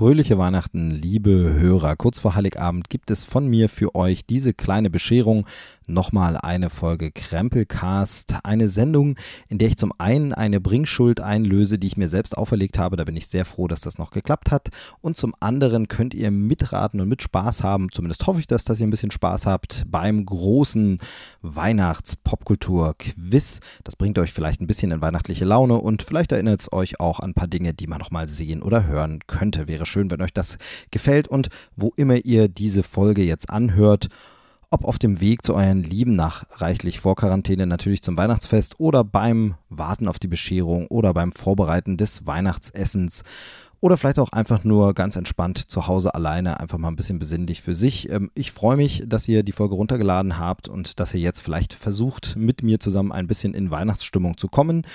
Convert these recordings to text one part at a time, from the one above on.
fröhliche Weihnachten, liebe Hörer. Kurz vor Heiligabend gibt es von mir für euch diese kleine Bescherung nochmal eine Folge Krempelcast, eine Sendung, in der ich zum einen eine Bringschuld einlöse, die ich mir selbst auferlegt habe. Da bin ich sehr froh, dass das noch geklappt hat. Und zum anderen könnt ihr mitraten und mit Spaß haben, zumindest hoffe ich das, dass ihr ein bisschen Spaß habt, beim großen Weihnachts-Popkultur-Quiz. Das bringt euch vielleicht ein bisschen in weihnachtliche Laune und vielleicht erinnert es euch auch an ein paar Dinge, die man nochmal sehen oder hören könnte. Wäre schön, wenn euch das gefällt und wo immer ihr diese Folge jetzt anhört, ob auf dem Weg zu euren Lieben nach reichlich Vorquarantäne natürlich zum Weihnachtsfest oder beim Warten auf die Bescherung oder beim Vorbereiten des Weihnachtsessens oder vielleicht auch einfach nur ganz entspannt zu Hause alleine, einfach mal ein bisschen besinnlich für sich. Ähm, ich freue mich, dass ihr die Folge runtergeladen habt und dass ihr jetzt vielleicht versucht, mit mir zusammen ein bisschen in Weihnachtsstimmung zu kommen.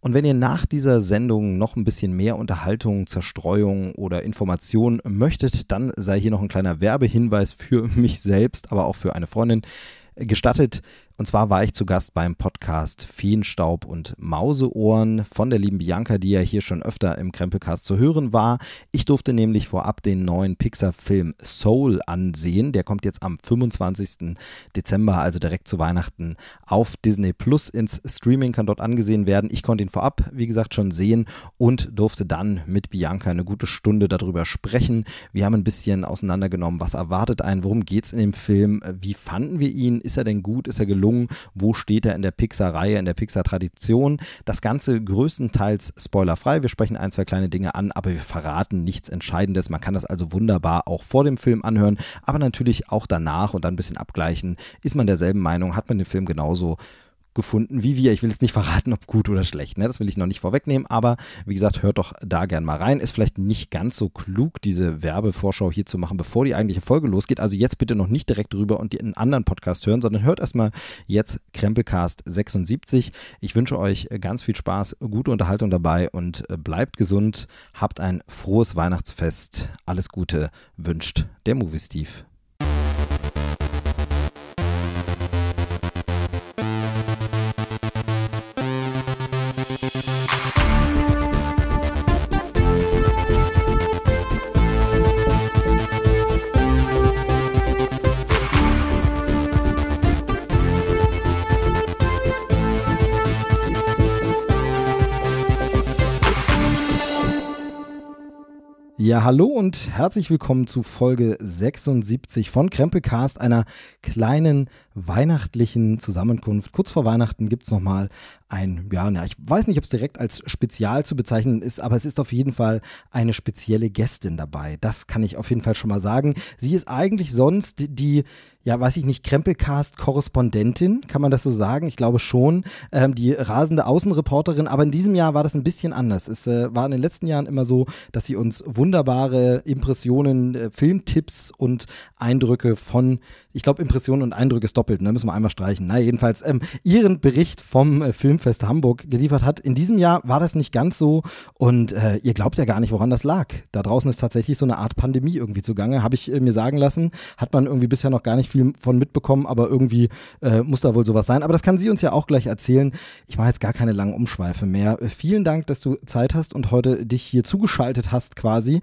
Und wenn ihr nach dieser Sendung noch ein bisschen mehr Unterhaltung, Zerstreuung oder Information möchtet, dann sei hier noch ein kleiner Werbehinweis für mich selbst, aber auch für eine Freundin gestattet. Und zwar war ich zu Gast beim Podcast Feenstaub und Mauseohren von der lieben Bianca, die ja hier schon öfter im Krempelcast zu hören war. Ich durfte nämlich vorab den neuen Pixar-Film Soul ansehen. Der kommt jetzt am 25. Dezember, also direkt zu Weihnachten, auf Disney Plus ins Streaming, kann dort angesehen werden. Ich konnte ihn vorab, wie gesagt, schon sehen und durfte dann mit Bianca eine gute Stunde darüber sprechen. Wir haben ein bisschen auseinandergenommen, was erwartet einen, worum geht es in dem Film, wie fanden wir ihn, ist er denn gut, ist er gelungen? Gelungen, wo steht er in der Pixar-Reihe, in der Pixar-Tradition. Das Ganze größtenteils spoilerfrei. Wir sprechen ein, zwei kleine Dinge an, aber wir verraten nichts Entscheidendes. Man kann das also wunderbar auch vor dem Film anhören, aber natürlich auch danach und dann ein bisschen abgleichen. Ist man derselben Meinung? Hat man den Film genauso gefunden wie wir. Ich will jetzt nicht verraten, ob gut oder schlecht. Ne? Das will ich noch nicht vorwegnehmen. Aber wie gesagt, hört doch da gern mal rein. Ist vielleicht nicht ganz so klug, diese Werbevorschau hier zu machen, bevor die eigentliche Folge losgeht. Also jetzt bitte noch nicht direkt drüber und einen anderen Podcast hören, sondern hört erstmal jetzt Krempelcast 76. Ich wünsche euch ganz viel Spaß, gute Unterhaltung dabei und bleibt gesund. Habt ein frohes Weihnachtsfest. Alles Gute wünscht der Movie Steve. Ja, hallo und herzlich willkommen zu Folge 76 von Krempelcast, einer kleinen weihnachtlichen Zusammenkunft. Kurz vor Weihnachten gibt es nochmal ein, ja, na, ich weiß nicht, ob es direkt als Spezial zu bezeichnen ist, aber es ist auf jeden Fall eine spezielle Gästin dabei. Das kann ich auf jeden Fall schon mal sagen. Sie ist eigentlich sonst die, ja, weiß ich nicht, Krempelcast-Korrespondentin, kann man das so sagen? Ich glaube schon. Ähm, die rasende Außenreporterin, aber in diesem Jahr war das ein bisschen anders. Es äh, war in den letzten Jahren immer so, dass sie uns wunderbare Impressionen, äh, Filmtipps und Eindrücke von, ich glaube, Impressionen und Eindrücke ist doppelt, ne? Müssen wir einmal streichen. Na, jedenfalls, ähm, ihren Bericht vom äh, Film Filmfest Hamburg geliefert hat. In diesem Jahr war das nicht ganz so und äh, ihr glaubt ja gar nicht, woran das lag. Da draußen ist tatsächlich so eine Art Pandemie irgendwie zugange, habe ich äh, mir sagen lassen. Hat man irgendwie bisher noch gar nicht viel von mitbekommen, aber irgendwie äh, muss da wohl sowas sein. Aber das kann sie uns ja auch gleich erzählen. Ich mache jetzt gar keine langen Umschweife mehr. Äh, vielen Dank, dass du Zeit hast und heute dich hier zugeschaltet hast quasi.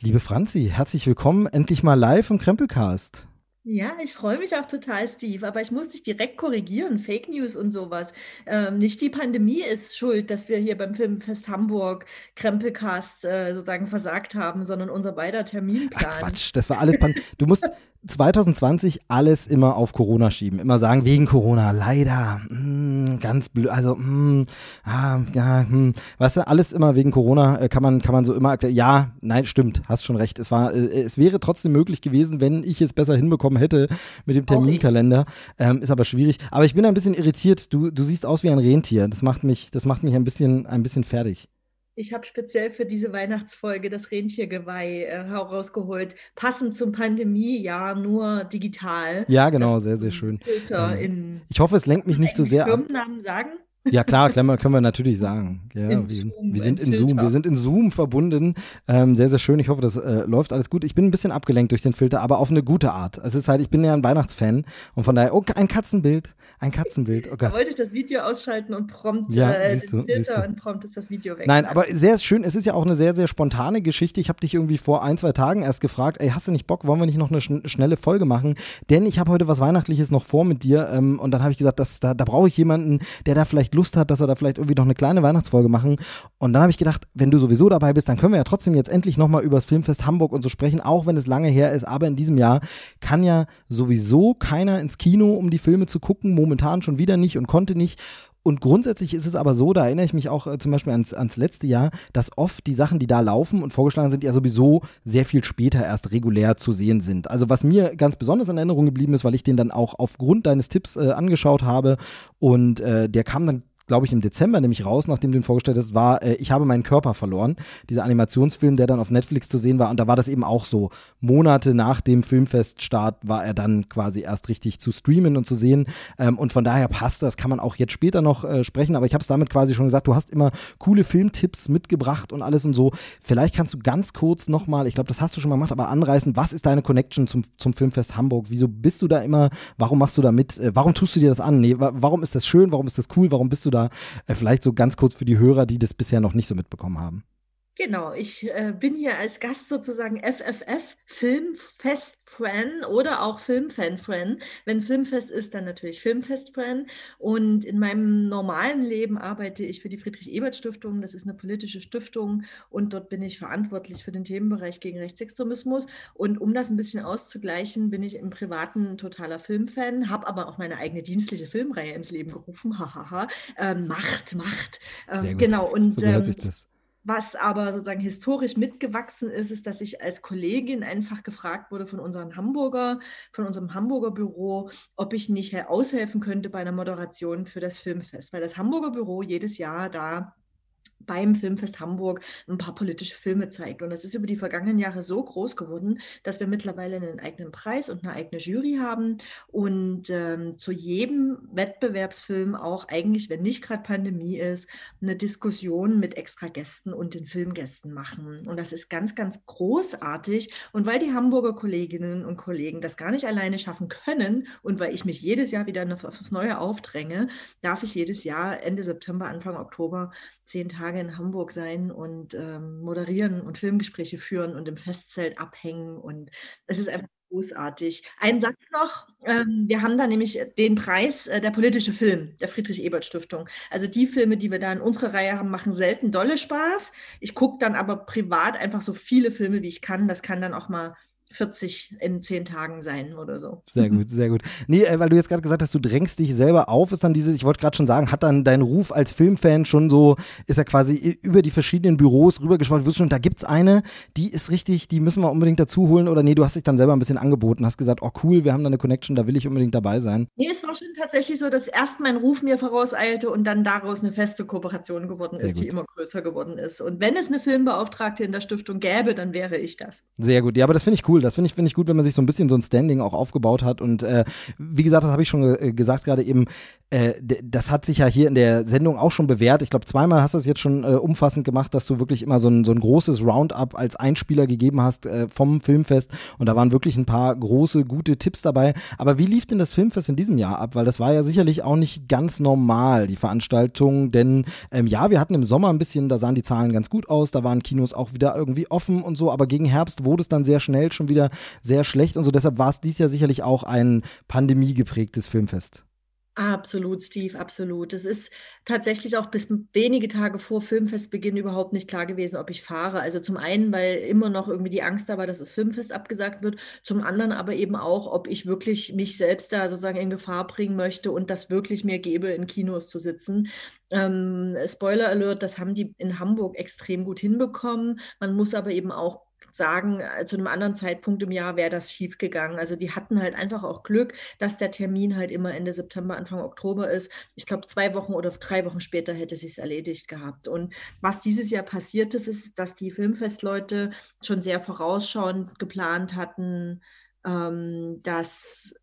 Liebe Franzi, herzlich willkommen endlich mal live im Krempelcast. Ja, ich freue mich auch total, Steve, aber ich muss dich direkt korrigieren. Fake News und sowas. Ähm, nicht die Pandemie ist schuld, dass wir hier beim Filmfest Hamburg Krempelcast äh, sozusagen versagt haben, sondern unser beider Terminplan. Ach Quatsch, das war alles Pan Du musst 2020 alles immer auf Corona schieben. Immer sagen, wegen Corona, leider. Mm, ganz blöd. Also, mm, ah, ja, mm. weißt du, alles immer wegen Corona äh, kann man, kann man so immer erklären. Ja, nein, stimmt, hast schon recht. Es war, äh, es wäre trotzdem möglich gewesen, wenn ich es besser hinbekommen hätte mit dem Terminkalender. Ähm, ist aber schwierig. Aber ich bin ein bisschen irritiert. Du, du siehst aus wie ein Rentier. Das macht mich, das macht mich ein bisschen, ein bisschen fertig. Ich habe speziell für diese Weihnachtsfolge das Rentiergeweih äh, herausgeholt. Passend zum Pandemiejahr, nur digital. Ja, genau, das sehr, sehr schön. Ähm, ich hoffe, es lenkt mich nicht zu so sehr Firmennamen sagen? Ja, klar, können wir, können wir natürlich sagen. Ja, wir, Zoom, wir, sind in Zoom, wir sind in Zoom verbunden. Ähm, sehr, sehr schön. Ich hoffe, das äh, läuft alles gut. Ich bin ein bisschen abgelenkt durch den Filter, aber auf eine gute Art. Es ist halt, ich bin ja ein Weihnachtsfan und von daher, oh, ein Katzenbild, ein Katzenbild. Oh da wollte ich das Video ausschalten und prompt ja, äh, den Filter und prompt ist das Video weg. Nein, aber sehr schön. Es ist ja auch eine sehr, sehr spontane Geschichte. Ich habe dich irgendwie vor ein, zwei Tagen erst gefragt, ey, hast du nicht Bock, wollen wir nicht noch eine schn schnelle Folge machen? Denn ich habe heute was Weihnachtliches noch vor mit dir ähm, und dann habe ich gesagt, das, da, da brauche ich jemanden, der da vielleicht Lust hat, dass wir da vielleicht irgendwie noch eine kleine Weihnachtsfolge machen. Und dann habe ich gedacht, wenn du sowieso dabei bist, dann können wir ja trotzdem jetzt endlich nochmal über das Filmfest Hamburg und so sprechen, auch wenn es lange her ist. Aber in diesem Jahr kann ja sowieso keiner ins Kino, um die Filme zu gucken, momentan schon wieder nicht und konnte nicht. Und grundsätzlich ist es aber so, da erinnere ich mich auch äh, zum Beispiel ans, ans letzte Jahr, dass oft die Sachen, die da laufen und vorgeschlagen sind, ja sowieso sehr viel später erst regulär zu sehen sind. Also was mir ganz besonders in Erinnerung geblieben ist, weil ich den dann auch aufgrund deines Tipps äh, angeschaut habe und äh, der kam dann glaube ich, im Dezember nämlich raus, nachdem du ihn vorgestellt hast, war äh, Ich habe meinen Körper verloren. Dieser Animationsfilm, der dann auf Netflix zu sehen war. Und da war das eben auch so. Monate nach dem Filmfeststart war er dann quasi erst richtig zu streamen und zu sehen. Ähm, und von daher passt das, kann man auch jetzt später noch äh, sprechen. Aber ich habe es damit quasi schon gesagt, du hast immer coole Filmtipps mitgebracht und alles und so. Vielleicht kannst du ganz kurz nochmal, ich glaube, das hast du schon mal gemacht, aber anreißen, was ist deine Connection zum, zum Filmfest Hamburg? Wieso bist du da immer? Warum machst du da mit? Äh, warum tust du dir das an? Nee, warum ist das schön? Warum ist das cool? Warum bist du da oder äh, vielleicht so ganz kurz für die Hörer, die das bisher noch nicht so mitbekommen haben. Genau, ich äh, bin hier als Gast sozusagen FFF, Filmfest-Fan oder auch Filmfan-Fan. Wenn Filmfest ist, dann natürlich Filmfest-Fan. Und in meinem normalen Leben arbeite ich für die Friedrich-Ebert-Stiftung. Das ist eine politische Stiftung und dort bin ich verantwortlich für den Themenbereich gegen Rechtsextremismus. Und um das ein bisschen auszugleichen, bin ich im Privaten totaler Filmfan, habe aber auch meine eigene dienstliche Filmreihe ins Leben gerufen. Hahaha. ähm, Macht, Macht. Ähm, genau. Und so ähm, sich das. Was aber sozusagen historisch mitgewachsen ist, ist, dass ich als Kollegin einfach gefragt wurde von unseren Hamburger, von unserem Hamburger Büro, ob ich nicht aushelfen könnte bei einer Moderation für das Filmfest, weil das Hamburger Büro jedes Jahr da beim Filmfest Hamburg ein paar politische Filme zeigt. Und das ist über die vergangenen Jahre so groß geworden, dass wir mittlerweile einen eigenen Preis und eine eigene Jury haben und ähm, zu jedem Wettbewerbsfilm auch eigentlich, wenn nicht gerade Pandemie ist, eine Diskussion mit extra Gästen und den Filmgästen machen. Und das ist ganz, ganz großartig. Und weil die Hamburger Kolleginnen und Kollegen das gar nicht alleine schaffen können und weil ich mich jedes Jahr wieder aufs Neue aufdränge, darf ich jedes Jahr Ende September, Anfang Oktober zehn Tage Tage in Hamburg sein und ähm, moderieren und Filmgespräche führen und im Festzelt abhängen. Und es ist einfach großartig. Ein Satz noch. Ähm, wir haben da nämlich den Preis äh, der politische Film der Friedrich-Ebert-Stiftung. Also die Filme, die wir da in unserer Reihe haben, machen selten dolle Spaß. Ich gucke dann aber privat einfach so viele Filme, wie ich kann. Das kann dann auch mal 40 in 10 Tagen sein oder so. Sehr gut, sehr gut. Nee, äh, weil du jetzt gerade gesagt hast, du drängst dich selber auf, ist dann dieses, ich wollte gerade schon sagen, hat dann dein Ruf als Filmfan schon so, ist er quasi über die verschiedenen Büros rübergeschwommen, du wirst schon, da gibt's eine, die ist richtig, die müssen wir unbedingt dazu holen oder nee, du hast dich dann selber ein bisschen angeboten, hast gesagt, oh cool, wir haben da eine Connection, da will ich unbedingt dabei sein. Nee, es war schon tatsächlich so, dass erst mein Ruf mir vorauseilte und dann daraus eine feste Kooperation geworden ist, die immer größer geworden ist. Und wenn es eine Filmbeauftragte in der Stiftung gäbe, dann wäre ich das. Sehr gut, ja, aber das finde ich cool, das finde ich, finde ich gut, wenn man sich so ein bisschen so ein Standing auch aufgebaut hat. Und äh, wie gesagt, das habe ich schon äh, gesagt gerade eben, äh, das hat sich ja hier in der Sendung auch schon bewährt. Ich glaube, zweimal hast du es jetzt schon äh, umfassend gemacht, dass du wirklich immer so ein, so ein großes Roundup als Einspieler gegeben hast äh, vom Filmfest. Und da waren wirklich ein paar große, gute Tipps dabei. Aber wie lief denn das Filmfest in diesem Jahr ab? Weil das war ja sicherlich auch nicht ganz normal, die Veranstaltung. Denn ähm, ja, wir hatten im Sommer ein bisschen, da sahen die Zahlen ganz gut aus. Da waren Kinos auch wieder irgendwie offen und so. Aber gegen Herbst wurde es dann sehr schnell schon wieder sehr schlecht und so. Deshalb war es dies Jahr sicherlich auch ein pandemiegeprägtes Filmfest. Absolut, Steve, absolut. Es ist tatsächlich auch bis wenige Tage vor Filmfestbeginn überhaupt nicht klar gewesen, ob ich fahre. Also zum einen, weil immer noch irgendwie die Angst da war, dass das Filmfest abgesagt wird. Zum anderen aber eben auch, ob ich wirklich mich selbst da sozusagen in Gefahr bringen möchte und das wirklich mir gebe, in Kinos zu sitzen. Ähm, Spoiler Alert, das haben die in Hamburg extrem gut hinbekommen. Man muss aber eben auch sagen, äh, zu einem anderen Zeitpunkt im Jahr wäre das schiefgegangen. Also die hatten halt einfach auch Glück, dass der Termin halt immer Ende September, Anfang Oktober ist. Ich glaube, zwei Wochen oder drei Wochen später hätte sich erledigt gehabt. Und was dieses Jahr passiert ist, ist, dass die Filmfestleute schon sehr vorausschauend geplant hatten, ähm, dass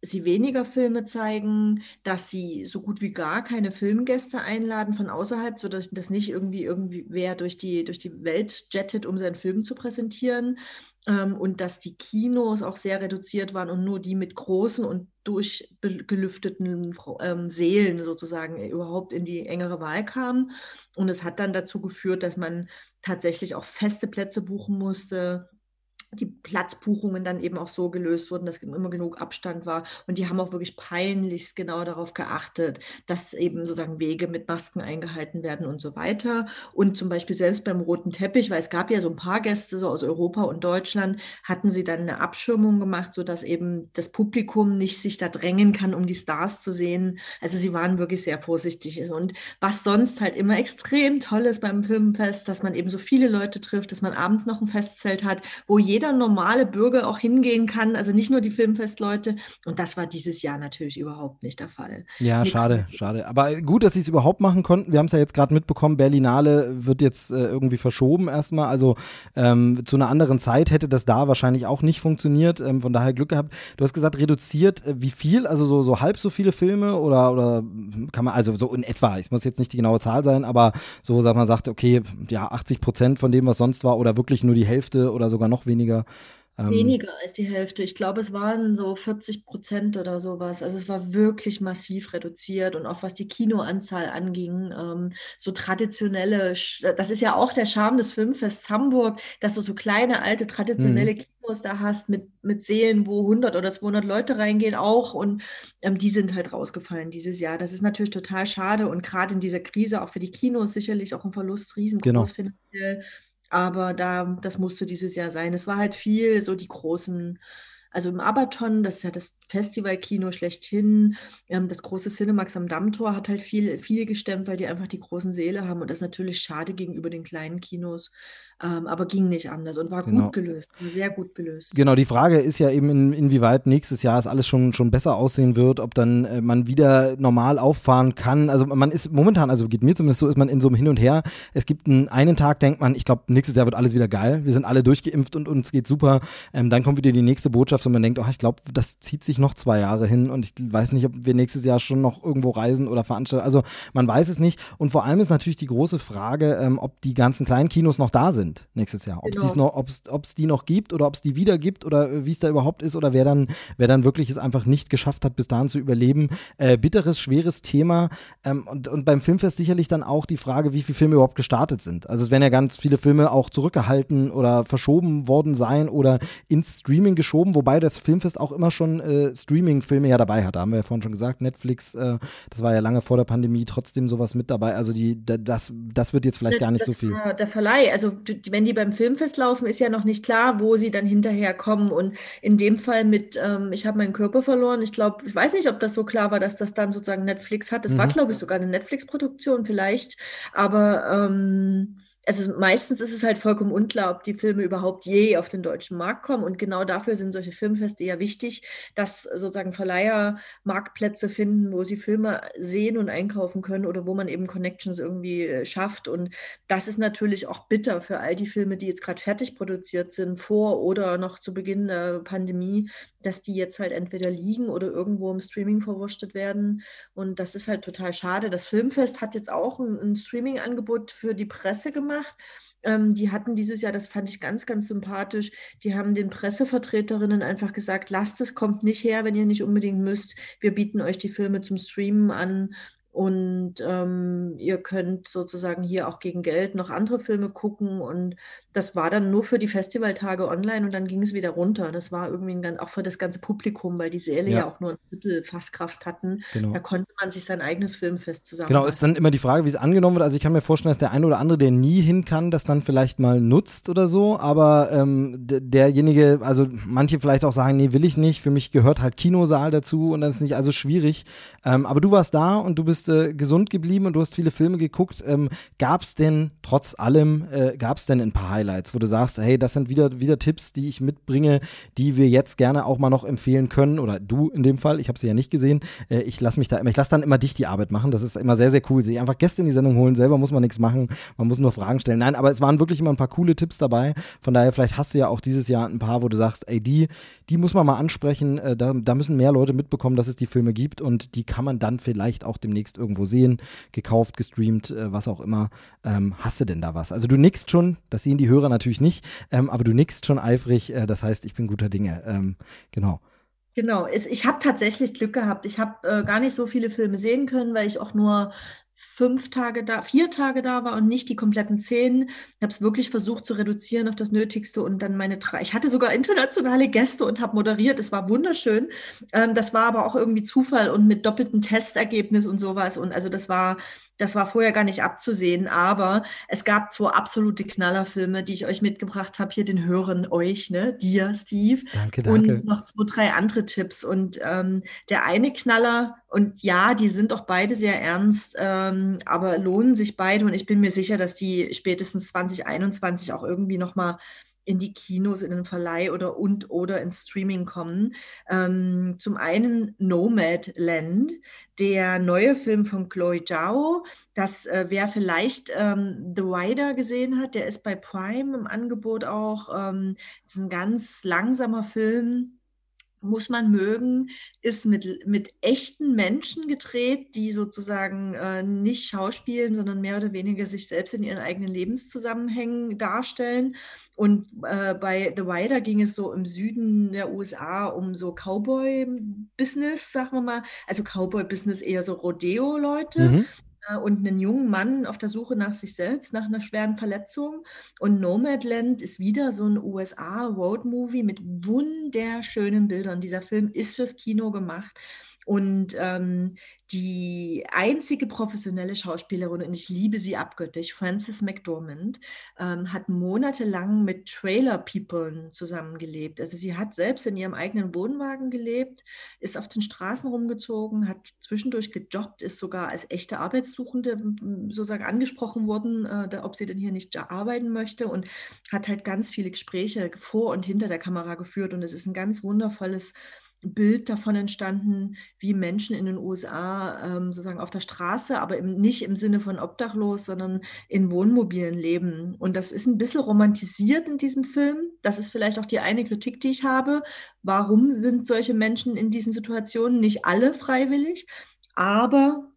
sie weniger Filme zeigen, dass sie so gut wie gar keine Filmgäste einladen von außerhalb, sodass das nicht irgendwie irgendwie wer durch die, durch die Welt jettet, um seinen Film zu präsentieren. Ähm, und dass die Kinos auch sehr reduziert waren und nur die mit großen und durchgelüfteten ähm, Seelen sozusagen überhaupt in die engere Wahl kamen. Und es hat dann dazu geführt, dass man tatsächlich auch feste Plätze buchen musste die Platzbuchungen dann eben auch so gelöst wurden, dass immer genug Abstand war. Und die haben auch wirklich peinlichst genau darauf geachtet, dass eben sozusagen Wege mit Masken eingehalten werden und so weiter. Und zum Beispiel selbst beim roten Teppich, weil es gab ja so ein paar Gäste so aus Europa und Deutschland, hatten sie dann eine Abschirmung gemacht, sodass eben das Publikum nicht sich da drängen kann, um die Stars zu sehen. Also sie waren wirklich sehr vorsichtig. Und was sonst halt immer extrem toll ist beim Filmfest, dass man eben so viele Leute trifft, dass man abends noch ein Festzelt hat, wo jeder jeder normale Bürger auch hingehen kann, also nicht nur die Filmfestleute. Und das war dieses Jahr natürlich überhaupt nicht der Fall. Ja, Nichts schade, schade. Aber gut, dass sie es überhaupt machen konnten. Wir haben es ja jetzt gerade mitbekommen, Berlinale wird jetzt äh, irgendwie verschoben erstmal. Also ähm, zu einer anderen Zeit hätte das da wahrscheinlich auch nicht funktioniert. Ähm, von daher Glück gehabt. Du hast gesagt, reduziert äh, wie viel? Also so, so halb so viele Filme oder, oder kann man, also so in etwa, ich muss jetzt nicht die genaue Zahl sein, aber so, sagt man sagt, okay, ja, 80 Prozent von dem, was sonst war oder wirklich nur die Hälfte oder sogar noch weniger weniger. Ähm, weniger als die Hälfte. Ich glaube, es waren so 40 Prozent oder sowas. Also es war wirklich massiv reduziert und auch was die Kinoanzahl anging, ähm, so traditionelle, das ist ja auch der Charme des Filmfests Hamburg, dass du so kleine, alte, traditionelle mhm. Kinos da hast mit, mit Seelen, wo 100 oder 200 Leute reingehen auch und ähm, die sind halt rausgefallen dieses Jahr. Das ist natürlich total schade und gerade in dieser Krise auch für die Kinos sicherlich auch ein Verlust riesengroß genau. finanziell. Aber da, das musste dieses Jahr sein. Es war halt viel so die großen, also im Abaton, das ist ja das Festivalkino schlechthin, ähm, das große Cinemax am Dammtor hat halt viel, viel gestemmt, weil die einfach die großen Säle haben. Und das ist natürlich schade gegenüber den kleinen Kinos. Ähm, aber ging nicht anders und war genau. gut gelöst, sehr gut gelöst. Genau, die Frage ist ja eben, in, inwieweit nächstes Jahr es alles schon, schon besser aussehen wird, ob dann äh, man wieder normal auffahren kann. Also man ist momentan, also geht mir zumindest so, ist man in so einem Hin und Her. Es gibt einen, einen Tag, denkt man, ich glaube, nächstes Jahr wird alles wieder geil. Wir sind alle durchgeimpft und uns geht super. Ähm, dann kommt wieder die nächste Botschaft und man denkt, oh, ich glaube, das zieht sich noch zwei Jahre hin und ich weiß nicht, ob wir nächstes Jahr schon noch irgendwo reisen oder veranstalten. Also man weiß es nicht. Und vor allem ist natürlich die große Frage, ähm, ob die ganzen kleinen Kinos noch da sind nächstes Jahr. Ob es genau. noch, die noch gibt oder ob es die wieder gibt oder äh, wie es da überhaupt ist oder wer dann, wer dann wirklich es einfach nicht geschafft hat, bis dahin zu überleben. Äh, bitteres, schweres Thema. Ähm, und, und beim Filmfest sicherlich dann auch die Frage, wie viele Filme überhaupt gestartet sind. Also es werden ja ganz viele Filme auch zurückgehalten oder verschoben worden sein oder ins Streaming geschoben, wobei das Filmfest auch immer schon äh, Streaming-Filme ja dabei hat. Da haben wir ja vorhin schon gesagt, Netflix, äh, das war ja lange vor der Pandemie trotzdem sowas mit dabei. Also die, das, das wird jetzt vielleicht das, gar nicht so viel. Der Verleih, also wenn die beim Filmfest laufen, ist ja noch nicht klar, wo sie dann hinterher kommen. Und in dem Fall mit, ähm, ich habe meinen Körper verloren. Ich glaube, ich weiß nicht, ob das so klar war, dass das dann sozusagen Netflix hat. Das mhm. war, glaube ich, sogar eine Netflix-Produktion vielleicht. Aber ähm, also meistens ist es halt vollkommen unklar, ob die Filme überhaupt je auf den deutschen Markt kommen. Und genau dafür sind solche Filmfeste ja wichtig, dass sozusagen Verleiher Marktplätze finden, wo sie Filme sehen und einkaufen können oder wo man eben Connections irgendwie äh, schafft. Und das ist natürlich auch bitter für all die Filme, die jetzt gerade fertig produziert sind, vor oder noch zu Beginn der Pandemie, dass die jetzt halt entweder liegen oder irgendwo im Streaming verwurstet werden. Und das ist halt total schade. Das Filmfest hat jetzt auch ein, ein Streaming-Angebot für die Presse gemacht. Ähm, die hatten dieses Jahr, das fand ich ganz, ganz sympathisch, die haben den Pressevertreterinnen einfach gesagt, lasst es, kommt nicht her, wenn ihr nicht unbedingt müsst. Wir bieten euch die Filme zum Streamen an und ähm, ihr könnt sozusagen hier auch gegen Geld noch andere Filme gucken. Und das war dann nur für die Festivaltage online und dann ging es wieder runter. Das war irgendwie ein, auch für das ganze Publikum, weil die Säle ja, ja auch nur ein Drittel Fasskraft hatten. Genau. Da konnte man sich sein eigenes Filmfest zusammen. Genau, ist dann immer die Frage, wie es angenommen wird. Also ich kann mir vorstellen, dass der eine oder andere, der nie hin kann, das dann vielleicht mal nutzt oder so. Aber ähm, derjenige, also manche vielleicht auch sagen, nee, will ich nicht. Für mich gehört halt Kinosaal dazu und dann ist es nicht also schwierig. Ähm, aber du warst da und du bist äh, gesund geblieben und du hast viele Filme geguckt. Ähm, gab es denn trotz allem, äh, gab es denn ein paar Highlights? Highlights, wo du sagst, hey, das sind wieder, wieder Tipps, die ich mitbringe, die wir jetzt gerne auch mal noch empfehlen können oder du in dem Fall, ich habe sie ja nicht gesehen. Äh, ich lasse mich da ich lasse dann immer dich die Arbeit machen. Das ist immer sehr, sehr cool. Sich einfach Gäste in die Sendung holen, selber muss man nichts machen, man muss nur Fragen stellen. Nein, aber es waren wirklich immer ein paar coole Tipps dabei. Von daher, vielleicht hast du ja auch dieses Jahr ein paar, wo du sagst, ey, die, die muss man mal ansprechen. Äh, da, da müssen mehr Leute mitbekommen, dass es die Filme gibt und die kann man dann vielleicht auch demnächst irgendwo sehen, gekauft, gestreamt, äh, was auch immer. Ähm, hast du denn da was? Also du nickst schon, das sehen die Hörer natürlich nicht, ähm, aber du nickst schon eifrig. Äh, das heißt, ich bin guter Dinge. Ähm, genau. Genau, ich habe tatsächlich Glück gehabt. Ich habe äh, gar nicht so viele Filme sehen können, weil ich auch nur fünf Tage da, vier Tage da war und nicht die kompletten zehn. Ich habe es wirklich versucht zu reduzieren auf das Nötigste und dann meine drei. Ich hatte sogar internationale Gäste und habe moderiert. Es war wunderschön. Ähm, das war aber auch irgendwie Zufall und mit doppeltem Testergebnis und sowas. Und also das war das war vorher gar nicht abzusehen, aber es gab zwei absolute Knallerfilme, die ich euch mitgebracht habe. Hier den Hören euch, ne? Dir, Steve. Danke, danke. Und noch zwei, drei andere Tipps. Und ähm, der eine Knaller, und ja, die sind auch beide sehr ernst, ähm, aber lohnen sich beide. Und ich bin mir sicher, dass die spätestens 2021 auch irgendwie nochmal in die Kinos, in den Verleih oder und oder ins Streaming kommen. Ähm, zum einen Nomadland, der neue Film von Chloe Zhao. Das, äh, wer vielleicht ähm, The Rider gesehen hat, der ist bei Prime im Angebot auch. Ähm, ist ein ganz langsamer Film muss man mögen, ist mit, mit echten Menschen gedreht, die sozusagen äh, nicht schauspielen, sondern mehr oder weniger sich selbst in ihren eigenen Lebenszusammenhängen darstellen. Und äh, bei The Rider ging es so im Süden der USA um so Cowboy-Business, sagen wir mal. Also Cowboy-Business eher so Rodeo-Leute. Mhm. Äh, und einen jungen Mann auf der Suche nach sich selbst, nach einer schweren Verletzung. Und Nomadland ist wieder so ein USA-Road-Movie mit wunderschönen Bildern. Dieser Film ist fürs Kino gemacht. Und ähm, die einzige professionelle Schauspielerin, und ich liebe sie abgöttisch, Frances McDormand, ähm, hat monatelang mit Trailer People zusammengelebt. Also sie hat selbst in ihrem eigenen Wohnwagen gelebt, ist auf den Straßen rumgezogen, hat zwischendurch gejobbt, ist sogar als echte Arbeitssuchende sozusagen angesprochen worden, äh, ob sie denn hier nicht arbeiten möchte und hat halt ganz viele Gespräche vor und hinter der Kamera geführt. Und es ist ein ganz wundervolles Bild davon entstanden, wie Menschen in den USA ähm, sozusagen auf der Straße, aber im, nicht im Sinne von obdachlos, sondern in Wohnmobilen leben. Und das ist ein bisschen romantisiert in diesem Film. Das ist vielleicht auch die eine Kritik, die ich habe. Warum sind solche Menschen in diesen Situationen nicht alle freiwillig? Aber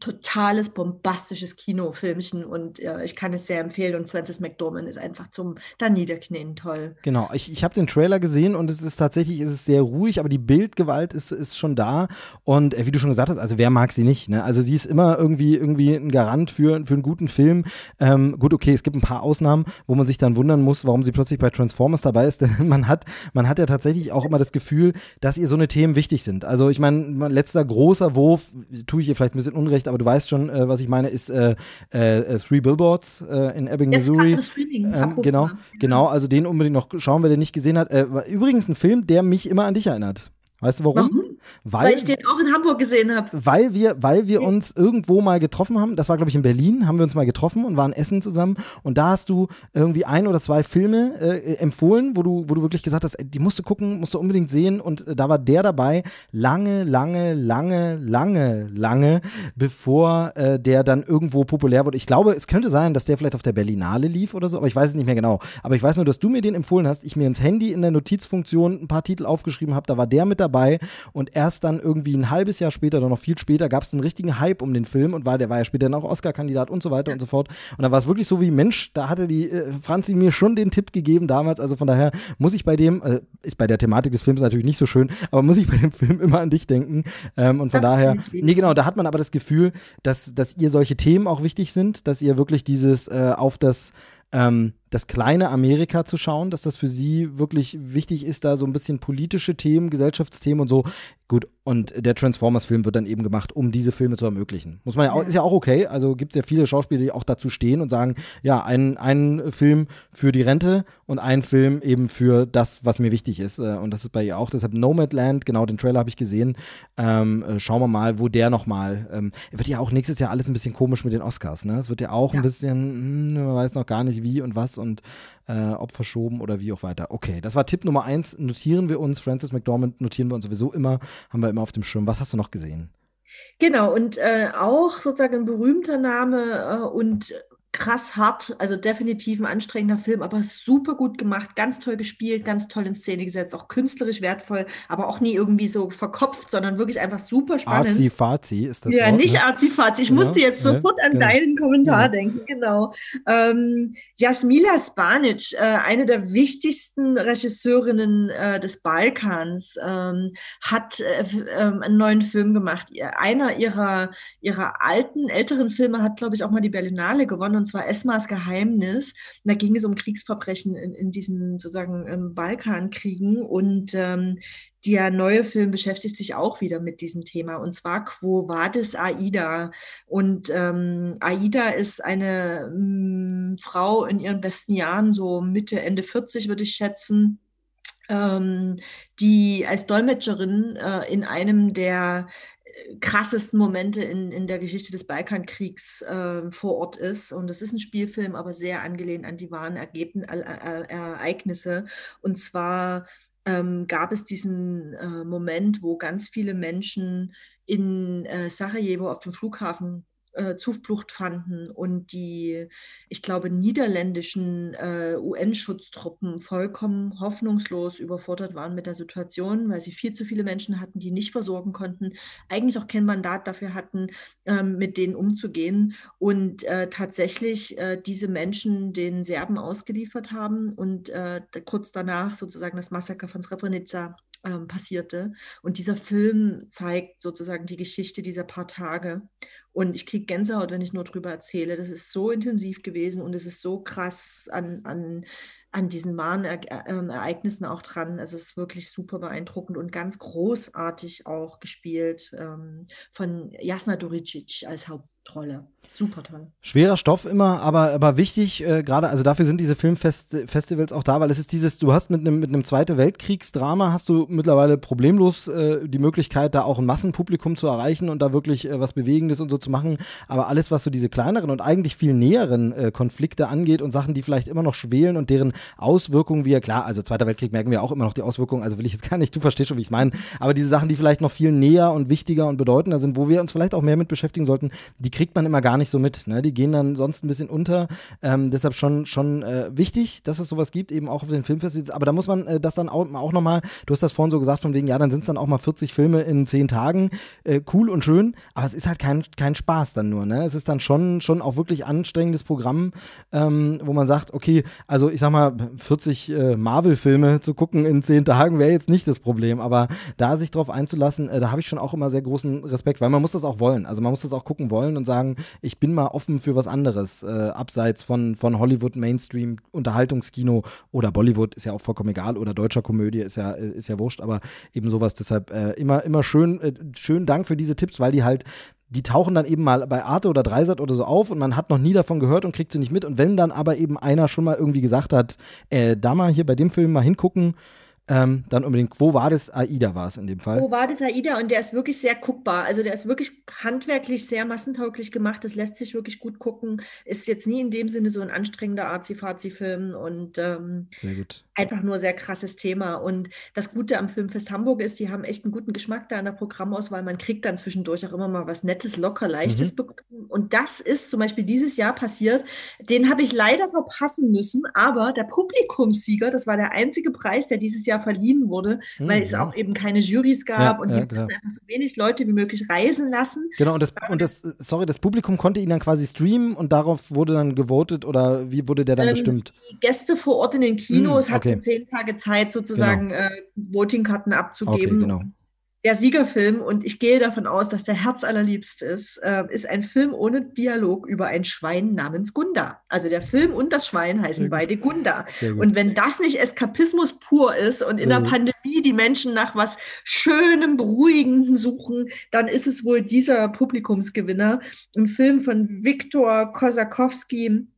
totales bombastisches Kinofilmchen und ja, ich kann es sehr empfehlen und Frances McDormand ist einfach zum da niederknien toll. Genau, ich, ich habe den Trailer gesehen und es ist tatsächlich, es ist sehr ruhig, aber die Bildgewalt ist, ist schon da und äh, wie du schon gesagt hast, also wer mag sie nicht, ne? Also sie ist immer irgendwie, irgendwie ein Garant für, für einen guten Film. Ähm, gut, okay, es gibt ein paar Ausnahmen, wo man sich dann wundern muss, warum sie plötzlich bei Transformers dabei ist, denn man hat, man hat ja tatsächlich auch immer das Gefühl, dass ihr so eine Themen wichtig sind. Also ich meine, letzter großer Wurf, tue ich ihr vielleicht ein bisschen Unrecht, aber du weißt schon, äh, was ich meine, ist äh, äh, Three Billboards äh, in Ebbing, Jetzt Missouri. Ähm, genau, genau, also den unbedingt noch schauen, wer den nicht gesehen hat. Äh, übrigens ein Film, der mich immer an dich erinnert. Weißt du warum? warum? Weil, weil, ich den auch in Hamburg gesehen habe. Weil wir, weil wir uns irgendwo mal getroffen haben, das war glaube ich in Berlin, haben wir uns mal getroffen und waren essen zusammen und da hast du irgendwie ein oder zwei Filme äh, empfohlen, wo du, wo du wirklich gesagt hast, die musst du gucken, musst du unbedingt sehen und äh, da war der dabei, lange, lange, lange, lange, lange, bevor äh, der dann irgendwo populär wurde. Ich glaube, es könnte sein, dass der vielleicht auf der Berlinale lief oder so, aber ich weiß es nicht mehr genau. Aber ich weiß nur, dass du mir den empfohlen hast, ich mir ins Handy in der Notizfunktion ein paar Titel aufgeschrieben habe, da war der mit dabei und erst dann irgendwie ein halbes Jahr später oder noch viel später gab es einen richtigen Hype um den Film und war, der war ja später dann auch Oscar-Kandidat und so weiter und so fort. Und dann war es wirklich so wie, Mensch, da hatte die äh, Franzi mir schon den Tipp gegeben damals. Also von daher muss ich bei dem, äh, ist bei der Thematik des Films natürlich nicht so schön, aber muss ich bei dem Film immer an dich denken. Ähm, und von ja, daher, nee, genau, da hat man aber das Gefühl, dass, dass ihr solche Themen auch wichtig sind, dass ihr wirklich dieses äh, auf das ähm, das kleine Amerika zu schauen, dass das für sie wirklich wichtig ist, da so ein bisschen politische Themen, Gesellschaftsthemen und so. Gut, und der Transformers-Film wird dann eben gemacht, um diese Filme zu ermöglichen. Muss man ja auch, ist ja auch okay. Also gibt es ja viele Schauspieler, die auch dazu stehen und sagen, ja, ein, ein Film für die Rente und ein Film eben für das, was mir wichtig ist. Äh, und das ist bei ihr auch. Deshalb Nomadland, genau, den Trailer habe ich gesehen. Ähm, äh, schauen wir mal, wo der nochmal, ähm, wird ja auch nächstes Jahr alles ein bisschen komisch mit den Oscars, ne? Es wird ja auch ja. ein bisschen, hm, man weiß noch gar nicht wie und was und äh, ob verschoben oder wie auch weiter. Okay, das war Tipp Nummer eins. Notieren wir uns. Francis McDormand notieren wir uns sowieso immer. Haben wir immer auf dem Schirm. Was hast du noch gesehen? Genau, und äh, auch sozusagen ein berühmter Name äh, und krass hart, also definitiv ein anstrengender Film, aber super gut gemacht, ganz toll gespielt, ganz toll in Szene gesetzt, auch künstlerisch wertvoll, aber auch nie irgendwie so verkopft, sondern wirklich einfach super spannend. Arzi-Fazi ist das Ja, Wort, nicht ne? Arzi-Fazi. Ich Genau, musste jetzt ja, sofort an genau. deinen Kommentar Ja. denken, genau. Ähm, Jasmila Spanic, äh, eine der wichtigsten Regisseurinnen äh, des Balkans, ähm, hat äh, ähm, einen neuen Film gemacht. Einer ihrer, ihrer alten, älteren Filme hat, glaube ich, auch mal die Berlinale gewonnen, und zwar Esmas Geheimnis. Und da ging es um Kriegsverbrechen in, in diesen sozusagen ähm, Balkankriegen. Und ähm, der neue Film beschäftigt sich auch wieder mit diesem Thema, und zwar Quo Vadis Aida. Und ähm, Aida ist eine mh, Frau in ihren besten Jahren, so Mitte, Ende 40 würde ich schätzen, ähm, die als Dolmetscherin äh, in einem der krassesten Momente in, in der Geschichte des Balkankriegs äh, vor Ort ist. Und das ist ein Spielfilm, aber sehr angelehnt an die wahren Ergebn äh, äh, Ereignisse. Und zwar ähm, gab es diesen äh, Moment, wo ganz viele Menschen in äh, Sarajevo auf dem Flughafen äh, Zuflucht fanden und die, ich glaube, niederländischen äh, UN-Schutztruppen vollkommen hoffnungslos überfordert waren mit der Situation, weil sie viel zu viele Menschen hatten, die nicht versorgen konnten, eigentlich auch kein Mandat dafür hatten, ähm, mit denen umzugehen und äh, tatsächlich äh, diese Menschen den Serben ausgeliefert haben und äh, kurz danach sozusagen das Massaker von Srebrenica ähm, passierte. Und dieser Film zeigt sozusagen die Geschichte dieser paar Tage. Und ich kriege Gänsehaut, wenn ich nur drüber erzähle. Das ist so intensiv gewesen und es ist so krass an, an, an diesen wahren er äh, Ereignissen auch dran. Es ist wirklich super beeindruckend und ganz großartig auch gespielt ähm, von Jasna Doricic als Hauptrolle. Super toll. Schwerer Stoff immer, aber, aber wichtig, äh, gerade, also dafür sind diese Filmfestivals auch da, weil es ist dieses, du hast mit einem mit Zweite Weltkriegsdrama hast du mittlerweile problemlos äh, die Möglichkeit, da auch ein Massenpublikum zu erreichen und da wirklich äh, was Bewegendes und so zu machen. Aber alles, was so diese kleineren und eigentlich viel näheren äh, Konflikte angeht und Sachen, die vielleicht immer noch schwelen und deren Auswirkungen wir, klar, also Zweiter Weltkrieg merken wir auch immer noch die Auswirkungen, also will ich jetzt gar nicht, du verstehst schon, wie ich es meine, aber diese Sachen, die vielleicht noch viel näher und wichtiger und bedeutender sind, wo wir uns vielleicht auch mehr mit beschäftigen sollten, die kriegt man immer gar nicht so mit. Ne? Die gehen dann sonst ein bisschen unter. Ähm, deshalb schon, schon äh, wichtig, dass es sowas gibt, eben auch auf den Filmfestivals. Aber da muss man äh, das dann auch, auch nochmal, du hast das vorhin so gesagt, von wegen, ja, dann sind es dann auch mal 40 Filme in 10 Tagen. Äh, cool und schön, aber es ist halt kein, kein Spaß dann nur. Ne? Es ist dann schon, schon auch wirklich anstrengendes Programm, ähm, wo man sagt, okay, also ich sag mal, 40 äh, Marvel-Filme zu gucken in 10 Tagen wäre jetzt nicht das Problem. Aber da sich drauf einzulassen, äh, da habe ich schon auch immer sehr großen Respekt, weil man muss das auch wollen. Also man muss das auch gucken wollen und sagen, ich bin mal offen für was anderes, äh, abseits von, von Hollywood, Mainstream, Unterhaltungskino oder Bollywood, ist ja auch vollkommen egal, oder deutscher Komödie, ist ja, ist ja wurscht, aber eben sowas. Deshalb äh, immer, immer schön, äh, schönen Dank für diese Tipps, weil die halt die tauchen dann eben mal bei Arte oder Dreisat oder so auf und man hat noch nie davon gehört und kriegt sie nicht mit. Und wenn dann aber eben einer schon mal irgendwie gesagt hat, äh, da mal hier bei dem Film mal hingucken, ähm, dann unbedingt, wo war das? AIDA war es in dem Fall. Wo war das AIDA? Und der ist wirklich sehr guckbar. Also der ist wirklich handwerklich sehr massentauglich gemacht. Das lässt sich wirklich gut gucken. Ist jetzt nie in dem Sinne so ein anstrengender Arzi-Fazi-Film und ähm, Sehr gut. Einfach nur sehr krasses Thema. Und das Gute am Filmfest Hamburg ist, die haben echt einen guten Geschmack da in der Programmauswahl. Man kriegt dann zwischendurch auch immer mal was Nettes, locker, Leichtes Mhm. bekommen. Und das ist zum Beispiel dieses Jahr passiert. Den habe ich leider verpassen müssen, aber der Publikumssieger, das war der einzige Preis, der dieses Jahr verliehen wurde, weil es Mhm. auch eben keine Jurys gab Ja, und ja, die klar. einfach so wenig Leute wie möglich reisen lassen. Genau, und das, und das, sorry, das Publikum konnte ihn dann quasi streamen und darauf wurde dann gewotet oder wie wurde der dann Ähm, bestimmt? Die Gäste vor Ort in den Kinos Mm, hatten okay. zehn Tage Zeit, sozusagen äh, Votingkarten abzugeben. Okay, genau. Der Siegerfilm, und ich gehe davon aus, dass der Herzallerliebst ist, äh, ist ein Film ohne Dialog über ein Schwein namens Gunda. Also der Film und das Schwein heißen beide Gunda. Und wenn das nicht Eskapismus pur ist und in Sehr der gut. Pandemie die Menschen nach was Schönem, Beruhigenden suchen, dann ist es wohl dieser Publikumsgewinner. Ein Film von Viktor Kosakowski.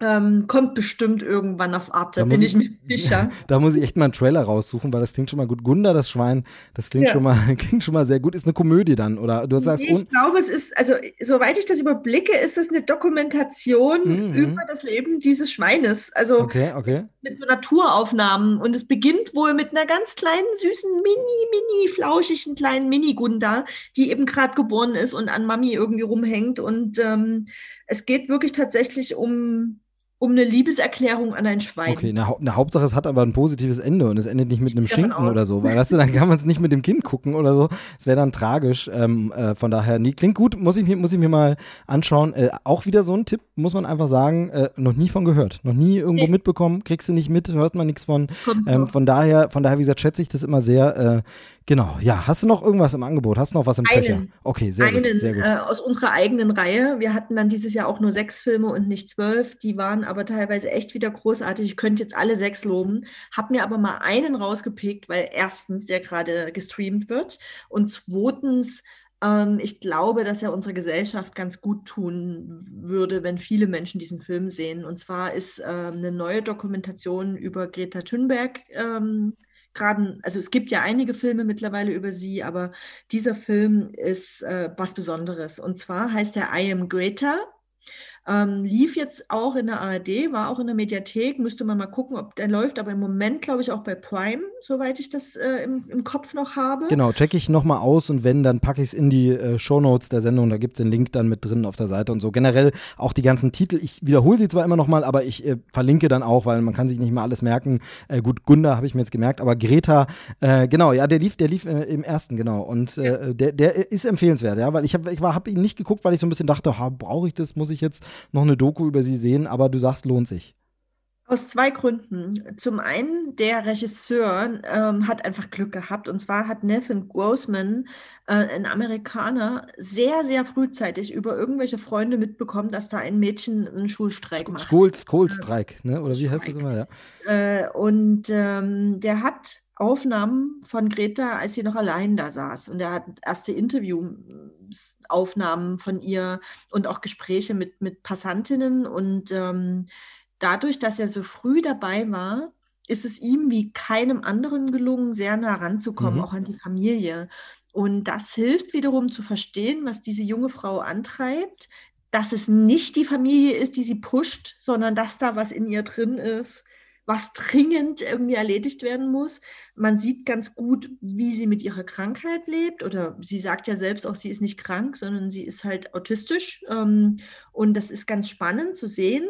Ähm, kommt bestimmt irgendwann auf Arte, bin ich, ich mir sicher. Da muss ich echt mal einen Trailer raussuchen, weil das klingt schon mal gut. Gunda, das Schwein, das klingt, ja. schon, mal, klingt schon mal sehr gut. Ist eine Komödie dann, oder? Du sagst, nee, ich glaube, es ist, also soweit ich das überblicke, ist das eine Dokumentation mhm. über das Leben dieses Schweines. Also okay, okay. mit so Naturaufnahmen. Und es beginnt wohl mit einer ganz kleinen, süßen, mini, mini, flauschigen kleinen Mini-Gunda, die eben gerade geboren ist und an Mami irgendwie rumhängt. Und ähm, es geht wirklich tatsächlich um um eine Liebeserklärung an ein Schwein. Okay, eine, eine, Hauptsache, es hat aber ein positives Ende und es endet nicht mit einem Schinken oder so, weil weißt du, dann kann man es nicht mit dem Kind gucken oder so. Es wäre dann tragisch. Ähm, äh, von daher, nee, klingt gut, muss ich, muss ich mir mal anschauen. Äh, auch wieder so ein Tipp, muss man einfach sagen, äh, noch nie von gehört, noch nie irgendwo nee. mitbekommen, kriegst du nicht mit, hört man nichts von. Ähm, von daher, von daher, wie gesagt, schätze ich das immer sehr. Genau, ja. Hast du noch irgendwas im Angebot? Hast du noch was im einen, Köcher? Okay, sehr einen, gut. Sehr gut. Äh, aus unserer eigenen Reihe. Wir hatten dann dieses Jahr auch nur sechs Filme und nicht zwölf. Die waren aber teilweise echt wieder großartig. Ich könnte jetzt alle sechs loben. Hab mir aber mal einen rausgepickt, weil erstens der gerade gestreamt wird und zweitens ähm, ich glaube, dass er unserer Gesellschaft ganz gut tun würde, wenn viele Menschen diesen Film sehen. Und zwar ist ähm, eine neue Dokumentation über Greta Thunberg ähm, gerade, also es gibt ja einige Filme mittlerweile über sie, aber dieser Film ist äh, was Besonderes. Und zwar heißt er I Am Greta ähm, lief jetzt auch in der ARD, war auch in der Mediathek, müsste man mal gucken, ob der läuft, aber im Moment glaube ich auch bei Prime, soweit ich das äh, im, im, Kopf noch habe. Genau, checke ich nochmal aus und wenn, dann packe ich es in die äh, Shownotes der Sendung, da gibt es den Link dann mit drin auf der Seite und so. Generell auch die ganzen Titel, ich wiederhole sie zwar immer nochmal, aber ich äh, verlinke dann auch, weil man kann sich nicht mal alles merken. Äh, gut, Gunda habe ich mir jetzt gemerkt, aber Greta, äh, genau, ja, der lief, der lief äh, im ersten, genau. Und ja. der, der ist empfehlenswert, ja, weil ich habe ich hab ihn nicht geguckt, weil ich so ein bisschen dachte, brauche ich das, muss ich jetzt noch eine Doku über sie sehen, aber du sagst, lohnt sich. Aus zwei Gründen. Zum einen, der Regisseur ähm, hat einfach Glück gehabt. Und zwar hat Nathan Grossman, äh, ein Amerikaner, sehr, sehr frühzeitig über irgendwelche Freunde mitbekommen, dass da ein Mädchen einen Schulstreik macht. School, Schoolstreik, ne? oder wie heißt das immer? Ja. Äh, und ähm, der hat Aufnahmen von Greta, als sie noch allein da saß. Und er hat erste Interviewaufnahmen von ihr und auch Gespräche mit, mit Passantinnen. Und ähm, dadurch, dass er so früh dabei war, ist es ihm wie keinem anderen gelungen, sehr nah ranzukommen, mhm. auch an die Familie. Und das hilft wiederum zu verstehen, was diese junge Frau antreibt, dass es nicht die Familie ist, die sie pusht, sondern dass da was in ihr drin ist, was dringend irgendwie erledigt werden muss. Man sieht ganz gut, wie sie mit ihrer Krankheit lebt. Oder sie sagt ja selbst auch, sie ist nicht krank, sondern sie ist halt autistisch. Ähm, und das ist ganz spannend zu sehen.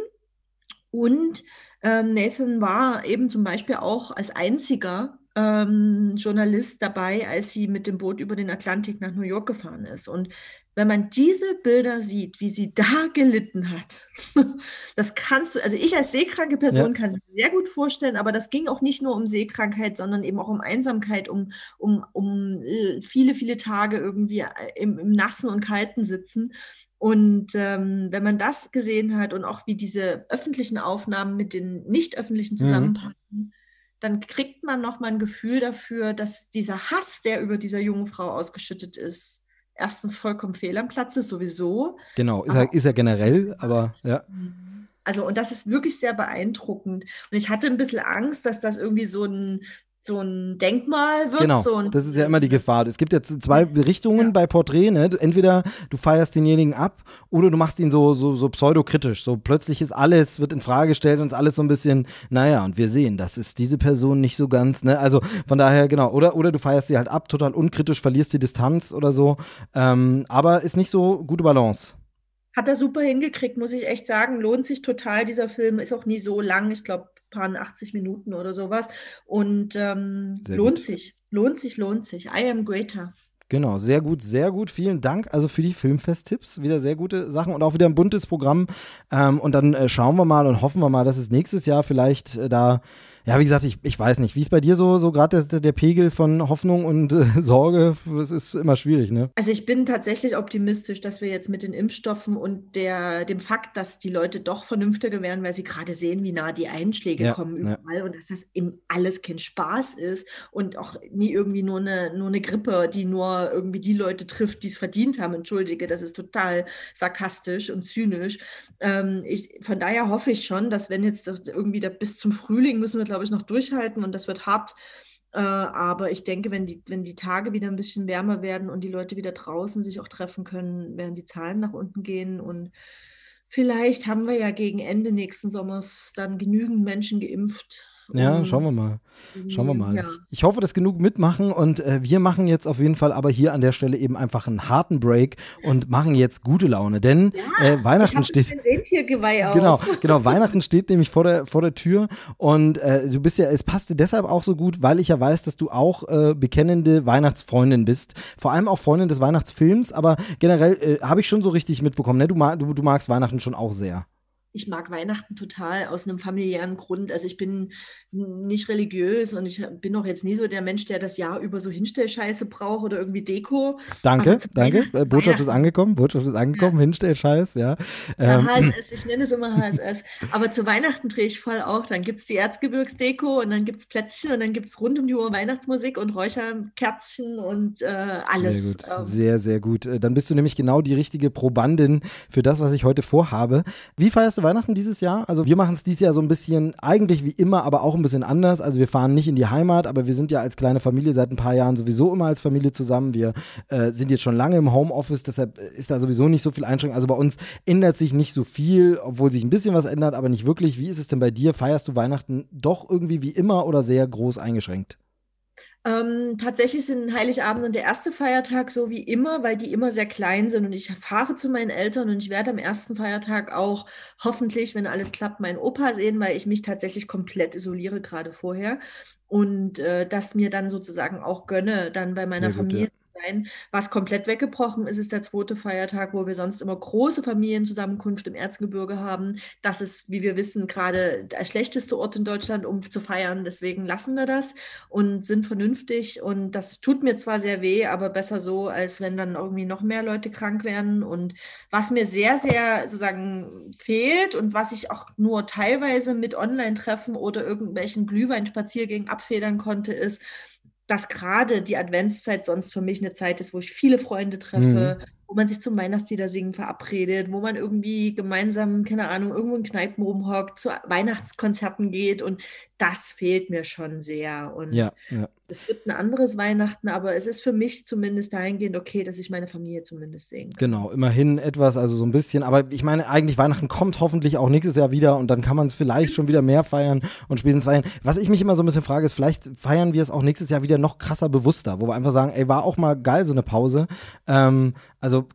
Und ähm, Nathan war eben zum Beispiel auch als einziger ähm, Journalist dabei, als sie mit dem Boot über den Atlantik nach New York gefahren ist. Und wenn man diese Bilder sieht, wie sie da gelitten hat, das kannst du, also ich als seekranke Person ja. kann es sehr gut vorstellen, aber das ging auch nicht nur um Seekrankheit, sondern eben auch um Einsamkeit, um, um, um äh, viele, viele Tage irgendwie äh, im, im Nassen und Kalten sitzen. Und ähm, wenn man das gesehen hat und auch wie diese öffentlichen Aufnahmen mit den nicht öffentlichen zusammenpassen, mhm. dann kriegt man nochmal ein Gefühl dafür, dass dieser Hass, der über dieser jungen Frau ausgeschüttet ist, erstens vollkommen fehl am Platz ist, sowieso. Genau, ist er, ist er generell, aber ja. Also, und das ist wirklich sehr beeindruckend. Und ich hatte ein bisschen Angst, dass das irgendwie so ein, so ein Denkmal wird. Genau, so das ist ja immer die Gefahr. Es gibt jetzt zwei Richtungen ja. bei Porträt. Ne? Entweder du feierst denjenigen ab oder du machst ihn so, so, so pseudokritisch. So plötzlich ist alles, wird in Frage gestellt und ist alles so ein bisschen, naja, und wir sehen, das ist diese Person nicht so ganz. Ne? Also von daher, genau. Oder, oder du feierst sie halt ab, total unkritisch, verlierst die Distanz oder so. Ähm, aber ist nicht so gute Balance. Hat er super hingekriegt, muss ich echt sagen. Lohnt sich total, dieser Film. Ist auch nie so lang. Ich glaube, paar 80 Minuten oder sowas. Und ähm, lohnt gut. sich, lohnt sich, lohnt sich. I am greater. Genau, sehr gut, sehr gut. Vielen Dank also für die Filmfest-Tipps. Wieder sehr gute Sachen und auch wieder ein buntes Programm. Ähm, und dann äh, schauen wir mal und hoffen wir mal, dass es nächstes Jahr vielleicht äh, da Ja, wie gesagt, ich, ich weiß nicht. Wie ist bei dir so, so gerade der, der Pegel von Hoffnung und äh, Sorge? Das ist immer schwierig, ne? Also ich bin tatsächlich optimistisch, dass wir jetzt mit den Impfstoffen und der, dem Fakt, dass die Leute doch vernünftiger werden, weil sie gerade sehen, wie nah die Einschläge ja, kommen überall ja. und dass das eben alles kein Spaß ist und auch nie irgendwie nur eine, nur eine Grippe, die nur irgendwie die Leute trifft, die es verdient haben. Entschuldige, das ist total sarkastisch und zynisch. Ähm, ich, von daher hoffe ich schon, dass wenn jetzt irgendwie da, bis zum Frühling müssen wir, glaube ich, noch durchhalten und das wird hart. Äh, aber ich denke, wenn die, wenn die Tage wieder ein bisschen wärmer werden und die Leute wieder draußen sich auch treffen können, werden die Zahlen nach unten gehen. Und vielleicht haben wir ja gegen Ende nächsten Sommers dann genügend Menschen geimpft, ja, schauen wir mal. Schauen wir mal. Ja. Ich hoffe, dass genug mitmachen und äh, wir machen jetzt auf jeden Fall aber hier an der Stelle eben einfach einen harten Break und machen jetzt gute Laune, denn ja, äh, Weihnachten steht. Genau, genau. Weihnachten steht nämlich vor der vor der Tür und äh, du bist ja, es passte deshalb auch so gut, weil ich ja weiß, dass du auch äh, bekennende Weihnachtsfreundin bist, vor allem auch Freundin des Weihnachtsfilms, aber generell äh, habe ich schon so richtig mitbekommen, ne? Du, du, du magst Weihnachten schon auch sehr ich mag Weihnachten total aus einem familiären Grund. Also ich bin nicht religiös und ich bin auch jetzt nie so der Mensch, der das Jahr über so Hinstellscheiße braucht oder irgendwie Deko. Danke, danke. Äh, Botschaft ist angekommen, Botschaft ist angekommen. Hinstellscheiß, ja. ja. HSS, ähm, ich nenne es immer HSS. Aber zu Weihnachten drehe ich voll auf. Dann gibt es die Erzgebirgsdeko und dann gibt es Plätzchen und dann gibt es rund um die Uhr Weihnachtsmusik und Räucherkerzchen und äh, alles. Sehr gut, ähm. sehr, sehr gut. Äh, dann bist du nämlich genau die richtige Probandin für das, was ich heute vorhabe. Wie feierst du Weihnachten dieses Jahr? Also wir machen es dieses Jahr so ein bisschen, eigentlich wie immer, aber auch ein bisschen anders. Also wir fahren nicht in die Heimat, aber wir sind ja als kleine Familie seit ein paar Jahren sowieso immer als Familie zusammen. Wir äh, sind jetzt schon lange im Homeoffice, deshalb ist da sowieso nicht so viel Einschränkung. Also bei uns ändert sich nicht so viel, obwohl sich ein bisschen was ändert, aber nicht wirklich. Wie ist es denn bei dir? Feierst du Weihnachten doch irgendwie wie immer oder sehr groß eingeschränkt? Ähm, tatsächlich sind Heiligabend und der erste Feiertag so wie immer, weil die immer sehr klein sind. Und ich fahre zu meinen Eltern und ich werde am ersten Feiertag auch hoffentlich, wenn alles klappt, meinen Opa sehen, weil ich mich tatsächlich komplett isoliere gerade vorher. Und äh, das mir dann sozusagen auch gönne, dann bei meiner Familie gut, ja sein. Was komplett weggebrochen ist, ist der zweite Feiertag, wo wir sonst immer große Familienzusammenkunft im Erzgebirge haben. Das ist, wie wir wissen, gerade der schlechteste Ort in Deutschland, um zu feiern. Deswegen lassen wir das und sind vernünftig. Und das tut mir zwar sehr weh, aber besser so, als wenn dann irgendwie noch mehr Leute krank werden. Und was mir sehr, sehr sozusagen fehlt und was ich auch nur teilweise mit Online-Treffen oder irgendwelchen Glühweinspaziergängen abfedern konnte, ist, dass gerade die Adventszeit sonst für mich eine Zeit ist, wo ich viele Freunde treffe, mhm wo man sich zum Weihnachtslieder singen verabredet, wo man irgendwie gemeinsam, keine Ahnung, irgendwo in Kneipen rumhockt, zu Weihnachtskonzerten geht und das fehlt mir schon sehr. Und ja, ja. Es wird ein anderes Weihnachten, aber es ist für mich zumindest dahingehend okay, dass ich meine Familie zumindest sehen kann. Genau, immerhin etwas, also so ein bisschen. Aber ich meine, eigentlich Weihnachten kommt hoffentlich auch nächstes Jahr wieder und dann kann man es vielleicht schon wieder mehr feiern und spätestens feiern. Was ich mich immer so ein bisschen frage, ist, vielleicht feiern wir es auch nächstes Jahr wieder noch krasser bewusster, wo wir einfach sagen, ey, war auch mal geil, so eine Pause. Ähm, also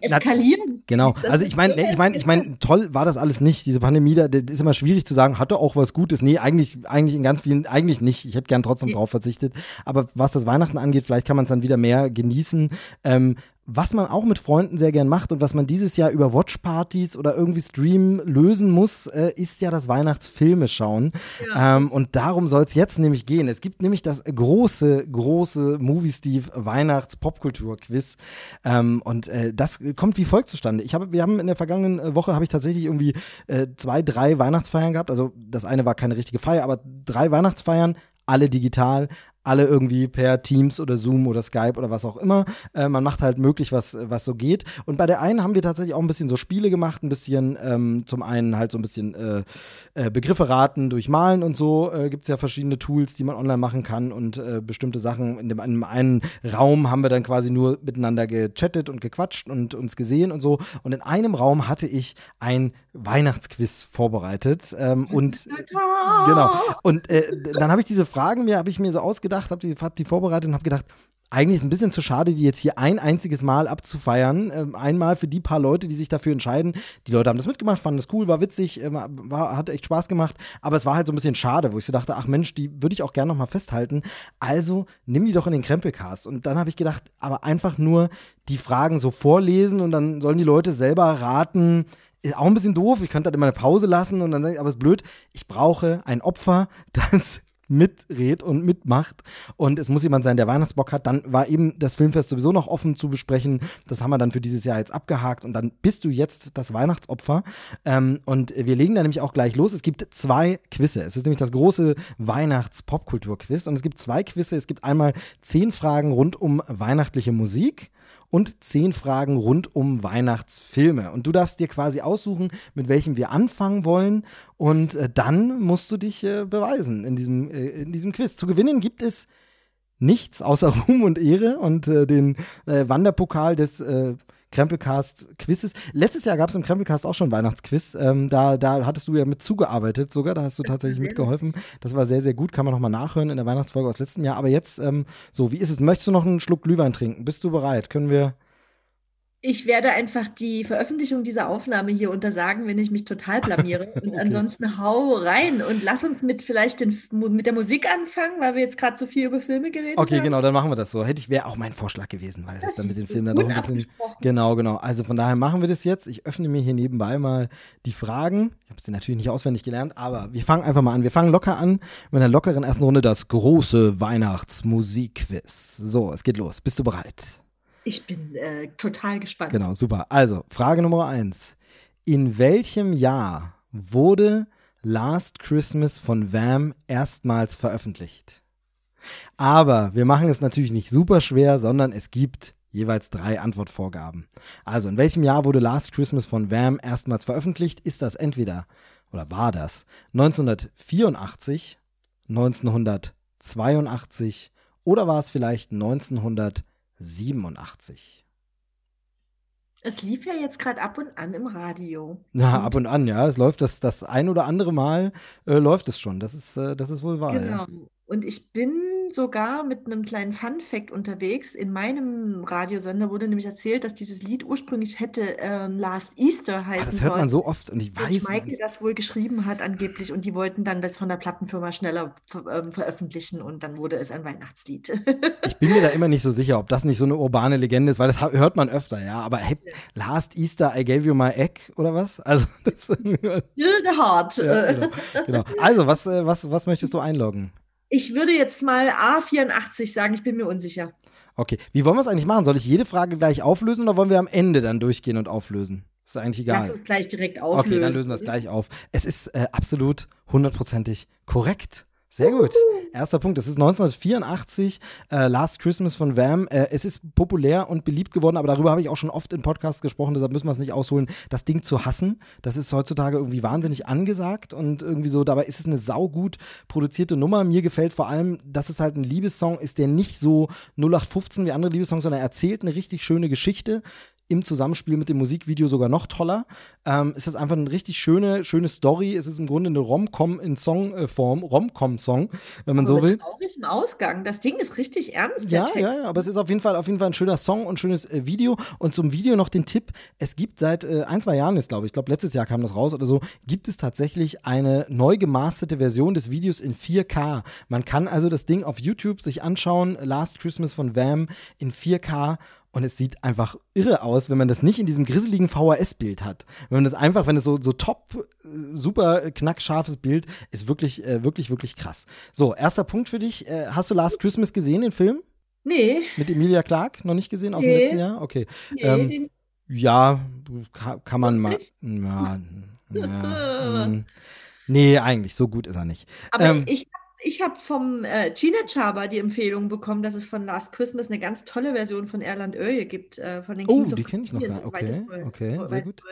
eskalieren. Genau. Also ich meine, ich meine, ich meine, toll war das alles nicht. Diese Pandemie, da ist immer schwierig zu sagen, hatte auch was Gutes. Nee, eigentlich, eigentlich in ganz vielen, eigentlich nicht. Ich hätte gern trotzdem drauf verzichtet. Aber was das Weihnachten angeht, vielleicht kann man es dann wieder mehr genießen. Ähm, was man auch mit Freunden sehr gern macht und was man dieses Jahr über Watchpartys oder irgendwie Stream lösen muss, äh, ist ja das Weihnachtsfilme schauen. Ja, ähm, und darum soll es jetzt nämlich gehen. Es gibt nämlich das große, große Movie Steve Weihnachts Popkultur Quiz. Ähm, und äh, das kommt wie folgt zustande. Ich habe, wir haben in der vergangenen Woche habe ich tatsächlich irgendwie äh, zwei, drei Weihnachtsfeiern gehabt. Also das eine war keine richtige Feier, aber drei Weihnachtsfeiern alle digital, alle irgendwie per Teams oder Zoom oder Skype oder was auch immer. Äh, man macht halt möglich, was, was so geht. Und bei der einen haben wir tatsächlich auch ein bisschen so Spiele gemacht, ein bisschen ähm, zum einen halt so ein bisschen äh, äh, Begriffe raten durch Malen und so. Äh, Gibt es ja verschiedene Tools, die man online machen kann und äh, bestimmte Sachen. In dem in dem einen Raum haben wir dann quasi nur miteinander gechattet und gequatscht und uns gesehen und so. Und in einem Raum hatte ich ein Weihnachtsquiz vorbereitet. Ähm, und genau. Und äh, dann habe ich diese Fragen mir, habe ich mir so ausgedacht gedacht, habe die, hab die vorbereitet und habe gedacht, eigentlich ist es ein bisschen zu schade, die jetzt hier ein einziges Mal abzufeiern. Ähm, einmal für die paar Leute, die sich dafür entscheiden. Die Leute haben das mitgemacht, fanden das cool, war witzig, äh, war, hat echt Spaß gemacht. Aber es war halt so ein bisschen schade, wo ich so dachte, ach Mensch, die würde ich auch gerne nochmal festhalten. Also nimm die doch in den Krempelcast. Und dann habe ich gedacht, aber einfach nur die Fragen so vorlesen und dann sollen die Leute selber raten, ist auch ein bisschen doof. Ich könnte halt immer eine Pause lassen und dann sage ich, aber es ist blöd. Ich brauche ein Opfer, das mitredet und mitmacht. Und es muss jemand sein, der Weihnachtsbock hat. Dann war eben das Filmfest sowieso noch offen zu besprechen. Das haben wir dann für dieses Jahr jetzt abgehakt. Und dann bist du jetzt das Weihnachtsopfer. Ähm, und wir legen da nämlich auch gleich los. Es gibt zwei Quizze. Es ist nämlich das große Weihnachts-Popkultur-Quiz. Und es gibt zwei Quizze. Es gibt einmal zehn Fragen rund um weihnachtliche Musik und zehn Fragen rund um Weihnachtsfilme. Und du darfst dir quasi aussuchen, mit welchem wir anfangen wollen. Und äh, dann musst du dich äh, beweisen in diesem, äh, in diesem Quiz. Zu gewinnen gibt es nichts außer Ruhm und Ehre und äh, den äh, Wanderpokal des äh, Krempelcast-Quizzes. Letztes Jahr gab es im Krempelcast auch schon Weihnachtsquiz. Ähm, da, da hattest du ja mit zugearbeitet sogar. Da hast du tatsächlich mitgeholfen. Das war sehr, sehr gut. Kann man nochmal nachhören in der Weihnachtsfolge aus letztem Jahr. Aber jetzt, ähm, so, wie ist es? Möchtest du noch einen Schluck Glühwein trinken? Bist du bereit? Können wir ich werde einfach die Veröffentlichung dieser Aufnahme hier untersagen, wenn ich mich total blamiere. Und okay. ansonsten hau rein und lass uns mit vielleicht den, mit der Musik anfangen, weil wir jetzt gerade so viel über Filme geredet okay, haben. Okay, genau, dann machen wir das so. Hätte ich, wäre auch mein Vorschlag gewesen, weil das, das dann mit den Filmen dann noch ein bisschen. Genau, genau. Also von daher machen wir das jetzt. Ich öffne mir hier nebenbei mal die Fragen. Ich habe sie natürlich nicht auswendig gelernt, aber wir fangen einfach mal an. Wir fangen locker an mit einer lockeren ersten Runde, das große Weihnachtsmusikquiz. So, es geht los. Bist du bereit? Ich bin äh, total gespannt. Genau, super. Also, Frage Nummer eins. In welchem Jahr wurde Last Christmas von Wham erstmals veröffentlicht? Aber wir machen es natürlich nicht super schwer, sondern es gibt jeweils drei Antwortvorgaben. Also, in welchem Jahr wurde Last Christmas von Wham erstmals veröffentlicht? Ist das entweder oder war das 1984, 1982 oder war es vielleicht 1900 87. Es lief ja jetzt gerade ab und an im Radio. Na, ab und an, ja. Es läuft das, das ein oder andere Mal äh, läuft es schon. Das ist, äh, das ist wohl wahr. Genau. Ja. Und ich bin sogar mit einem kleinen Fun-Fact unterwegs. In meinem Radiosender wurde nämlich erzählt, dass dieses Lied ursprünglich hätte ähm, Last Easter heißen Ach, das hört man so oft und ich weiß. Michael das wohl geschrieben hat angeblich und die wollten dann das von der Plattenfirma schneller ver ähm, veröffentlichen und dann wurde es ein Weihnachtslied. ich bin mir da immer nicht so sicher, ob das nicht so eine urbane Legende ist, weil das hört man öfter, ja. Aber hey, Last Easter I gave you my egg oder was? Also das. Heart. Ja, genau, genau. Also was, äh, was, was möchtest du einloggen? Ich würde jetzt mal A84 sagen, ich bin mir unsicher. Okay, wie wollen wir es eigentlich machen? Soll ich jede Frage gleich auflösen oder wollen wir am Ende dann durchgehen und auflösen? Ist eigentlich egal. Lass uns gleich direkt auflösen. Okay, dann lösen wir es gleich auf. Es ist äh, absolut hundertprozentig korrekt. Sehr gut. Erster Punkt. Es ist 1984, äh, Last Christmas von Wham. Äh, es ist populär und beliebt geworden, aber darüber habe ich auch schon oft in Podcasts gesprochen, deshalb müssen wir es nicht ausholen. Das Ding zu hassen, das ist heutzutage irgendwie wahnsinnig angesagt und irgendwie so, dabei ist es eine saugut produzierte Nummer. Mir gefällt vor allem, dass es halt ein Liebessong ist, der nicht so 0815 wie andere Liebessongs, sondern er erzählt eine richtig schöne Geschichte im Zusammenspiel mit dem Musikvideo sogar noch toller. Ähm, es ist einfach eine richtig schöne, schöne Story. Es ist im Grunde eine Rom-Com in Songform, Rom-Com-Song, wenn man aber so will. Traurigem Ausgang. Das Ding ist richtig ernst. Ja, ja, ja, aber es ist auf jeden Fall, auf jeden Fall ein schöner Song und ein schönes äh, Video. Und zum Video noch den Tipp: Es gibt seit äh, ein, zwei Jahren jetzt, glaube ich, ich glaube letztes Jahr kam das raus oder so, gibt es tatsächlich eine neu gemasterte Version des Videos in 4K. Man kann also das Ding auf YouTube sich anschauen, Last Christmas von Vam in 4K und es sieht einfach irre aus, wenn man das nicht in diesem grisseligen VHS-Bild hat. Wenn man das einfach, wenn es so, so top, äh, super knackscharfes Bild ist, wirklich, äh, wirklich, wirklich krass. So, erster Punkt für dich. Äh, hast du Last Christmas gesehen, den Film? Nee. Mit Emilia Clark? Noch nicht gesehen aus nee. dem letzten Jahr? Okay. Nee, ähm, ja, kann, kann man mal. Ja, ja, hm. nee, eigentlich, so gut ist er nicht. Aber ähm, ich habe ich habe vom äh, Gina Chaba die Empfehlung bekommen, dass es von Last Christmas eine ganz tolle Version von Erland Oeje gibt, äh, von den oh, Kings Oh, die kenne ich noch gar nicht. Okay, okay, sehr gut.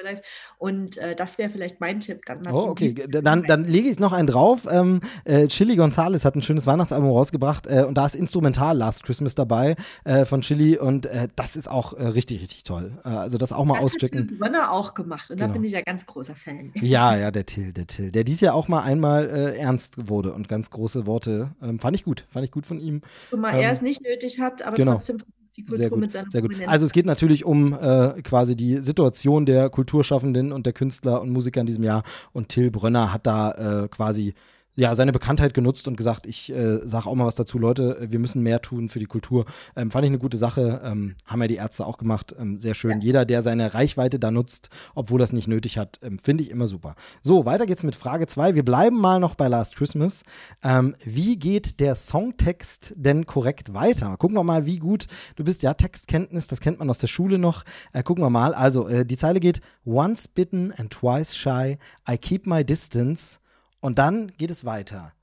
Und äh, das wäre vielleicht mein Tipp. Dann oh, okay, dann, dann lege ich noch einen drauf. Ähm, äh, Chili Gonzales hat ein schönes Weihnachtsalbum rausgebracht äh, und da ist instrumental Last Christmas dabei äh, von Chili und das ist auch richtig, richtig toll. also das auch mal das auschecken. Das hat auch gemacht und genau. da bin ich ja ganz großer Fan. Ja, ja, der Till, der Till, der dies Jahr auch mal einmal ernst wurde und ganz große große Worte. Ähm, fand ich gut, fand ich gut von ihm. Zumal ähm, er es nicht nötig hat, aber genau. trotzdem die Kultur sehr gut, mit seiner sehr gut. Also es geht natürlich um äh, quasi die Situation der Kulturschaffenden und der Künstler und Musiker in diesem Jahr und Till Brönner hat da äh, quasi ja, seine Bekanntheit genutzt und gesagt, ich äh, sage auch mal was dazu, Leute, wir müssen mehr tun für die Kultur. Ähm, fand ich eine gute Sache, ähm, haben ja die Ärzte auch gemacht, ähm, sehr schön. Ja. Jeder, der seine Reichweite da nutzt, obwohl das nicht nötig hat, ähm, finde ich immer super. So, weiter geht's mit Frage 2. Wir bleiben mal noch bei Last Christmas. Ähm, wie geht der Songtext denn korrekt weiter? Gucken wir mal, wie gut du bist. Ja, Textkenntnis, das kennt man aus der Schule noch. Äh, gucken wir mal. Also, äh, die Zeile geht, once bitten and twice shy, I keep my distance. Und dann geht es weiter.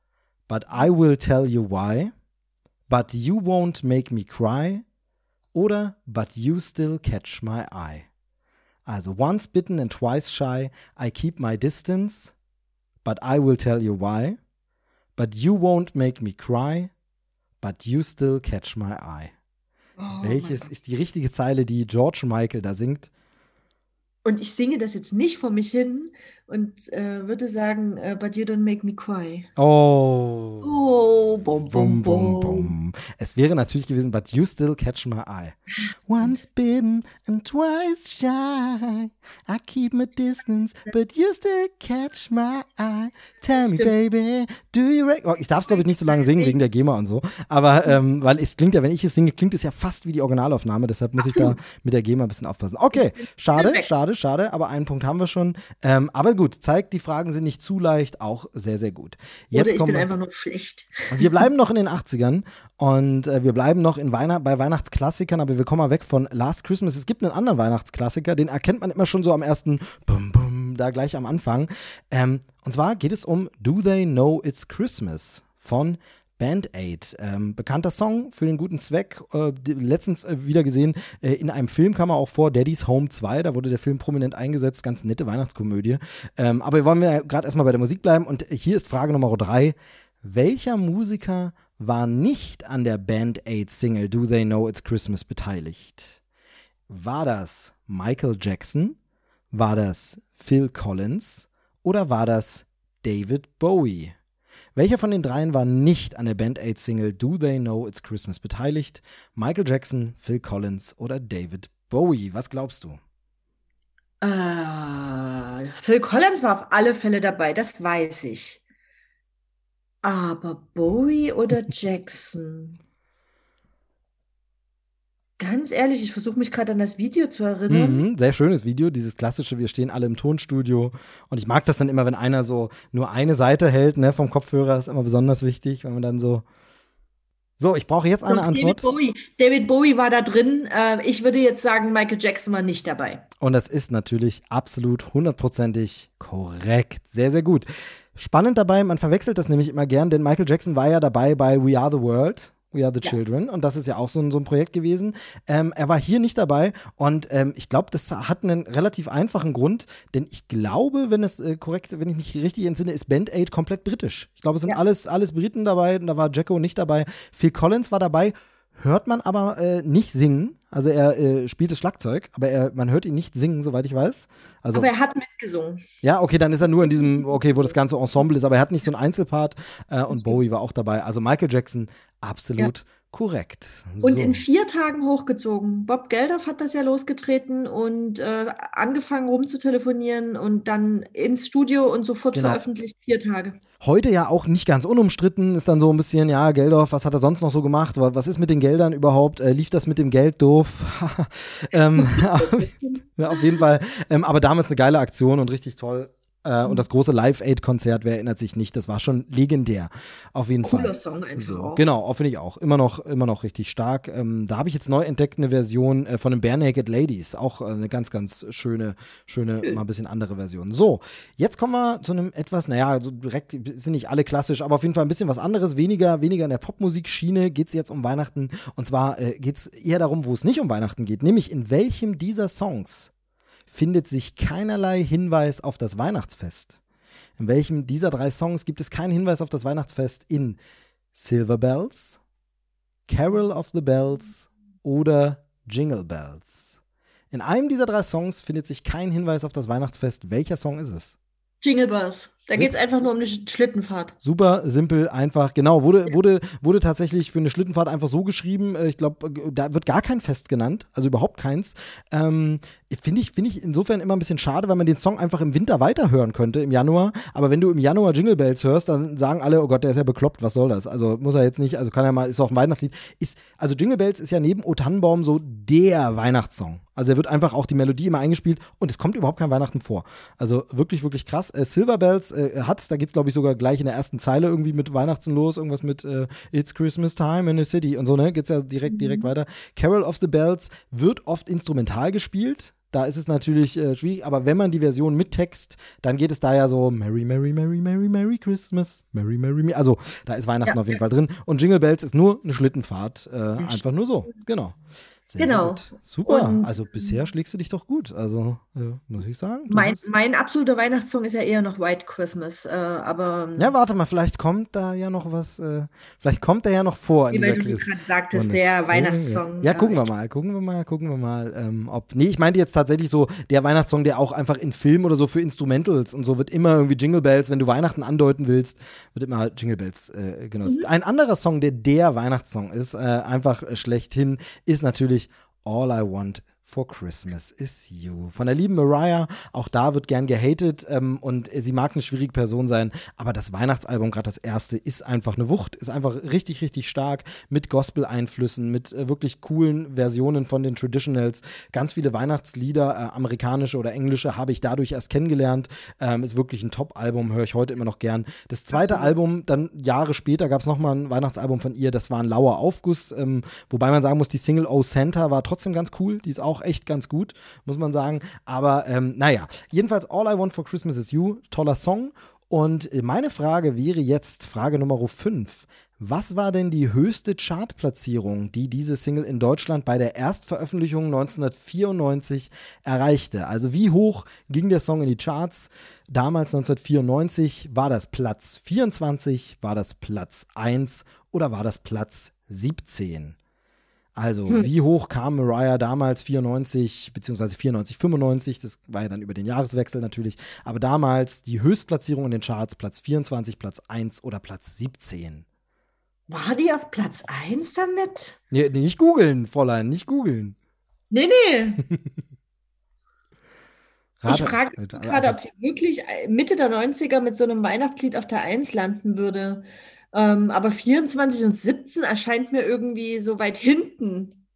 But I will tell you why. But you won't make me cry. Oder But you still catch my eye. Also once bitten and twice shy, I keep my distance. But I will tell you why. But you won't make me cry. But you still catch my eye. Oh Welches ist die richtige Zeile, die George Michael da singt? Und ich singe das jetzt nicht vor mich hin, und äh, würde sagen, äh, But You Don't Make Me Cry. Oh. Oh, bum, bum, bum, bum. Es wäre natürlich gewesen, But You Still Catch My Eye. Once bitten and twice shy. I keep my distance, but you still catch my eye. Tell me, baby, do you oh, Ich darf es, glaube ich, nicht so lange singen, wegen der GEMA und so. Aber, ähm, weil es klingt ja, wenn ich es singe, klingt es ja fast wie die Originalaufnahme. Deshalb muss ich da mit der GEMA ein bisschen aufpassen. Okay, schade, schade, schade. Aber einen Punkt haben wir schon. Ähm, aber gut, zeigt, die Fragen sind nicht zu leicht, auch sehr, sehr gut. Jetzt Oder ich bin wir, einfach nur schlecht. Wir bleiben noch in den 80ern und äh, wir bleiben noch in Weihnacht, bei Weihnachtsklassikern, aber wir kommen mal weg von Last Christmas. Es gibt einen anderen Weihnachtsklassiker, den erkennt man immer schon so am ersten Bum Bum, da gleich am Anfang. Ähm, und zwar geht es um Do They Know It's Christmas von Band Aid. Ähm, bekannter Song für den guten Zweck. Äh, letztens äh, wieder gesehen, äh, in einem Film kam er auch vor, Daddy's Home 2. Da wurde der Film prominent eingesetzt. Ganz nette Weihnachtskomödie. Ähm, aber wir wollen ja gerade erstmal bei der Musik bleiben. Und hier ist Frage Nummer drei. Welcher Musiker war nicht an der Band Aid Single Do They Know It's Christmas beteiligt? War das Michael Jackson? War das Phil Collins? Oder war das David Bowie? Welcher von den dreien war nicht an der Band Aid Single Do They Know It's Christmas beteiligt? Michael Jackson, Phil Collins oder David Bowie? Was glaubst du? Uh, Phil Collins war auf alle Fälle dabei, das weiß ich. Aber Bowie oder Jackson? Ganz ehrlich, ich versuche mich gerade an das Video zu erinnern. Mhm, sehr schönes Video, dieses klassische, wir stehen alle im Tonstudio. Und ich mag das dann immer, wenn einer so nur eine Seite hält, ne, vom Kopfhörer, ist immer besonders wichtig, wenn man dann so. So, ich brauche jetzt eine so, Antwort. David Bowie. David Bowie war da drin. Äh, ich würde jetzt sagen, Michael Jackson war nicht dabei. Und das ist natürlich absolut hundertprozentig korrekt. Sehr, sehr gut. Spannend dabei, man verwechselt das nämlich immer gern, denn Michael Jackson war ja dabei bei We Are the World We Are the ja. Children. Und das ist ja auch so ein, so ein Projekt gewesen. Ähm, er war hier nicht dabei und ähm, ich glaube, das hat einen relativ einfachen Grund, denn ich glaube, wenn es äh, korrekt, wenn ich mich richtig entsinne, ist Band Aid komplett britisch. Ich glaube, es sind ja. alles, alles Briten dabei, da war Jacko nicht dabei. Phil Collins war dabei hört man aber äh, nicht singen. Also er äh, spielt das Schlagzeug, aber er, man hört ihn nicht singen, soweit ich weiß. Also, aber er hat mitgesungen. Ja, okay, dann ist er nur in diesem, okay, wo das ganze Ensemble ist, aber er hat nicht so einen Einzelpart äh, und Bowie war auch dabei. Also Michael Jackson, absolut. Ja. Korrekt. So. Und in vier Tagen hochgezogen. Bob Geldof hat das ja losgetreten und äh, angefangen rumzutelefonieren und dann ins Studio und sofort genau. veröffentlicht. Vier Tage. Heute ja auch nicht ganz unumstritten, ist dann so ein bisschen, ja, Geldorf, was hat er sonst noch so gemacht? Was ist mit den Geldern überhaupt? Äh, lief das mit dem Geld doof? ähm, ja, auf jeden Fall. Ähm, aber damals eine geile Aktion und richtig toll. Äh, und das große Live-Aid-Konzert, wer erinnert sich nicht, das war schon legendär. Auf jeden Cooler Fall. Cooler Song einfach. So, genau, finde ich auch. Immer noch, immer noch richtig stark. Ähm, da habe ich jetzt neu entdeckt eine Version äh, von den Bare Naked Ladies. Auch äh, eine ganz, ganz schöne, schöne, mal ein bisschen andere Version. So, jetzt kommen wir zu einem etwas, naja, so direkt sind nicht alle klassisch, aber auf jeden Fall ein bisschen was anderes. Weniger, weniger in der Popmusikschiene geht es jetzt um Weihnachten. Und zwar äh, geht es eher darum, wo es nicht um Weihnachten geht, nämlich in welchem dieser Songs findet sich keinerlei Hinweis auf das Weihnachtsfest. In welchem dieser drei Songs gibt es keinen Hinweis auf das Weihnachtsfest in Silver Bells, Carol of the Bells oder Jingle Bells? In einem dieser drei Songs findet sich kein Hinweis auf das Weihnachtsfest. Welcher Song ist es? Jingle Bells. Da geht es einfach nur um eine Schlittenfahrt. Super, simpel, einfach. Genau, wurde, wurde, wurde tatsächlich für eine Schlittenfahrt einfach so geschrieben. Äh, ich glaube, da wird gar kein Fest genannt, also überhaupt keins. Ähm, finde ich, finde ich insofern immer ein bisschen schade, weil man den Song einfach im Winter weiterhören könnte, im Januar. Aber wenn du im Januar Jingle Bells hörst, dann sagen alle, oh Gott, der ist ja bekloppt, was soll das? Also muss er jetzt nicht, also kann er mal, ist auch ein Weihnachtslied. Ist, also Jingle Bells ist ja neben O Tannenbaum so der Weihnachtssong. Also er wird einfach auch die Melodie immer eingespielt und es kommt überhaupt kein Weihnachten vor. Also wirklich, wirklich krass. Äh, Silver Bells äh, hat's, da geht's glaube ich sogar gleich in der ersten Zeile irgendwie mit Weihnachten los, irgendwas mit äh, It's Christmas Time in the City und so, ne? Geht's ja direkt, direkt mhm. weiter. Carol of the Bells wird oft instrumental gespielt. Da ist es natürlich äh, schwierig, aber wenn man die Version mit Text, dann geht es da ja so Merry, Merry, Merry, Merry, Merry Christmas, Merry, Merry, Merry. Also da ist Weihnachten ja, auf jeden. Fall drin. Und Jingle Bells ist nur eine Schlittenfahrt. Äh, einfach nur so. Genau. Sehr, genau. Sehr Super. Und also bisher schlägst du dich doch gut. Also äh, muss ich sagen. Mein, mein absoluter Weihnachtssong ist ja eher noch White Christmas. Äh, aber ja, warte mal, vielleicht kommt da ja noch was. Äh, vielleicht kommt er ja noch vor. Wie weil du gerade sagtest, der Weihnachtssong. Ja, gucken wir mal, gucken wir mal, gucken wir mal, ähm, ob. Nee, ich meinte jetzt tatsächlich so der Weihnachtssong, der auch einfach in Film oder so für Instrumentals und so wird immer irgendwie Jingle Bells, wenn du Weihnachten andeuten willst, wird immer halt Jingle Bells äh, genutzt. Mhm. Ein anderer Song, der der Weihnachtssong ist, äh, einfach schlechthin, ist natürlich natürlich All I Want for Christmas is You. Von der lieben Mariah, auch da wird gern gehatet ähm, und sie mag eine schwierige Person sein, aber das Weihnachtsalbum, gerade das erste, ist einfach eine Wucht, ist einfach richtig, richtig stark mit Gospel-Einflüssen, mit äh, wirklich coolen Versionen von den Traditionals. Ganz viele Weihnachtslieder, äh, amerikanische oder englische, habe ich dadurch erst kennengelernt. Ähm, ist wirklich ein Top-Album, höre ich heute immer noch gern. Das zweite Album, dann Jahre später, gab es nochmal ein Weihnachtsalbum von ihr, das war ein lauer Aufguss, ähm, wobei man sagen muss, die Single Oh Santa war trotzdem ganz cool, die ist auch auch echt ganz gut, muss man sagen. Aber ähm, naja, jedenfalls All I Want for Christmas is You, toller Song. Und meine Frage wäre jetzt Frage Nummer 5. Was war denn die höchste Chartplatzierung, die diese Single in Deutschland bei der Erstveröffentlichung 1994 erreichte? Also wie hoch ging der Song in die Charts? Damals 1994 war das Platz 24, war das Platz 1 oder war das Platz 17? Also, hm. wie hoch kam Mariah damals 94 beziehungsweise 94, 95? Das war ja dann über den Jahreswechsel natürlich. Aber damals die Höchstplatzierung in den Charts, Platz 24, Platz 1 oder Platz 17. War die auf Platz 1 damit? Nee, nicht googeln, Fräulein, nicht googeln. Nee, nee. ich frage gerade, ob sie wirklich Mitte der 90er mit so einem Weihnachtslied auf der 1 landen würde. Ähm, aber 24 und 17 erscheint mir irgendwie so weit hinten.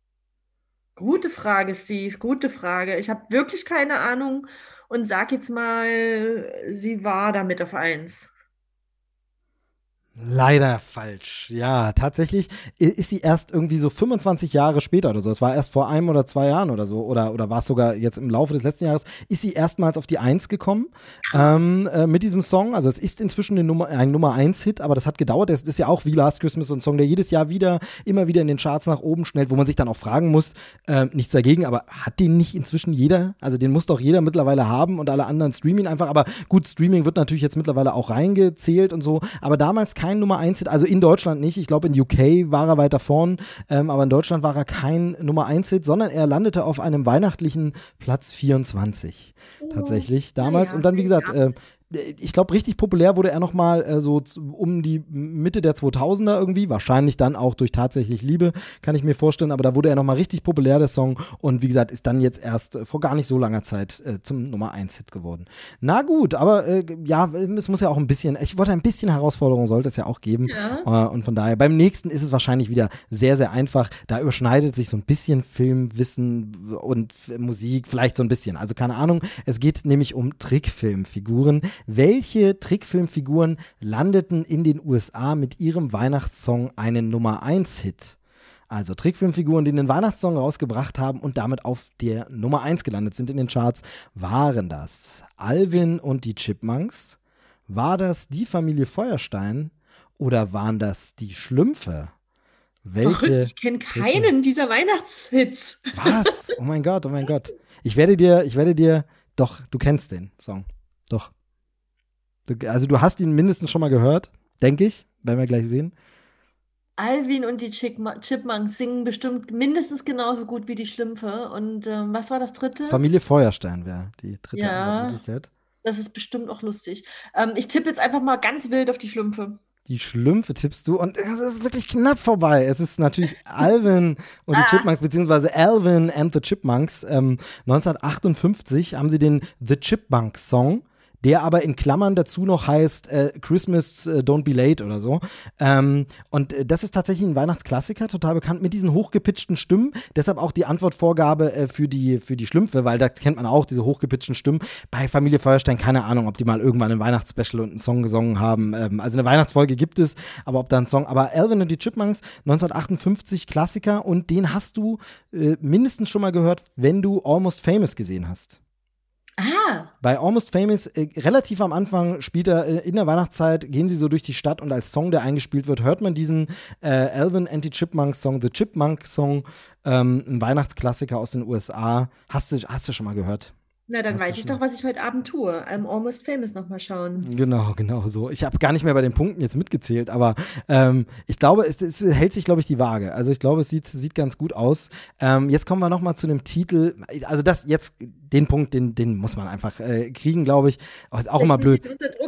Gute Frage, Steve, gute Frage. Ich habe wirklich keine Ahnung und sag jetzt mal, sie war damit auf 1. Leider falsch. Ja, tatsächlich ist sie erst irgendwie so 25 Jahre später oder so. Das war erst vor einem oder zwei Jahren oder so. Oder, oder war es sogar jetzt im Laufe des letzten Jahres, ist sie erstmals auf die Eins gekommen ähm, äh, mit diesem Song. Also es ist inzwischen eine Nummer, ein Nummer eins Hit, aber das hat gedauert. Das ist ja auch wie Last Christmas so ein Song, der jedes Jahr wieder, immer wieder in den Charts nach oben schnellt, wo man sich dann auch fragen muss, äh, nichts dagegen, aber hat den nicht inzwischen jeder? Also den muss doch jeder mittlerweile haben und alle anderen streamen einfach. Aber gut, Streaming wird natürlich jetzt mittlerweile auch reingezählt und so. Aber damals kein Nummer 1 Hit, also in Deutschland nicht. Ich glaube, in UK war er weiter vorn, ähm, aber in Deutschland war er kein Nummer 1 Hit, sondern er landete auf einem weihnachtlichen Platz 24 tatsächlich damals. Ja, und dann, wie gesagt, äh, ich glaube, richtig populär wurde er nochmal äh, so um die Mitte der 2000er irgendwie, wahrscheinlich dann auch durch tatsächlich Liebe, kann ich mir vorstellen, aber da wurde er nochmal richtig populär, der Song, und wie gesagt, ist dann jetzt erst äh, vor gar nicht so langer Zeit äh, zum Nummer 1 Hit geworden. Na gut, aber äh, ja, es muss ja auch ein bisschen, ich wollte ein bisschen Herausforderung, sollte es ja auch geben, ja. Äh, und von daher, beim nächsten ist es wahrscheinlich wieder sehr, sehr einfach, da überschneidet sich so ein bisschen Filmwissen und Musik, vielleicht so ein bisschen, also keine Ahnung, es geht nämlich um Trickfilmfiguren, welche Trickfilmfiguren landeten in den USA mit ihrem Weihnachtssong einen Nummer 1 Hit? Also Trickfilmfiguren, die den Weihnachtssong rausgebracht haben und damit auf der Nummer 1 gelandet sind in den Charts, waren das Alvin und die Chipmunks? War das die Familie Feuerstein? Oder waren das die Schlümpfe? Welche ich kenne keinen dieser Weihnachtshits. Was? Oh mein Gott, oh mein Gott. Ich werde dir, ich werde dir, doch, du kennst den Song. Doch. Also du hast ihn mindestens schon mal gehört, denke ich, werden wir gleich sehen. Alvin und die Chipmunks singen bestimmt mindestens genauso gut wie die Schlümpfe. Und ähm, was war das dritte? Familie Feuerstein wäre die dritte ja, Möglichkeit. Das ist bestimmt auch lustig. Ähm, ich tippe jetzt einfach mal ganz wild auf die Schlümpfe. Die Schlümpfe tippst du und es ist wirklich knapp vorbei. Es ist natürlich Alvin und die ah. Chipmunks, beziehungsweise Alvin and the Chipmunks. Ähm, 1958 haben sie den The Chipmunks Song der aber in Klammern dazu noch heißt äh, Christmas äh, Don't Be Late oder so. Ähm, und äh, das ist tatsächlich ein Weihnachtsklassiker, total bekannt mit diesen hochgepitchten Stimmen. Deshalb auch die Antwortvorgabe äh, für, die, für die Schlümpfe, weil da kennt man auch diese hochgepitchten Stimmen. Bei Familie Feuerstein keine Ahnung, ob die mal irgendwann ein Weihnachtsspecial und einen Song gesungen haben. Ähm, also eine Weihnachtsfolge gibt es, aber ob da ein Song. Aber Alvin und die Chipmunks, 1958 Klassiker und den hast du äh, mindestens schon mal gehört, wenn du Almost Famous gesehen hast. Ah. Bei Almost Famous, äh, relativ am Anfang spielt er äh, in der Weihnachtszeit, gehen sie so durch die Stadt und als Song, der eingespielt wird, hört man diesen äh, Alvin Anti-Chipmunk Song, The Chipmunk Song, ähm, ein Weihnachtsklassiker aus den USA. Hast du, hast du schon mal gehört? Na, dann weiß ich doch, was ich heute Abend tue. I'm Almost Famous nochmal schauen. Genau, genau so. Ich habe gar nicht mehr bei den Punkten jetzt mitgezählt, aber ähm, ich glaube, es, es, hält sich, glaube ich, die Waage. Also ich glaube, es sieht, sieht ganz gut aus. Ähm, jetzt kommen wir nochmal zu dem Titel. Also das jetzt, den Punkt, den, den muss man einfach äh, kriegen, glaube ich. Aber ist auch immer blöd.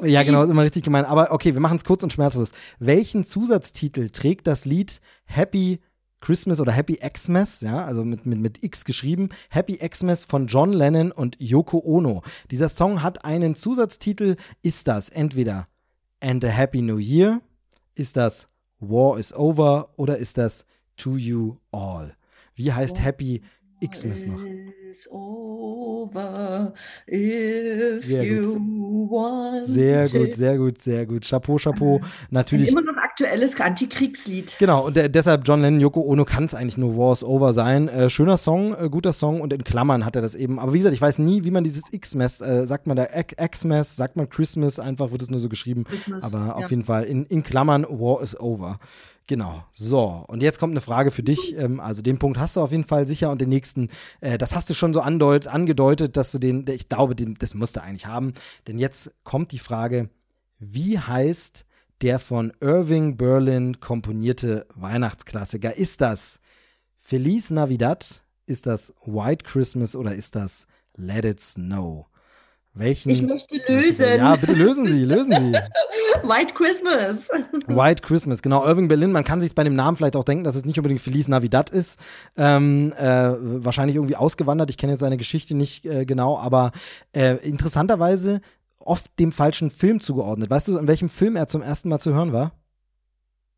Ja, genau, ist immer richtig gemein. Aber okay, wir machen es kurz und schmerzlos. Welchen Zusatztitel trägt das Lied Happy Christmas oder Happy Xmas, ja, also mit, mit, mit X geschrieben, Happy Xmas von John Lennon und Yoko Ono. Dieser Song hat einen Zusatztitel, ist das entweder And a Happy New Year, ist das War is Over oder ist das To You All? Wie heißt Happy Xmas noch? is over if sehr you gut. want Sehr gut, sehr gut, sehr gut. Chapeau, Chapeau. Natürlich. Immer noch aktuelles Antikriegslied. Genau, und deshalb John Lennon, Yoko Ono kann es eigentlich nur Wars Over sein. Äh, schöner Song, äh, guter Song und in Klammern hat er das eben. Aber wie gesagt, ich weiß nie, wie man dieses X-Mess, äh, sagt man da X-Mess, sagt man Christmas, einfach wird es nur so geschrieben. Christmas, Aber ja. auf jeden Fall in, in Klammern War is Over. Genau. So, und jetzt kommt eine Frage für dich. Ähm, also den Punkt hast du auf jeden Fall sicher und den nächsten, äh, das hast du schon so andeut, angedeutet, dass du den, ich glaube, den, das musst du eigentlich haben. Denn jetzt kommt die Frage, wie heißt der von Irving Berlin komponierte Weihnachtsklassiker? Ist das Feliz Navidad? Ist das White Christmas oder ist das Let It Snow? Welchen? Ich möchte lösen. Ja, bitte lösen Sie, lösen Sie. White Christmas. White Christmas, genau. Irving Berlin, man kann sich bei dem Namen vielleicht auch denken, dass es nicht unbedingt Feliz Navidad ist. Ähm, äh, wahrscheinlich irgendwie ausgewandert. Ich kenne jetzt seine Geschichte nicht äh, genau, aber äh, interessanterweise oft dem falschen Film zugeordnet. Weißt du, in welchem Film er zum ersten Mal zu hören war?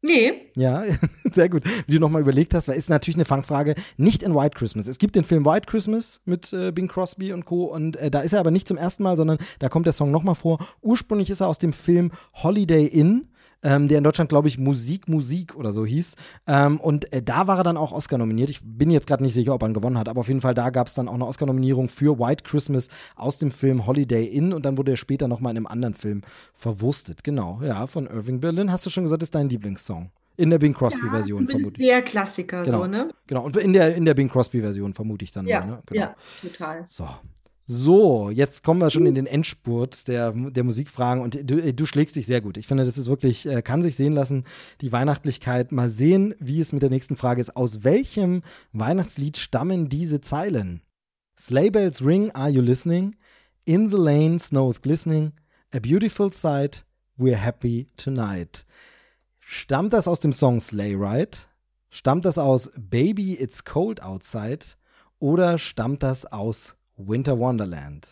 Nee. Ja, sehr gut. Wie du nochmal überlegt hast, weil ist natürlich eine Fangfrage. Nicht in White Christmas. Es gibt den Film White Christmas mit äh, Bing Crosby und Co. Und äh, da ist er aber nicht zum ersten Mal, sondern da kommt der Song nochmal vor. Ursprünglich ist er aus dem Film Holiday Inn ähm, der in Deutschland, glaube ich, Musik, Musik oder so hieß. Ähm, und äh, da war er dann auch Oscar nominiert. Ich bin jetzt gerade nicht sicher, ob er ihn gewonnen hat, aber auf jeden Fall da gab es dann auch eine Oscar-Nominierung für White Christmas aus dem Film Holiday Inn und dann wurde er später nochmal in einem anderen Film verwurstet. Genau, ja, von Irving Berlin. Hast du schon gesagt, ist dein Lieblingssong? In der Bing Crosby-Version ja, vermutlich. Der Klassiker, genau. so, ne? Genau, und in der, in der Bing Crosby-Version vermute ich dann ja, mal, ne? Genau. Ja, total. So, so, jetzt kommen wir schon in den Endspurt der, der Musikfragen und du, du schlägst dich sehr gut. Ich finde, das ist wirklich, äh, kann sich sehen lassen, die Weihnachtlichkeit. Mal sehen, wie es mit der nächsten Frage ist. Aus welchem Weihnachtslied stammen diese Zeilen? Sleigh bells ring, are you listening? In the lane, snow is glistening. A beautiful sight, we're happy tonight. Stammt das aus dem Song Sleigh Ride? Stammt das aus Baby, it's cold outside? Oder stammt das aus Winter Wonderland.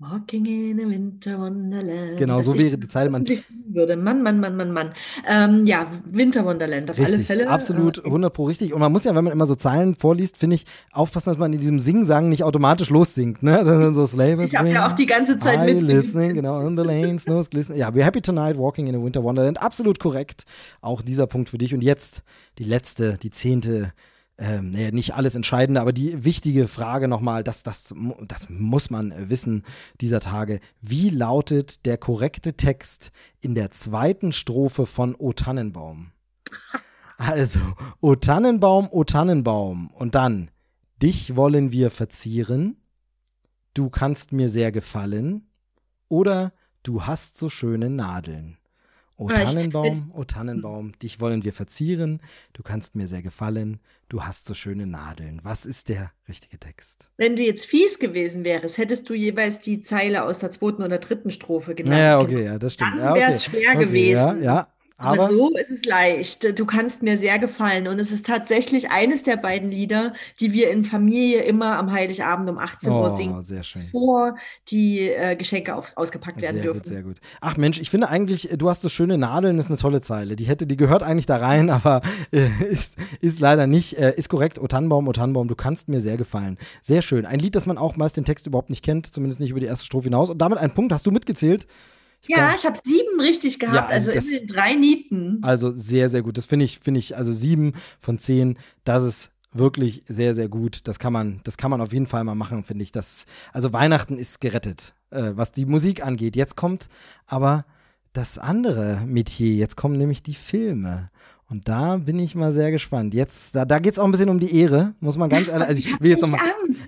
Walking in a Winter Wonderland. Genau, so wäre die Zeile. Man würde. Mann, Mann, Mann, Mann, Mann. Ähm, ja, Winter Wonderland, auf richtig, alle Fälle. Absolut, 100 pro richtig. Und man muss ja, wenn man immer so Zeilen vorliest, finde ich, aufpassen, dass man in diesem Singsang nicht automatisch lossingt. Ne? Dann so Slavers ich habe ja auch die ganze Zeit mit. listening, genau, in the lane, snows glistening. Ja, we're happy tonight, walking in a Winter Wonderland. Absolut korrekt. Auch dieser Punkt für dich. Und jetzt die letzte, die zehnte ähm, naja, nicht alles Entscheidende, aber die wichtige Frage nochmal, das, das, das muss man wissen dieser Tage. Wie lautet der korrekte Text in der zweiten Strophe von O Tannenbaum? Also, O Tannenbaum, O Tannenbaum. Und dann, dich wollen wir verzieren, du kannst mir sehr gefallen oder du hast so schöne Nadeln. O Ah, ich- Tannenbaum, o Tannenbaum, dich wollen wir verzieren, du kannst mir sehr gefallen, du hast so schöne Nadeln. Was ist der richtige Text? Wenn du jetzt fies gewesen wärst, hättest du jeweils die Zeile aus der zweiten oder dritten Strophe genannt. Ja, okay, ja, das stimmt. Dann ja, okay. schwer okay, gewesen. Ja, ja. Aber, Aber, so ist es leicht. Du kannst mir sehr gefallen. Und es ist tatsächlich eines der beiden Lieder, die wir in Familie immer am Heiligabend um 18 Uhr oh, singen, sehr schön. bevor die äh, Geschenke auf, ausgepackt werden Sehr dürfen. gut, sehr gut. Ach Mensch, ich finde eigentlich, du hast so schöne Nadeln, ist eine tolle Zeile. Die hätte, die gehört eigentlich da rein, aber äh, ist, ist leider nicht. Äh, ist korrekt, O Tannenbaum, O Tannenbaum, du kannst mir sehr gefallen. Sehr schön. Ein Lied, das man auch meist den Text überhaupt nicht kennt, zumindest nicht über die erste Strophe hinaus. Und damit ein Punkt, hast du mitgezählt? Ja, ich habe sieben richtig gehabt, Ja, also also das- drei Nieten. Also sehr, sehr gut. Das finde ich, finde ich, also sieben von zehn, das ist wirklich sehr, sehr gut. Das kann man, das kann man auf jeden Fall mal machen, finde ich. Das, also Weihnachten ist gerettet, äh, was die Musik angeht. Jetzt kommt aber das andere Metier. Jetzt kommen nämlich die Filme. Und da bin ich mal sehr gespannt. Jetzt, da, da geht es auch ein bisschen um die Ehre, muss man ganz ehrlich. Also ich hab will jetzt nochmal.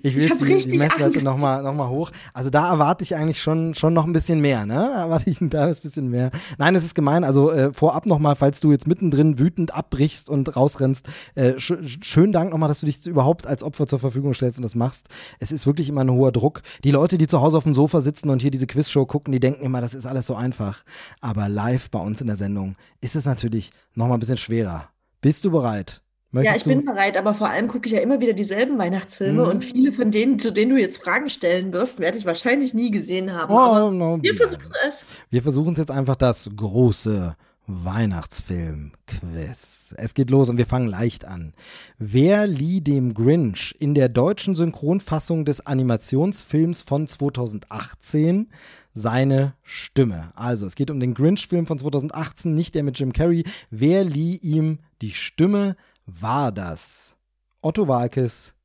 Ich will Ich jetzt die, die Messlatte nochmal noch mal hoch. Also da erwarte ich eigentlich schon, schon noch ein bisschen mehr, ne? Da erwarte ich ein kleines bisschen mehr. Nein, es ist gemein. Also äh, vorab nochmal, falls du jetzt mittendrin wütend abbrichst und rausrennst, äh, sch schönen Dank nochmal, dass du dich überhaupt als Opfer zur Verfügung stellst und das machst. Es ist wirklich immer ein hoher Druck. Die Leute, die zu Hause auf dem Sofa sitzen und hier diese Quizshow gucken, die denken immer, das ist alles so einfach. Aber live bei uns in der Sendung ist es natürlich nochmal ein bisschen schwerer. Bist du bereit? Ja, Möchtest ich du? bin bereit, aber vor allem gucke ich ja immer wieder dieselben Weihnachtsfilme Mhm. und viele von denen, zu denen du jetzt Fragen stellen wirst, werde ich wahrscheinlich nie gesehen haben. Oh, no, wir versuchen es. Wir versuchen es jetzt einfach das große Weihnachtsfilm-Quiz. Es geht los und wir fangen leicht an. Wer lieh dem Grinch in der deutschen Synchronfassung des Animationsfilms von 2018 seine Stimme? Also, es geht um den Grinch-Film von 2018, nicht der mit Jim Carrey. Wer lieh ihm die Stimme? War das Otto Walkes,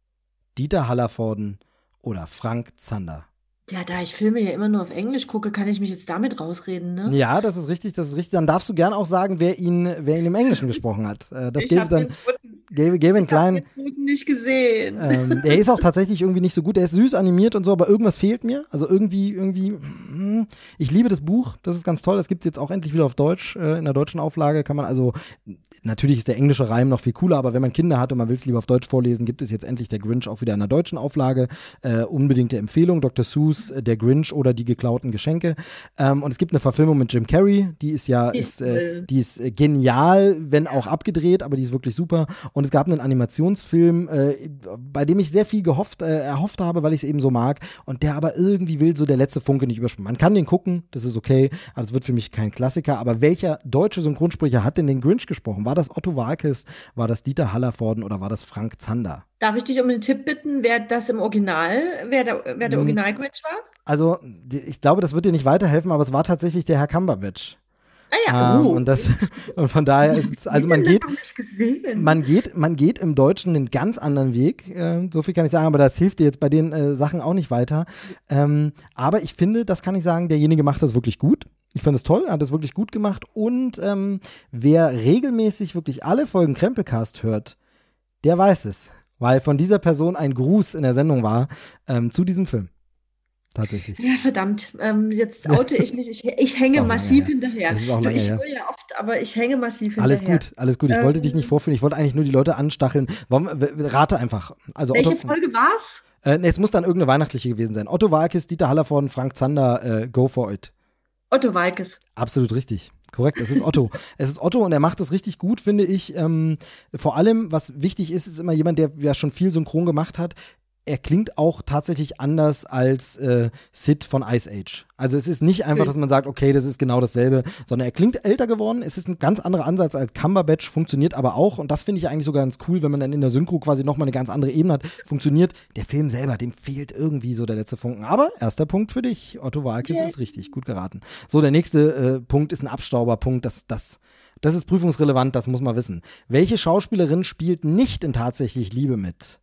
Dieter Hallervorden oder Frank Zander? Ja, da ich Filme ja immer nur auf Englisch gucke, kann ich mich jetzt damit rausreden, ne? Ja, das ist richtig, das ist richtig. Dann darfst du gern auch sagen, wer ihn, wer ihn im Englischen gesprochen hat. Äh, Das ich gebe habe dann, gebe einen ich kleinen. den zweiten nicht gesehen. Ähm, er ist auch tatsächlich irgendwie nicht so gut. Er ist süß animiert und so, aber irgendwas fehlt mir. Also irgendwie, irgendwie. hm. Ich liebe das Buch. Das ist ganz toll. Das gibt es jetzt auch endlich wieder auf Deutsch. Äh, in der deutschen Auflage kann man also. Natürlich ist der englische Reim noch viel cooler, aber wenn man Kinder hat und man will es lieber auf Deutsch vorlesen, gibt es jetzt endlich der Grinch auch wieder in der deutschen Auflage. Äh, unbedingte Empfehlung: Dr. Seuss, äh, der Grinch oder die geklauten Geschenke. Ähm, und es gibt eine Verfilmung mit Jim Carrey. Die ist ja, ist, äh, die ist äh, genial, wenn auch abgedreht, aber die ist wirklich super. Und es gab einen Animationsfilm, äh, bei dem ich sehr viel gehofft, äh, erhofft habe, weil ich es eben so mag. Und der aber irgendwie will so der letzte Funke nicht überspringen. Man kann den gucken, das ist okay, aber das wird für mich kein Klassiker. Aber welcher deutsche Synchronsprecher hat denn den Grinch gesprochen? War das Otto Walkes, war das Dieter Hallervorden oder war das Frank Zander? Darf ich dich um einen Tipp bitten, wer das im Original, wer der, wer der Hm. Original Grinch war? Also, ich glaube, das wird dir nicht weiterhelfen, aber es war tatsächlich der Herr Cumberbatch. Ah ja, Ähm, uh. und, das, und von daher ist es, also man geht, man geht, man geht im Deutschen einen ganz anderen Weg. Äh, so viel kann ich sagen, aber das hilft dir jetzt bei den äh, Sachen auch nicht weiter. Ähm, aber ich finde, das kann ich sagen, derjenige macht das wirklich gut. Ich fand es toll, er hat das wirklich gut gemacht. Und ähm, wer regelmäßig wirklich alle Folgen Krempelcast hört, der weiß es. Weil von dieser Person ein Gruß in der Sendung war ähm, zu diesem Film. Tatsächlich. Ja, verdammt. Ähm, jetzt oute ich mich. Ich, ich hänge massiv her. hinterher. Das ist auch lange ich höre ja oft, aber ich hänge massiv Alles hinterher. gut, alles gut. Ich wollte dich nicht Ähm, vorführen, ich wollte eigentlich nur die Leute anstacheln. Wollen wir- w- rate einfach. Also Welche Otto, Folge war's? äh, nee, es muss dann irgendeine weihnachtliche gewesen sein. Otto Walkes, Dieter Hallervorden, Frank Zander, äh, go for it. Otto Walkes. Absolut richtig. Korrekt, es ist Otto. es ist Otto und er macht es richtig gut, finde ich. Ähm, vor allem, was wichtig ist, ist immer jemand, der ja schon viel synchron gemacht hat. Er klingt auch tatsächlich anders als äh, Sid von Ice Age. Also es ist nicht einfach, dass man sagt, okay, das ist genau dasselbe, sondern er klingt älter geworden. Es ist ein ganz anderer Ansatz als Cumberbatch, funktioniert aber auch. Und das finde ich eigentlich sogar ganz cool, wenn man dann in der Synchro quasi nochmal eine ganz andere Ebene hat. Funktioniert. Der Film selber, dem fehlt irgendwie so der letzte Funken. Aber erster Punkt für dich. Otto Walkes Yay. ist richtig, gut geraten. So, der nächste äh, Punkt ist ein Abstauberpunkt. Das, das, das ist prüfungsrelevant, das muss man wissen. Welche Schauspielerin spielt nicht in tatsächlich Liebe mit?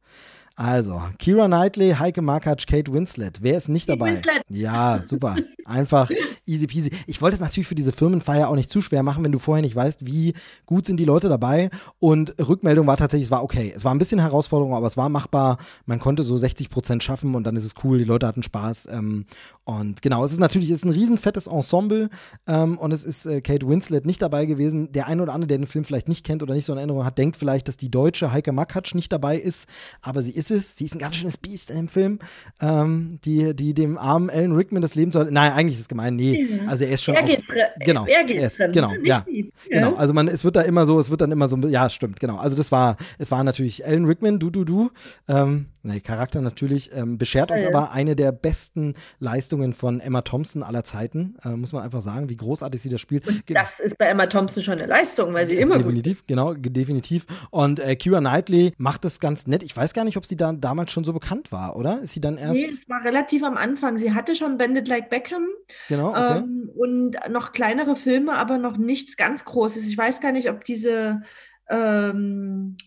Also, Kira Knightley, Heike Markatsch, Kate Winslet. Wer ist nicht dabei? Winslet. Ja, super. Einfach easy peasy. Ich wollte es natürlich für diese Firmenfeier auch nicht zu schwer machen, wenn du vorher nicht weißt, wie gut sind die Leute dabei. Und Rückmeldung war tatsächlich, es war okay. Es war ein bisschen Herausforderung, aber es war machbar. Man konnte so 60 Prozent schaffen und dann ist es cool. Die Leute hatten Spaß. Ähm, und genau, es ist natürlich ist ein riesenfettes Ensemble ähm, und es ist äh, Kate Winslet nicht dabei gewesen. Der eine oder andere, der den Film vielleicht nicht kennt oder nicht so in Erinnerung hat, denkt vielleicht, dass die deutsche Heike Makatsch nicht dabei ist, aber sie ist es. Sie ist ein ganz schönes Biest in dem Film, ähm, die, die dem armen Alan Rickman das Leben soll. Nein, eigentlich ist es gemein. Nee, also er ist schon. Er geht, genau, er geht er ist, drin, genau, ja, genau. Also man, es wird da immer so, es wird dann immer so, ja, stimmt, genau. Also das war, es war natürlich Alan Rickman, du, du, du. Ähm, nee, Charakter natürlich, ähm, beschert uns aber eine der besten Leistungen von Emma Thompson aller Zeiten, äh, muss man einfach sagen, wie großartig sie das spielt. Und das ist bei Emma Thompson schon eine Leistung, weil sie immer definitiv, genau, definitiv. Und äh, Kira Knightley macht das ganz nett. Ich weiß gar nicht, ob sie da damals schon so bekannt war, oder? Ist sie dann erst? Nee, es war relativ am Anfang. Sie hatte schon Bandit Like Beckham. Genau. Okay. Ähm, und noch kleinere Filme, aber noch nichts ganz Großes. Ich weiß gar nicht, ob diese ähm,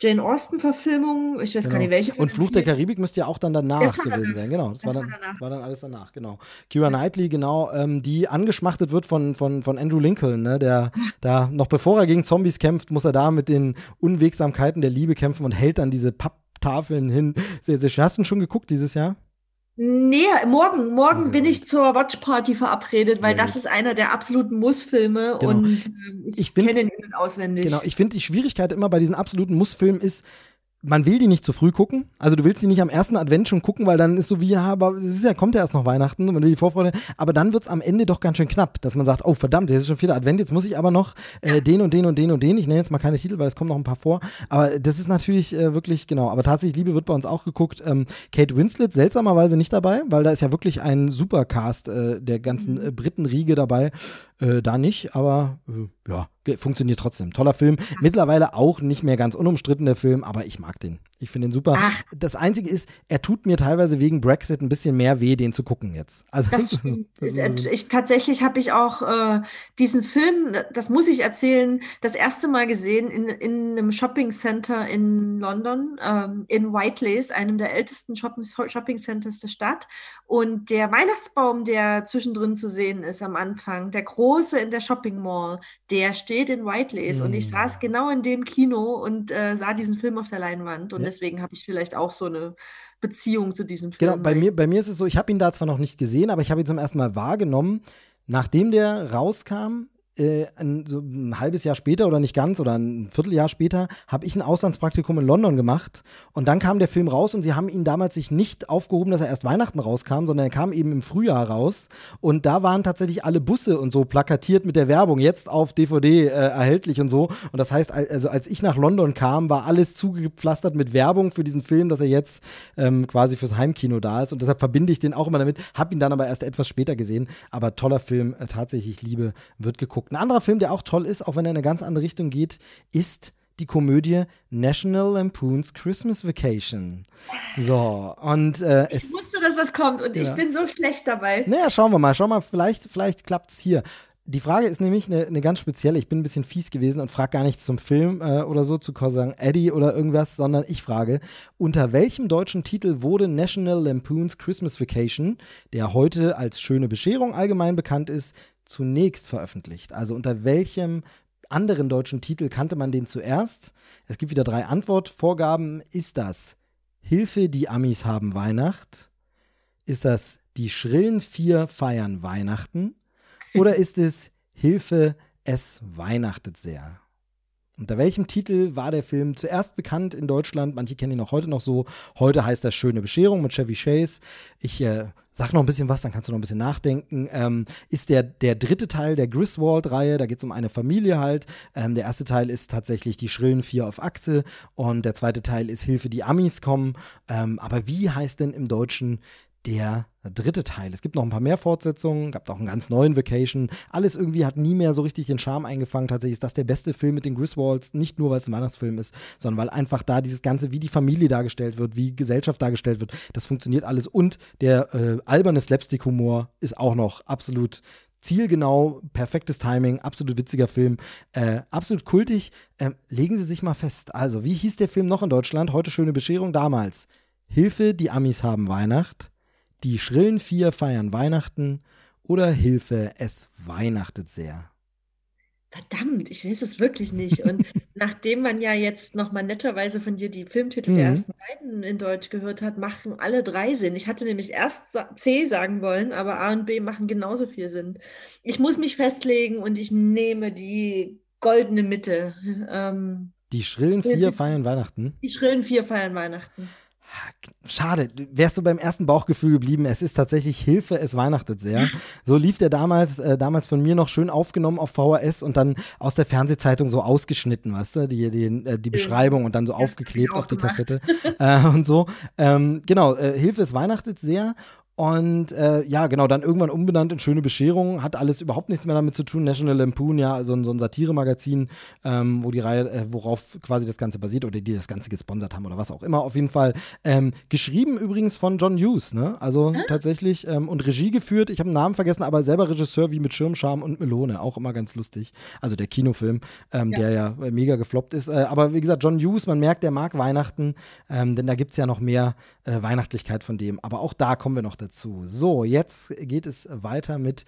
Jane Austen-Verfilmung, ich weiß genau. gar nicht welche. Und Fluch der Karibik müsste ja auch dann danach gewesen sein, genau. Das, das war, dann, war, war, dann, alles danach, genau. Kira Knightley, genau, ähm, die angeschmachtet wird von, von, von Andrew Lincoln, ne, der da, noch bevor er gegen Zombies kämpft, muss er da mit den Unwegsamkeiten der Liebe kämpfen und hält dann diese Papptafeln hin. Sehr, sehr schön. Hast du schon geguckt dieses Jahr? Nee, morgen, morgen okay. bin ich zur Watchparty verabredet, weil ja, das ist einer der absoluten Mussfilme genau. und äh, ich, ich kenne ihn auswendig. Genau, ich finde die Schwierigkeit immer bei diesen absoluten Mussfilmen ist, man will die nicht zu früh gucken. Also du willst die nicht am ersten Advent schon gucken, weil dann ist so wie, ja, aber es ist ja, kommt ja erst noch Weihnachten, man will die Vorfreude. Aber dann wird es am Ende doch ganz schön knapp, dass man sagt, oh verdammt, jetzt ist schon vierter Advent, jetzt muss ich aber noch äh, den und den und den und den. Ich nenne jetzt mal keine Titel, weil es kommen noch ein paar vor. Aber das ist natürlich äh, wirklich, genau. Aber tatsächlich, Liebe wird bei uns auch geguckt. Ähm, Kate Winslet seltsamerweise nicht dabei, weil da ist ja wirklich ein Supercast äh, der ganzen äh, Britenriege dabei. Äh, da nicht, aber äh, ja, funktioniert trotzdem. Toller Film. Mittlerweile auch nicht mehr ganz unumstritten der Film, aber ich mag den. Ich finde ihn super. Ach. Das Einzige ist, er tut mir teilweise wegen Brexit ein bisschen mehr weh, den zu gucken jetzt. Also das stimmt. ich, tatsächlich habe ich auch äh, diesen Film, das muss ich erzählen, das erste Mal gesehen in, in einem Shopping Center in London, ähm, in Whiteley, einem der ältesten Shopping, Shopping Centers der Stadt. Und der Weihnachtsbaum, der zwischendrin zu sehen ist am Anfang, der große in der Shopping Mall, der steht in Whiteley. Mm. Und ich saß hm. genau in dem Kino und äh, sah diesen Film auf der Leinwand. Und ja deswegen habe ich vielleicht auch so eine Beziehung zu diesem Film. Genau, bei mir, bei mir ist es so, ich habe ihn da zwar noch nicht gesehen, aber ich habe ihn zum ersten Mal wahrgenommen. Nachdem der rauskam, äh, ein, so ein halbes Jahr später oder nicht ganz oder ein Vierteljahr später habe ich ein Auslandspraktikum in London gemacht und dann kam der Film raus und sie haben ihn damals sich nicht aufgehoben, dass er erst Weihnachten rauskam, sondern er kam eben im Frühjahr raus und da waren tatsächlich alle Busse und so plakatiert mit der Werbung, jetzt auf DVD äh, erhältlich und so. Und das heißt, also als ich nach London kam, war alles zugepflastert mit Werbung für diesen Film, dass er jetzt ähm, quasi fürs Heimkino da ist und deshalb verbinde ich den auch immer damit, habe ihn dann aber erst etwas später gesehen, aber toller Film, äh, tatsächlich Liebe wird geguckt geguckt. Ein anderer Film, der auch toll ist, auch wenn er in eine ganz andere Richtung geht, ist die Komödie National Lampoon's Christmas Vacation. So, und äh, Ich es, wusste, dass das kommt und ja. ich bin so schlecht dabei. Naja, schauen wir mal, schauen wir mal, vielleicht, vielleicht klappt es hier. Die Frage ist nämlich eine, eine, ganz spezielle. Ich bin ein bisschen fies gewesen und frage gar nichts zum Film äh, oder so, zu Cousin Eddie oder irgendwas, sondern ich frage, unter welchem deutschen Titel wurde National Lampoon's Christmas Vacation, der heute als schöne Bescherung allgemein bekannt ist, zunächst veröffentlicht? Also unter welchem anderen deutschen Titel kannte man den zuerst? Es gibt wieder drei Antwortvorgaben. Ist das Hilfe, die Amis haben Weihnacht? Ist das die schrillen vier feiern Weihnachten? Oder ist es Hilfe, es weihnachtet sehr? Unter welchem Titel war der Film zuerst bekannt in Deutschland? Manche kennen ihn auch heute noch so. Heute heißt das Schöne Bescherung mit Chevy Chase. Ich äh, sag noch ein bisschen was, dann kannst du noch ein bisschen nachdenken. Ähm, ist der, der dritte Teil der Griswold-Reihe, da geht es um eine Familie halt. Ähm, der erste Teil ist tatsächlich die schrillen Vier auf Achse und der zweite Teil ist Hilfe, die Amis kommen. Ähm, aber wie heißt denn im Deutschen der dritte Teil. Es gibt noch ein paar mehr Fortsetzungen, gab auch einen ganz neuen Vacation. Alles irgendwie hat nie mehr so richtig den Charme eingefangen. Tatsächlich ist das der beste Film mit den Griswolds, nicht nur weil es ein Weihnachtsfilm ist, sondern weil einfach da dieses Ganze, wie die Familie dargestellt wird, wie Gesellschaft dargestellt wird, das funktioniert alles. Und der äh, alberne Slapstick-Humor ist auch noch absolut zielgenau, perfektes Timing, absolut witziger Film, äh, absolut kultig. Ähm, legen Sie sich mal fest. Also, wie hieß der Film noch in Deutschland? Heute schöne Bescherung damals. Hilfe, die Amis haben Weihnacht. Die schrillen vier feiern Weihnachten. Oder Hilfe, es weihnachtet sehr. Verdammt, ich weiß es wirklich nicht. Und nachdem man ja jetzt nochmal netterweise von dir die Filmtitel der Mhm. ersten beiden in Deutsch gehört hat, machen alle drei Sinn. Ich hatte nämlich erst C sagen wollen, aber A und B machen genauso viel Sinn. Ich muss mich festlegen und ich nehme die goldene Mitte. Ähm, Die schrillen vier Hilfe. feiern Weihnachten. die schrillen vier feiern Weihnachten. Schade, wärst du beim ersten Bauchgefühl geblieben. Es ist tatsächlich Hilfe, es weihnachtet sehr. So lief der damals, äh, damals von mir noch schön aufgenommen auf VHS und dann aus der Fernsehzeitung so ausgeschnitten, weißt du, die, die, äh, die Beschreibung und dann so Ja, aufgeklebt auf die. Kassette äh, und so. Ähm, genau, äh, Hilfe, es weihnachtet sehr. Und äh, ja, genau, dann irgendwann umbenannt in Schöne Bescherung, hat alles überhaupt nichts mehr damit zu tun. National Lampoon, ja, so ein, so ein Satiremagazin, ähm, wo die Reihe, äh, worauf quasi das Ganze basiert oder die das Ganze gesponsert haben oder was auch immer. Auf jeden Fall ähm, geschrieben übrigens von John Hughes, ne? Also tatsächlich ähm, und Regie geführt. Ich habe den Namen vergessen, aber selber Regisseur wie mit Schirmscham und Melone, auch immer ganz lustig. Also der Kinofilm, ähm, Ja. der ja mega gefloppt ist. Äh, aber wie gesagt, John Hughes, man merkt, der mag Weihnachten, ähm, denn da gibt es ja noch mehr äh, Weihnachtlichkeit von dem. Aber auch da kommen wir noch dazu. So, jetzt geht es weiter mit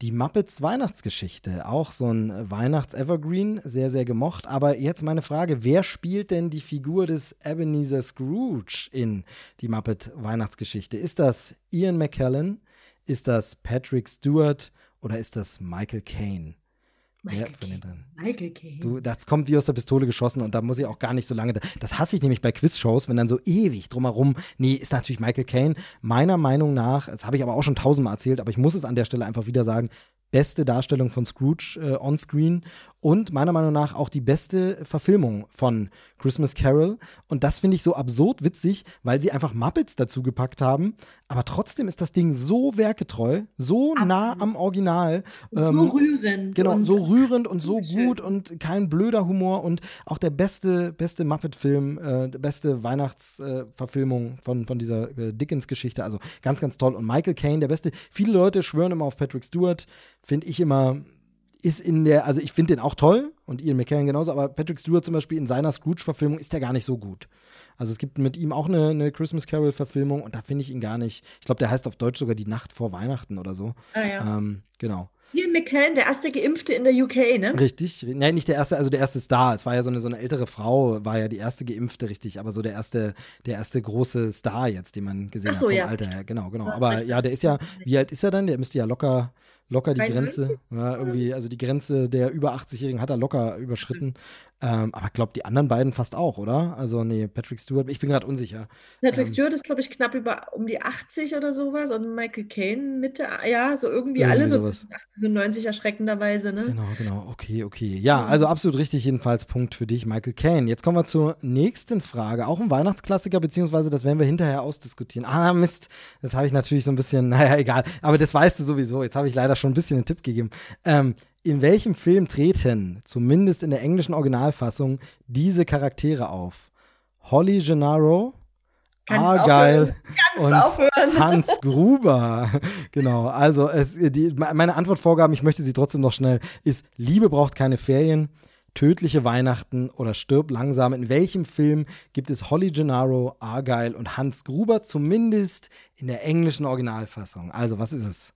die Muppets Weihnachtsgeschichte. Auch so ein Weihnachts-Evergreen, sehr, sehr gemocht. Aber jetzt meine Frage: Wer spielt denn die Figur des Ebenezer Scrooge in die Muppet Weihnachtsgeschichte? Ist das Ian McKellen? Ist das Patrick Stewart? Oder ist das Michael Caine? Michael von den? Michael Caine. Du, das kommt wie aus der Pistole geschossen und da muss ich auch gar nicht so lange. Das hasse ich nämlich bei Quizshows, wenn dann so ewig drumherum. Nee, ist natürlich Michael Caine. Meiner Meinung nach, das habe ich aber auch schon tausendmal erzählt, aber ich muss es an der Stelle einfach wieder sagen. Beste Darstellung von Scrooge äh, on screen und meiner Meinung nach auch die beste Verfilmung von Christmas Carol. Und das finde ich so absurd witzig, weil sie einfach Muppets dazu gepackt haben. Aber trotzdem ist das Ding so werketreu, so nah Absolut. am Original. so ähm, rührend. Genau, so rührend und so Schön. gut und kein blöder Humor und auch der beste, beste Muppet-Film, äh, beste Weihnachtsverfilmung von, von dieser äh, Dickens-Geschichte. Also ganz, ganz toll. Und Michael Caine, der beste. Viele Leute schwören immer auf Patrick Stewart, finde ich immer. Ist in der, also ich finde den auch toll und Ian McKellen genauso, aber Patrick Stewart zum Beispiel in seiner Scrooge-Verfilmung ist der gar nicht so gut. Also es gibt mit ihm auch eine, eine Christmas Carol-Verfilmung und da finde ich ihn gar nicht. Ich glaube, der heißt auf Deutsch sogar Die Nacht vor Weihnachten oder so. Ah, ja. Ähm, genau. Ian McKellen, der erste Geimpfte in der UK, ne? Richtig. Nein, nicht der erste, also der erste Star. Es war ja so eine, so eine ältere Frau, war ja die erste Geimpfte, richtig, aber so der erste, der erste große Star jetzt, den man gesehen Ach so, hat vom ja. Alter her. Genau, genau. Aber ja, der ist ja, wie alt ist er dann? Der müsste ja locker, locker die 93? Grenze, ja, irgendwie, also die Grenze der über 80-Jährigen hat er locker überschritten. Ähm, aber ich glaube, die anderen beiden fast auch, oder? Also, nee, Patrick Stewart, ich bin gerade unsicher. Patrick Ähm, Stewart ist, glaube ich, knapp über um die 80 oder sowas und Michael Caine Mitte, ja, so irgendwie, Irgendwie alle so sowas. zwischen 80 und 90 erschreckenderweise, ne? Genau, genau. Okay, okay. Ja, also absolut richtig, jedenfalls Punkt für dich, Michael Caine. Jetzt kommen wir zur nächsten Frage. Auch ein Weihnachtsklassiker, beziehungsweise das werden wir hinterher ausdiskutieren. Ah, Mist. Das habe ich natürlich so ein bisschen, naja, egal. Aber das weißt du sowieso. Jetzt habe ich leider schon ein bisschen einen Tipp gegeben. Ähm, in welchem Film treten, zumindest in der englischen Originalfassung, diese Charaktere auf? Holly Gennaro, Argyle und aufhören. Hans Gruber. genau. Also es, die, meine Antwortvorgaben, ich möchte sie trotzdem noch schnell, ist Liebe braucht keine Ferien, tödliche Weihnachten oder stirb langsam. In welchem Film gibt es Holly Gennaro, Argyle und Hans Gruber zumindest in der englischen Originalfassung? Also was ist es?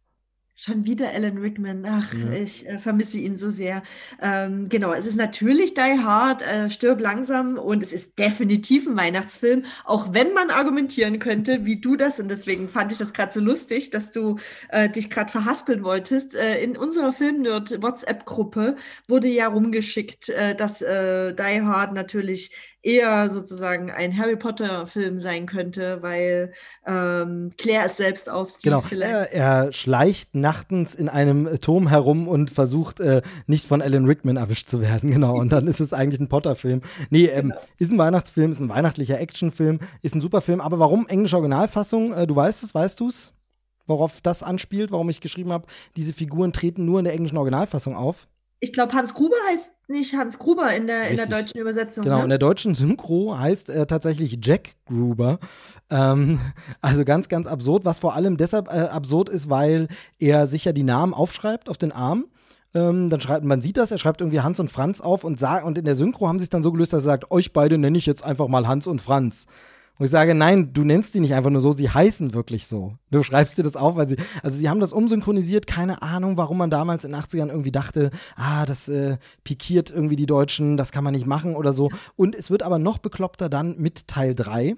Schon wieder Alan Rickman. Ach, Ja. ich äh, vermisse ihn so sehr. Ähm, genau, es ist natürlich Die Hard, äh, Stirb langsam und es ist definitiv ein Weihnachtsfilm, auch wenn man argumentieren könnte, wie du das, und deswegen fand ich das gerade so lustig, dass du äh, dich gerade verhaspeln wolltest. Äh, in unserer Filmnerd-WhatsApp-Gruppe wurde ja rumgeschickt, äh, dass äh, Die Hard natürlich eher sozusagen ein Harry Potter-Film sein könnte, weil ähm, Claire es selbst aufzieht Genau, vielleicht. er, er schleicht nachtens in einem Turm herum und versucht äh, nicht von Alan Rickman erwischt zu werden, genau. Und dann ist es eigentlich ein Potter-Film. Nee, ähm, Genau. ist ein Weihnachtsfilm, ist ein weihnachtlicher Actionfilm, ist ein super Film. Aber warum englische Originalfassung? Äh, du weißt es, weißt du es? Worauf das anspielt, warum ich geschrieben habe, diese Figuren treten nur in der englischen Originalfassung auf? Ich glaube, Hans Gruber heißt nicht Hans Gruber in der, in der deutschen Übersetzung. Genau, ne? in der deutschen Synchro heißt er tatsächlich Jack Gruber. Ähm, also ganz, ganz absurd, was vor allem deshalb äh, absurd ist, weil er sich ja die Namen aufschreibt auf den Arm. Ähm, dann schreibt, man sieht das, er schreibt irgendwie Hans und Franz auf und, sag, und in der Synchro haben sie es dann so gelöst, dass er sagt, euch beide nenne ich jetzt einfach mal Hans und Franz. Und ich sage, nein, du nennst sie nicht einfach nur so, sie heißen wirklich so. Du schreibst dir das auf, weil sie, also sie haben das umsynchronisiert, keine Ahnung, warum man damals in den 80ern irgendwie dachte, ah, das äh, pikiert irgendwie die Deutschen, das kann man nicht machen oder so. Und es wird aber noch bekloppter dann mit Teil 3.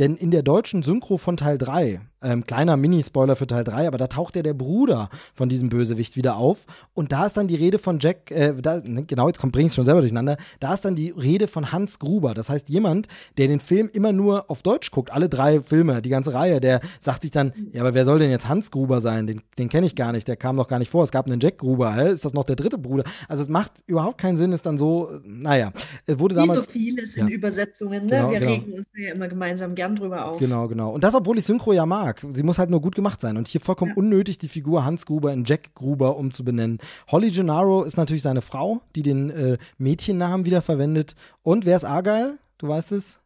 Denn in der deutschen Synchro von Teil 3, ähm, kleiner Mini-Spoiler für Teil 3, aber da taucht ja der Bruder von diesem Bösewicht wieder auf. Und da ist dann die Rede von Jack, äh, da, ne, genau, jetzt bringe ich es schon selber durcheinander. Da ist dann die Rede von Hans Gruber. Das heißt, jemand, der den Film immer nur auf Deutsch guckt, alle drei Filme, die ganze Reihe, der sagt sich dann, ja, aber wer soll denn jetzt Hans Gruber sein? Den, den kenne ich gar nicht, der kam noch gar nicht vor. Es gab einen Jack Gruber, hä? ist das noch der dritte Bruder? Also es macht überhaupt keinen Sinn, ist dann so, naja, es wurde Wie damals. so vieles in Ja. Übersetzungen, ne? Genau, Wir genau. regen uns ja immer gemeinsam gern drüber auf. Genau, genau. Und das, obwohl ich Synchro ja mag. Sie muss halt nur gut gemacht sein. Und hier vollkommen Ja. unnötig, die Figur Hans Gruber in Jack Gruber umzubenennen. Holly Gennaro ist natürlich seine Frau, die den äh, Mädchennamen wieder verwendet. Und wer ist Argyle? Du weißt es?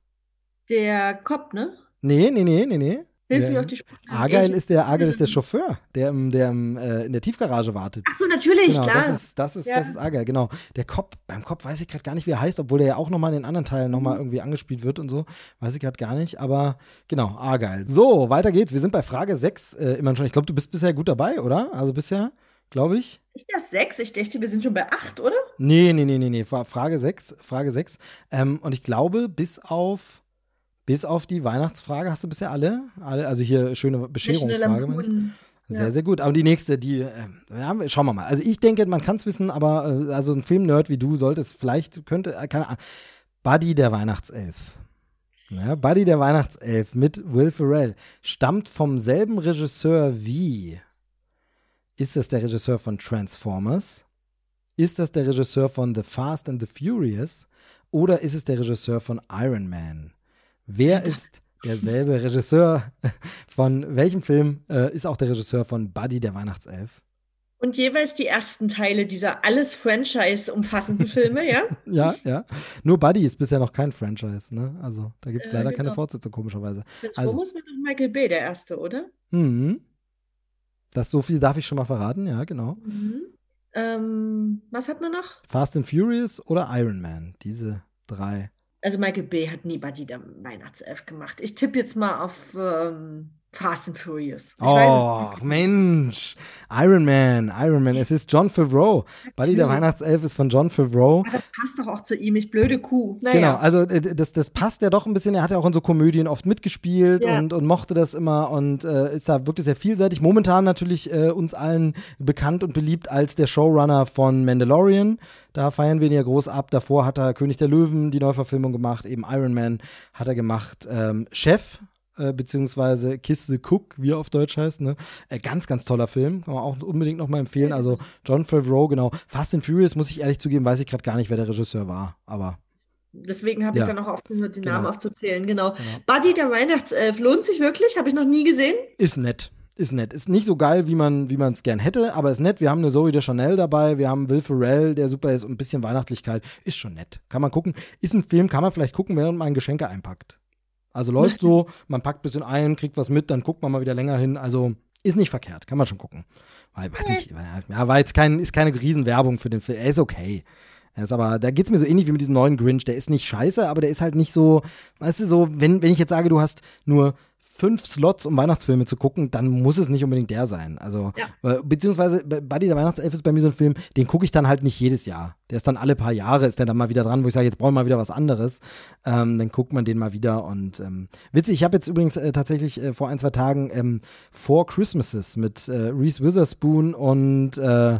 Der Cop, ne? Nee, nee, nee, nee, nee. Hilf Der- mir auf die Sprünge. Argyle Ich- ist der, Argyle ist der Chauffeur, der, im- der im, äh, in der Tiefgarage wartet. Ach so, natürlich, Genau, klar. das ist, das ist, Ja. das ist Argyle, genau. Der Cop, beim Cop weiß ich gerade gar nicht, wie er heißt, obwohl der ja auch nochmal in den anderen Teilen nochmal Mhm. irgendwie angespielt wird und so. Weiß ich gerade gar nicht, aber genau, Argyle. So, weiter geht's. Wir sind bei Frage 6 äh, immerhin schon. Ich glaube, du bist bisher gut dabei, oder? Also bisher, glaube ich. Ich das sechs. Ich dachte, wir sind schon bei acht, oder? Nee, nee, nee, nee, nee. Fra- Frage 6, Frage 6. Ähm, und ich glaube, bis auf, bis auf die Weihnachtsfrage hast du bisher alle, alle also hier schöne Bescherungsfrage. meine ich. Lampoon. Sehr, Ja. sehr gut. Aber die nächste, die, äh, ja, schauen wir mal. Also ich denke, man kann es wissen, aber äh, also ein Filmnerd wie du solltest vielleicht, könnte, äh, keine Ahnung. Buddy der Weihnachtself. Ja, Buddy der Weihnachtself mit Will Ferrell stammt vom selben Regisseur wie. Ist das der Regisseur von Transformers? Ist das der Regisseur von The Fast and the Furious? Oder ist es der Regisseur von Iron Man? Wer ist derselbe Regisseur von welchem Film äh, ist auch der Regisseur von Buddy der Weihnachtself? Und jeweils die ersten Teile dieser alles Franchise umfassenden Filme, ja? Ja, ja. Nur Buddy ist bisher noch kein Franchise, ne? Also da gibt es Äh, leider keine genau. Fortsetzung, komischerweise. Transformers war doch Michael Bay der erste, oder? Mhm. Das so viel darf ich schon mal verraten, ja, genau. Mhm. Ähm, was hat man noch? Fast and Furious oder Iron Man, diese drei. Also Michael Bay hat nie Buddy der Weihnachtself gemacht. Ich tippe jetzt mal auf ähm, Fast and Furious. Ich weiß Oh, es nicht. Mensch. Iron Man, Iron Man. Es ist John Favreau. Buddy der. Weihnachtself ist von John Favreau. Aber das passt doch auch zu ihm, ich blöde Kuh. Genau, Naja, also äh, das, das passt ja doch ein bisschen. Er hat ja auch in so Komödien oft mitgespielt Ja. und, und mochte das immer und äh, ist da wirklich sehr vielseitig. Momentan natürlich äh, uns allen bekannt und beliebt als der Showrunner von Mandalorian. Da feiern wir ihn ja groß ab. Davor hat er König der Löwen die Neuverfilmung gemacht, eben Iron Man hat er gemacht. Ähm, Chef, äh, beziehungsweise Kiss the Cook, wie er auf Deutsch heißt. Ne? Äh, ganz, ganz toller Film. Kann man auch unbedingt nochmal empfehlen. Also John Favreau, genau. Fast and Furious, muss ich ehrlich zugeben, weiß ich gerade gar nicht, wer der Regisseur war. Aber deswegen habe Ja. ich dann auch aufgehört, die Genau. Namen aufzuzählen. Genau. Genau. Buddy der Weihnachtself lohnt sich wirklich, habe ich noch nie gesehen. Ist nett. Ist nett. Ist nicht so geil, wie man wie es gern hätte, aber ist nett. Wir haben eine Zoe de Chanel dabei, wir haben Will Ferrell, der super ist und ein bisschen Weihnachtlichkeit. Ist schon nett. Kann man gucken. Ist ein Film, kann man vielleicht gucken, während man Geschenke einpackt. Also läuft so, man packt ein bisschen ein, kriegt was mit, dann guckt man mal wieder länger hin. Also ist nicht verkehrt, kann man schon gucken. Weil, weiß nicht, ja, war jetzt kein, ist keine Riesenwerbung für den Film. Er ist okay. Er ist aber, da geht es mir so ähnlich wie mit diesem neuen Grinch. Der ist nicht scheiße, aber der ist halt nicht so, weißt du, so, wenn, wenn ich jetzt sage, du hast nur fünf Slots, um Weihnachtsfilme zu gucken, dann muss es nicht unbedingt der sein. Also, Ja. äh, beziehungsweise bei- Buddy der Weihnachtself ist bei mir so ein Film, den gucke ich dann halt nicht jedes Jahr. Der ist dann alle paar Jahre, ist der dann mal wieder dran, wo ich sage, jetzt brauchen wir mal wieder was anderes. Ähm, dann guckt man den mal wieder und ähm, witzig, ich habe jetzt übrigens äh, tatsächlich äh, vor ein, zwei Tagen ähm, Four Christmases mit äh, Reese Witherspoon und äh,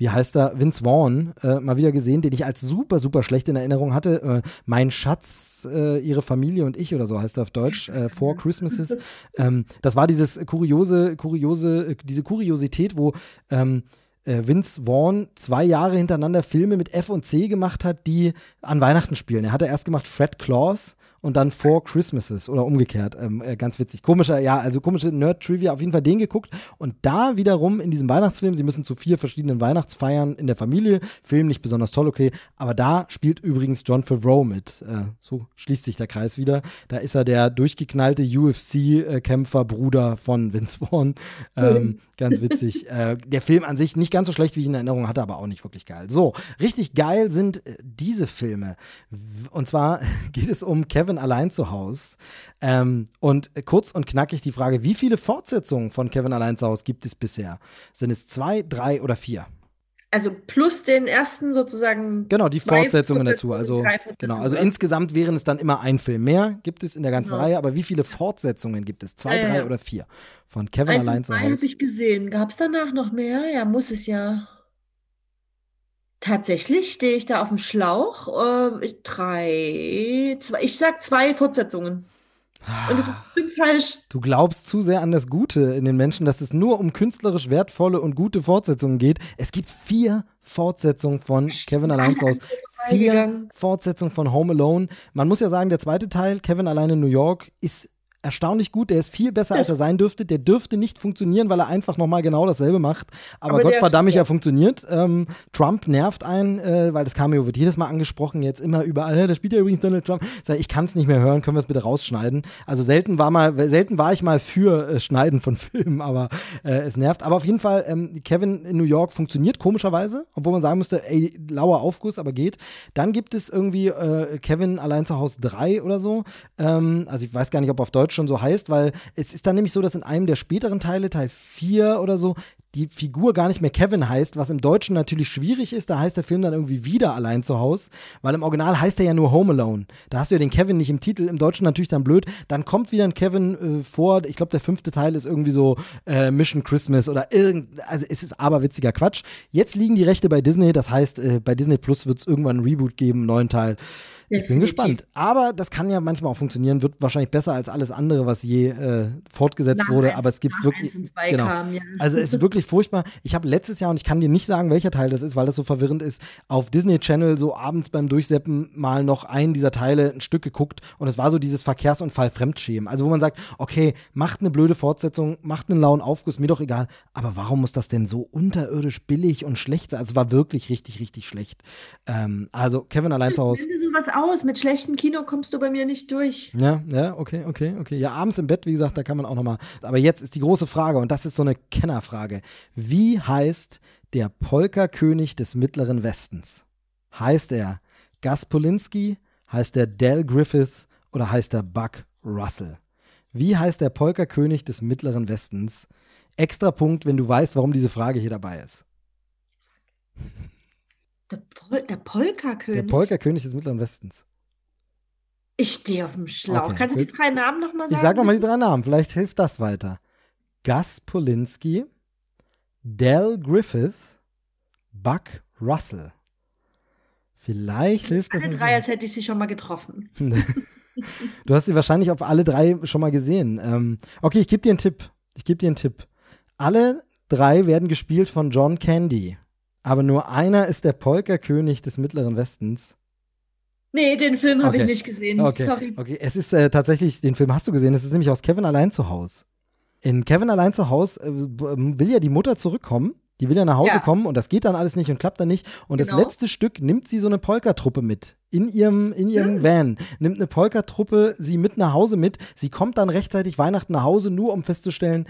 wie heißt er, Vince Vaughn, äh, mal wieder gesehen, den ich als super, super schlecht in Erinnerung hatte. Äh, mein Schatz, äh, ihre Familie und ich oder so heißt er auf Deutsch, äh, Four Christmases. ähm, das war dieses kuriose, kuriose, diese Kuriosität, wo ähm, äh, Vince Vaughn zwei Jahre hintereinander Filme mit F und C gemacht hat, die an Weihnachten spielen. Er hatte erst gemacht Fred Claus und dann Four Christmases oder umgekehrt. Ähm, äh, ganz witzig. Komischer, ja, also komische Nerd-Trivia, auf jeden Fall den geguckt. Und da wiederum in diesem Weihnachtsfilm, sie müssen zu vier verschiedenen Weihnachtsfeiern in der Familie, Film nicht besonders toll, okay, aber da spielt übrigens John Favreau mit. Äh, so schließt sich der Kreis wieder. Da ist er der durchgeknallte UFC-Kämpfer, Bruder von Vince Vaughn. Ähm, ganz witzig. äh, der Film an sich nicht ganz so schlecht, wie ich in Erinnerung hatte, aber auch nicht wirklich geil. So, richtig geil sind äh, diese Filme. Und zwar geht es um Kevin allein zu Hause. Ähm, und kurz und knackig die Frage, wie viele Fortsetzungen von Kevin allein zu Hause gibt es bisher? Sind es zwei, drei oder vier? Also plus den ersten sozusagen. Genau, die Fortsetzungen dazu. Also, genau, also insgesamt wären es dann immer ein Film mehr, gibt es in der ganzen genau. Reihe. Aber wie viele Fortsetzungen gibt es? Zwei, ja, drei ja. oder vier? Von Kevin Eins allein zu Hause. habe ich gesehen. Gab es danach noch mehr? Ja, muss es ja. Tatsächlich stehe ich da auf dem Schlauch. Äh, drei, zwei, ich sag zwei Fortsetzungen. Und das ist falsch. Du glaubst zu sehr an das Gute in den Menschen, dass es nur um künstlerisch wertvolle und gute Fortsetzungen geht. Es gibt vier Fortsetzungen von? Kevin allein zu Hause. Vier Fortsetzungen von Home Alone. Man muss ja sagen, der zweite Teil, Kevin allein in New York, ist erstaunlich gut. Der ist viel besser, als er sein dürfte. Der dürfte nicht funktionieren, weil er einfach nochmal genau dasselbe macht. Aber, Aber Gott verdammt, er funktioniert. Ähm, Trump nervt einen, äh, weil das Cameo wird jedes Mal angesprochen, jetzt immer überall. Da spielt ja übrigens Donald Trump. Ich kann es nicht mehr hören, können wir es bitte rausschneiden. Also selten war mal, selten war ich mal für äh, Schneiden von Filmen, aber äh, es nervt. Aber auf jeden Fall, ähm, Kevin in New York funktioniert komischerweise, obwohl man sagen müsste, ey, lauer Aufguss, aber geht. Dann gibt es irgendwie äh, Kevin allein zu Hause 3 oder so. Ähm, also ich weiß gar nicht, ob auf Deutsch Deutsch schon so heißt, weil es ist dann nämlich so, dass in einem der späteren Teile, Teil 4 oder so, die Figur gar nicht mehr Kevin heißt, was im Deutschen natürlich schwierig ist. Da heißt der Film dann irgendwie wieder allein zu Hause, weil im Original heißt er ja nur Home Alone. Da hast du ja den Kevin nicht im Titel, im Deutschen natürlich dann blöd. Dann kommt wieder ein Kevin äh, vor. Ich glaube, der fünfte Teil ist irgendwie so äh, Mission Christmas oder irgend. Also es ist aber witziger Quatsch. Jetzt liegen die Rechte bei Disney, das heißt, äh, bei Disney Plus wird es irgendwann ein Reboot geben, einen neuen Teil. Ich bin gespannt. Aber das kann ja manchmal auch funktionieren, wird wahrscheinlich besser als alles andere, was je äh, fortgesetzt nach wurde. Eins, aber es gibt wirklich. Genau. Kam, ja. Also es ist wirklich furchtbar. Ich habe letztes Jahr, und ich kann dir nicht sagen, welcher Teil das ist, weil das so verwirrend ist, auf Disney Channel so abends beim Durchseppen mal noch einen dieser Teile ein Stück geguckt und es war so dieses Verkehrsunfall Fremdschämen. Also wo man sagt, okay, macht eine blöde Fortsetzung, macht einen lauen Aufguss, mir doch egal. Aber warum muss das denn so unterirdisch billig und schlecht sein? Also es war wirklich richtig, richtig schlecht. Ähm, also Kevin allein zu Hause aus. Mit schlechtem Kino kommst du bei mir nicht durch. Ja, ja, okay, okay, okay. Ja, abends im Bett, wie gesagt, da kann man auch noch mal. Aber jetzt ist die große Frage und das ist so eine Kennerfrage. Wie heißt der Polka-König des Mittleren Westens? Heißt er Gus Polinski? Heißt er Dell Griffiths? Oder heißt er Buck Russell? Wie heißt der Polka-König des Mittleren Westens? Extra Punkt, wenn du weißt, warum diese Frage hier dabei ist. Der, Pol der Polka-König? Der Polka-König des Mittleren Westens. Ich stehe auf dem Schlauch. Okay, Kannst du die drei Namen nochmal sagen? Ich sag nochmal die drei Namen, vielleicht hilft das weiter. Gus Polinski, Dell Griffith, Buck Russell. Vielleicht hilft das. Alle drei, als hätte ich sie schon mal getroffen. du hast sie wahrscheinlich auf alle drei schon mal gesehen. Ähm, okay, ich gebe dir einen Tipp. Ich gebe dir einen Tipp. Alle drei werden gespielt von John Candy aber nur einer ist der Polka-König des Mittleren Westens. Nee, den Film habe okay. ich nicht gesehen. Okay. Sorry. Okay, es ist äh, tatsächlich, den Film hast du gesehen, es ist nämlich aus Kevin allein zu Hause. In Kevin allein zu Hause äh, will ja die Mutter zurückkommen. Die will ja nach Hause ja. kommen und das geht dann alles nicht und klappt dann nicht. Und genau. das letzte Stück nimmt sie so eine Polka-Truppe mit. In ihrem, in ihrem ja. Van. Nimmt eine Polka-Truppe sie mit nach Hause mit. Sie kommt dann rechtzeitig Weihnachten nach Hause, nur um festzustellen,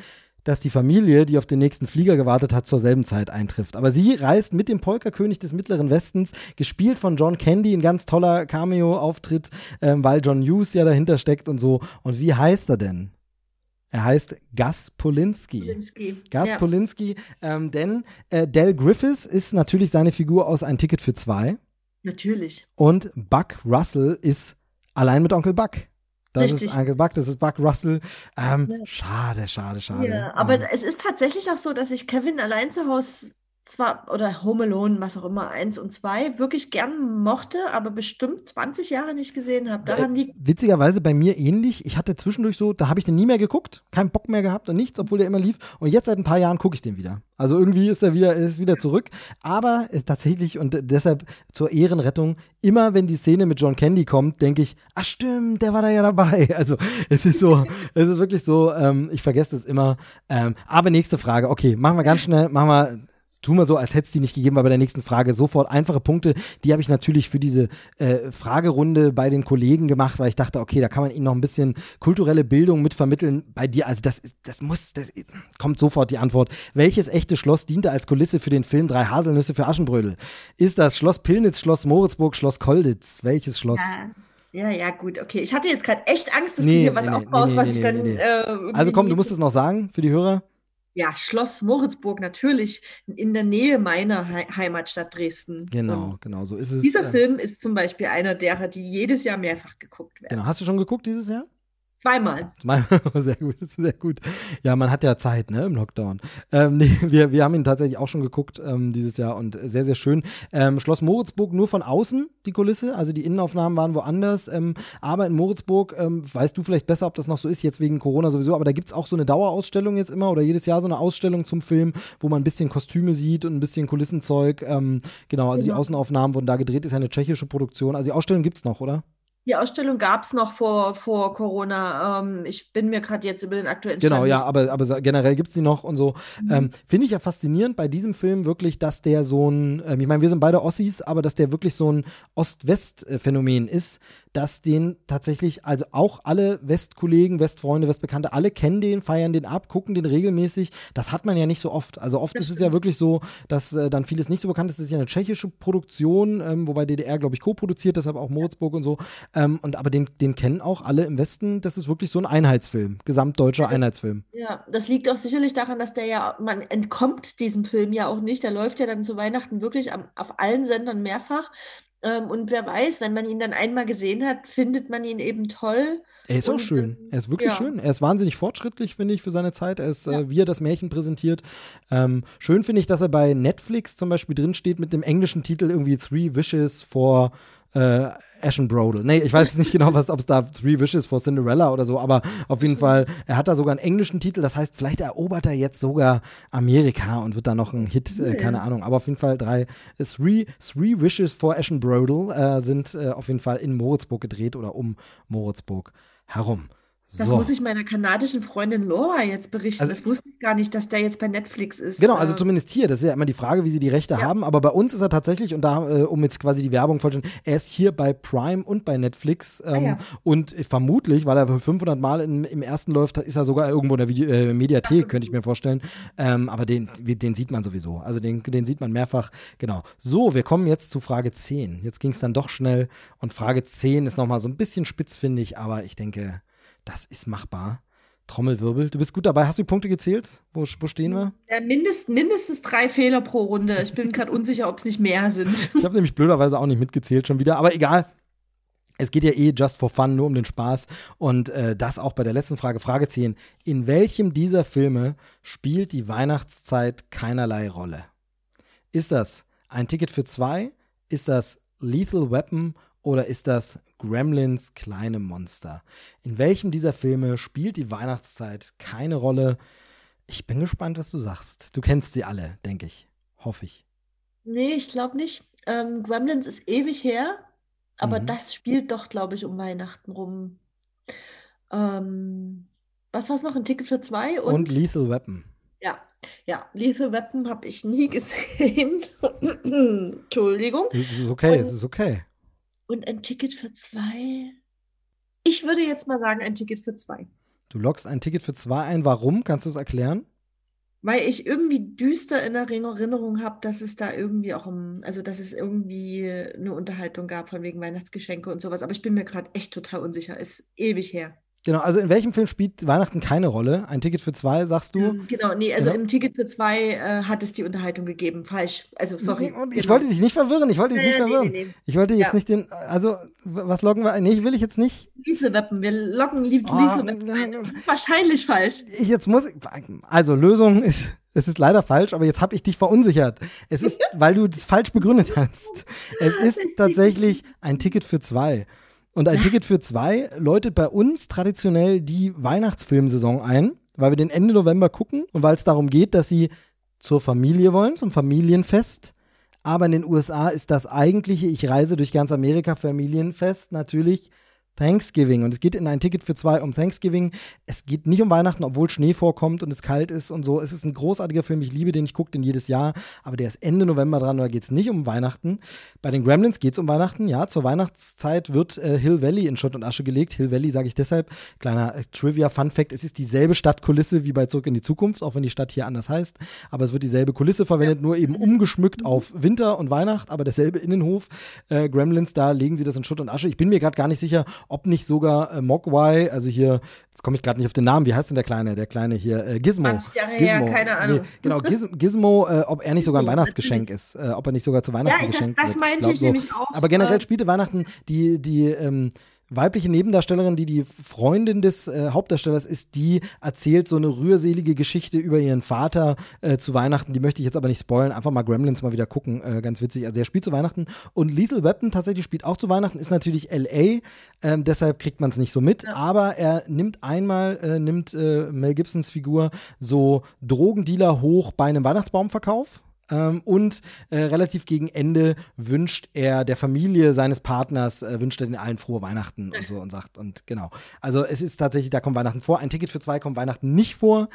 dass die Familie, die auf den nächsten Flieger gewartet hat, zur selben Zeit eintrifft. Aber sie reist mit dem Polka-König des Mittleren Westens, gespielt von John Candy, ein ganz toller Cameo-Auftritt, ähm, weil John Hughes ja dahinter steckt und so. Und wie heißt er denn? Er heißt Gus Polinski. Polinski. Gus ja. Polinski, ähm, denn äh, Del Griffiths ist natürlich seine Figur aus Ein Ticket für zwei. Natürlich. Und Buck Russell ist allein mit Onkel Buck. Das Richtig. ist Uncle Buck, das ist Buck Russell. Ähm, ja. Schade, schade, schade. Ja, aber ähm. es ist tatsächlich auch so, dass ich Kevin allein zu Hause zwar, oder Home Alone, was auch immer, eins und zwei, wirklich gern mochte, aber bestimmt 20 Jahre nicht gesehen habe. Daran liegt. Witzigerweise bei mir ähnlich. Ich hatte zwischendurch so, da habe ich den nie mehr geguckt, keinen Bock mehr gehabt und nichts, obwohl der immer lief. Und jetzt seit ein paar Jahren gucke ich den wieder. Also irgendwie ist er wieder, ist wieder zurück. Aber äh, tatsächlich, und deshalb zur Ehrenrettung, immer wenn die Szene mit John Candy kommt, denke ich, ach stimmt, der war da ja dabei. Also es ist so, es ist wirklich so, ähm, ich vergesse das immer. Ähm, aber nächste Frage, okay, machen wir ganz schnell, machen wir tu mal so, als hätte es die nicht gegeben, weil bei der nächsten Frage sofort einfache Punkte. Die habe ich natürlich für diese äh, Fragerunde bei den Kollegen gemacht, weil ich dachte, okay, da kann man ihnen noch ein bisschen kulturelle Bildung mitvermitteln. Bei dir, also das, ist, das muss, das kommt sofort die Antwort. Welches echte Schloss diente als Kulisse für den Film Drei Haselnüsse für Aschenbrödel? Ist das Schloss Pilnitz, Schloss Moritzburg, Schloss Kolditz? Welches Schloss? Ja. Ja, ja, gut, okay. Ich hatte jetzt gerade echt Angst, dass nee, du hier was nee, aufbaust, nee, was ich dann. Äh, also komm, du musst es noch sagen für die Hörer ja, Schloss Moritzburg natürlich in der Nähe meiner He Heimatstadt Dresden. Genau, Und genau, so ist es. Dieser äh, Film ist zum Beispiel einer derer, die jedes Jahr mehrfach geguckt werden. Genau, hast du schon geguckt dieses Jahr? Zweimal. Zweimal, sehr gut, sehr gut. Ja, man hat ja Zeit, ne, im Lockdown. Ähm, nee, wir, wir haben ihn tatsächlich auch schon geguckt ähm, dieses Jahr und sehr, sehr schön. Ähm, Schloss Moritzburg nur von außen, die Kulisse, also die Innenaufnahmen waren woanders. Ähm, aber in Moritzburg, ähm, weißt du vielleicht besser, ob das noch so ist, jetzt wegen Corona sowieso, aber da gibt es auch so eine Dauerausstellung jetzt immer oder jedes Jahr so eine Ausstellung zum Film, wo man ein bisschen Kostüme sieht und ein bisschen Kulissenzeug. Ähm, genau, also genau. die Außenaufnahmen wurden da gedreht, ist ja eine tschechische Produktion. Also die Ausstellung gibt es noch, oder? Die Ausstellung gab es noch vor, vor Corona. Ähm, ich bin mir gerade jetzt über den aktuellen Stand Genau, ja, aber, aber generell gibt es sie noch und so. Mhm. Ähm, Finde ich ja faszinierend bei diesem Film wirklich, dass der so ein, ähm, ich meine, wir sind beide Ossis, aber dass der wirklich so ein Ost-West-Phänomen ist, dass den tatsächlich, also auch alle Westkollegen, Westfreunde, Westbekannte, alle kennen den, feiern den ab, gucken den regelmäßig. Das hat man ja nicht so oft. Also oft das ist es ja wirklich so, dass äh, dann vieles nicht so bekannt ist. Das ist ja eine tschechische Produktion, ähm, wobei DDR, glaube ich, co-produziert, deshalb auch Moritzburg und so. Ähm, und aber den, den kennen auch alle im Westen. Das ist wirklich so ein Einheitsfilm, gesamtdeutscher ja, das, Einheitsfilm. Ja, das liegt auch sicherlich daran, dass der ja, man entkommt diesem Film ja auch nicht. Der läuft ja dann zu Weihnachten wirklich am, auf allen Sendern mehrfach. Ähm, und wer weiß, wenn man ihn dann einmal gesehen hat, findet man ihn eben toll. Er ist und, auch schön. Er ist wirklich ja. schön. Er ist wahnsinnig fortschrittlich, finde ich, für seine Zeit. Er ist, ja. äh, wie er das Märchen präsentiert. Ähm, schön finde ich, dass er bei Netflix zum Beispiel drinsteht mit dem englischen Titel irgendwie Three Wishes for äh, Brodel. Nee, ich weiß nicht genau, ob es da Three Wishes for Cinderella oder so, aber auf jeden Fall, er hat da sogar einen englischen Titel, das heißt, vielleicht erobert er jetzt sogar Amerika und wird da noch ein Hit, äh, keine Ahnung, aber auf jeden Fall drei, äh, Three, three Wishes for Brodel äh, sind äh, auf jeden Fall in Moritzburg gedreht oder um Moritzburg herum. Das so. muss ich meiner kanadischen Freundin Laura jetzt berichten. Also, das wusste ich gar nicht, dass der jetzt bei Netflix ist. Genau, also äh, zumindest hier. Das ist ja immer die Frage, wie sie die Rechte ja. haben. Aber bei uns ist er tatsächlich, und da, äh, um jetzt quasi die Werbung vollständig, er ist hier bei Prime und bei Netflix. Ähm, ah, ja. Und vermutlich, weil er 500 Mal in, im ersten läuft, ist er sogar irgendwo in der Video, äh, Mediathek, könnte ich mir vorstellen. Ähm, aber den, den sieht man sowieso. Also den, den sieht man mehrfach. Genau. So, wir kommen jetzt zu Frage 10. Jetzt ging es dann doch schnell. Und Frage 10 ist nochmal so ein bisschen spitzfindig, aber ich denke das ist machbar. Trommelwirbel. Du bist gut dabei. Hast du die Punkte gezählt? Wo, wo stehen wir? Ja, mindest, mindestens drei Fehler pro Runde. Ich bin gerade unsicher, ob es nicht mehr sind. Ich habe nämlich blöderweise auch nicht mitgezählt schon wieder. Aber egal. Es geht ja eh just for fun, nur um den Spaß. Und äh, das auch bei der letzten Frage, Frage 10. In welchem dieser Filme spielt die Weihnachtszeit keinerlei Rolle? Ist das ein Ticket für zwei? Ist das Lethal Weapon oder ist das Gremlins kleine Monster? In welchem dieser Filme spielt die Weihnachtszeit keine Rolle? Ich bin gespannt, was du sagst. Du kennst sie alle, denke ich. Hoffe ich. Nee, ich glaube nicht. Ähm, Gremlins ist ewig her, aber mhm. das spielt doch, glaube ich, um Weihnachten rum. Ähm, was war es noch? Ein Ticket für zwei? Und, und Lethal Weapon. Ja, ja, Lethal Weapon habe ich nie gesehen. Entschuldigung. Es ist okay, und, es ist okay. Und ein Ticket für zwei? Ich würde jetzt mal sagen, ein Ticket für zwei. Du lockst ein Ticket für zwei ein. Warum? Kannst du es erklären? Weil ich irgendwie düster in Erinnerung habe, dass es da irgendwie auch um, also dass es irgendwie eine Unterhaltung gab von wegen Weihnachtsgeschenke und sowas. Aber ich bin mir gerade echt total unsicher. Ist ewig her. Genau, also in welchem Film spielt Weihnachten keine Rolle? Ein Ticket für zwei, sagst du? Ähm, genau, nee, also genau. im Ticket für zwei äh, hat es die Unterhaltung gegeben. Falsch. Also, sorry. Und ich genau. wollte dich nicht verwirren, ich wollte dich äh, nicht verwirren. Nee, nee. Ich wollte jetzt ja. nicht den, also, was loggen wir? Nee, will ich jetzt nicht. Lieferweppen, wir loggen Lief oh, Lieferweppen. Wahrscheinlich falsch. Ich jetzt muss, also Lösung ist Es ist leider falsch, aber jetzt habe ich dich verunsichert. Es ist, weil du das falsch begründet hast. Es ist tatsächlich ein Ticket für zwei. Und ein Ticket für zwei läutet bei uns traditionell die Weihnachtsfilmsaison ein, weil wir den Ende November gucken und weil es darum geht, dass sie zur Familie wollen, zum Familienfest. Aber in den USA ist das eigentliche Ich reise durch ganz Amerika Familienfest natürlich Thanksgiving. Und es geht in ein Ticket für zwei um Thanksgiving. Es geht nicht um Weihnachten, obwohl Schnee vorkommt und es kalt ist und so. Es ist ein großartiger Film. Ich liebe den. Ich gucke den jedes Jahr. Aber der ist Ende November dran. Und da geht es nicht um Weihnachten. Bei den Gremlins geht es um Weihnachten. Ja, zur Weihnachtszeit wird äh, Hill Valley in Schutt und Asche gelegt. Hill Valley sage ich deshalb. Kleiner äh, Trivia-Fun-Fact: Es ist dieselbe Stadtkulisse wie bei Zurück in die Zukunft, auch wenn die Stadt hier anders heißt. Aber es wird dieselbe Kulisse verwendet, ja. nur eben umgeschmückt auf Winter und Weihnacht. Aber derselbe Innenhof. Äh, Gremlins, da legen sie das in Schutt und Asche. Ich bin mir gerade gar nicht sicher, ob nicht sogar äh, Mogwai, also hier, jetzt komme ich gerade nicht auf den Namen, wie heißt denn der Kleine, der Kleine hier, äh, Gizmo. 20 Jahre Gizmo. Her, keine Ahnung. Nee, genau, Giz Gizmo, äh, ob er nicht sogar ein Weihnachtsgeschenk ist, äh, ob er nicht sogar zu Weihnachten ja, geschenkt das, das wird. meinte ich, ich nämlich auch. Aber generell äh, spielte Weihnachten die, die, ähm, weibliche Nebendarstellerin, die die Freundin des äh, Hauptdarstellers ist, die erzählt so eine rührselige Geschichte über ihren Vater äh, zu Weihnachten. Die möchte ich jetzt aber nicht spoilen. Einfach mal Gremlins mal wieder gucken. Äh, ganz witzig. Also er spielt zu Weihnachten. Und Lethal Weapon tatsächlich spielt auch zu Weihnachten. Ist natürlich L.A. Ähm, deshalb kriegt man es nicht so mit. Ja. Aber er nimmt einmal, äh, nimmt äh, Mel Gibsons Figur so Drogendealer hoch bei einem Weihnachtsbaumverkauf ähm, und äh, relativ gegen Ende wünscht er der Familie seines Partners, äh, wünscht er den allen frohe Weihnachten und so und sagt, und genau. Also es ist tatsächlich, da kommt Weihnachten vor. Ein Ticket für zwei kommt Weihnachten nicht vor.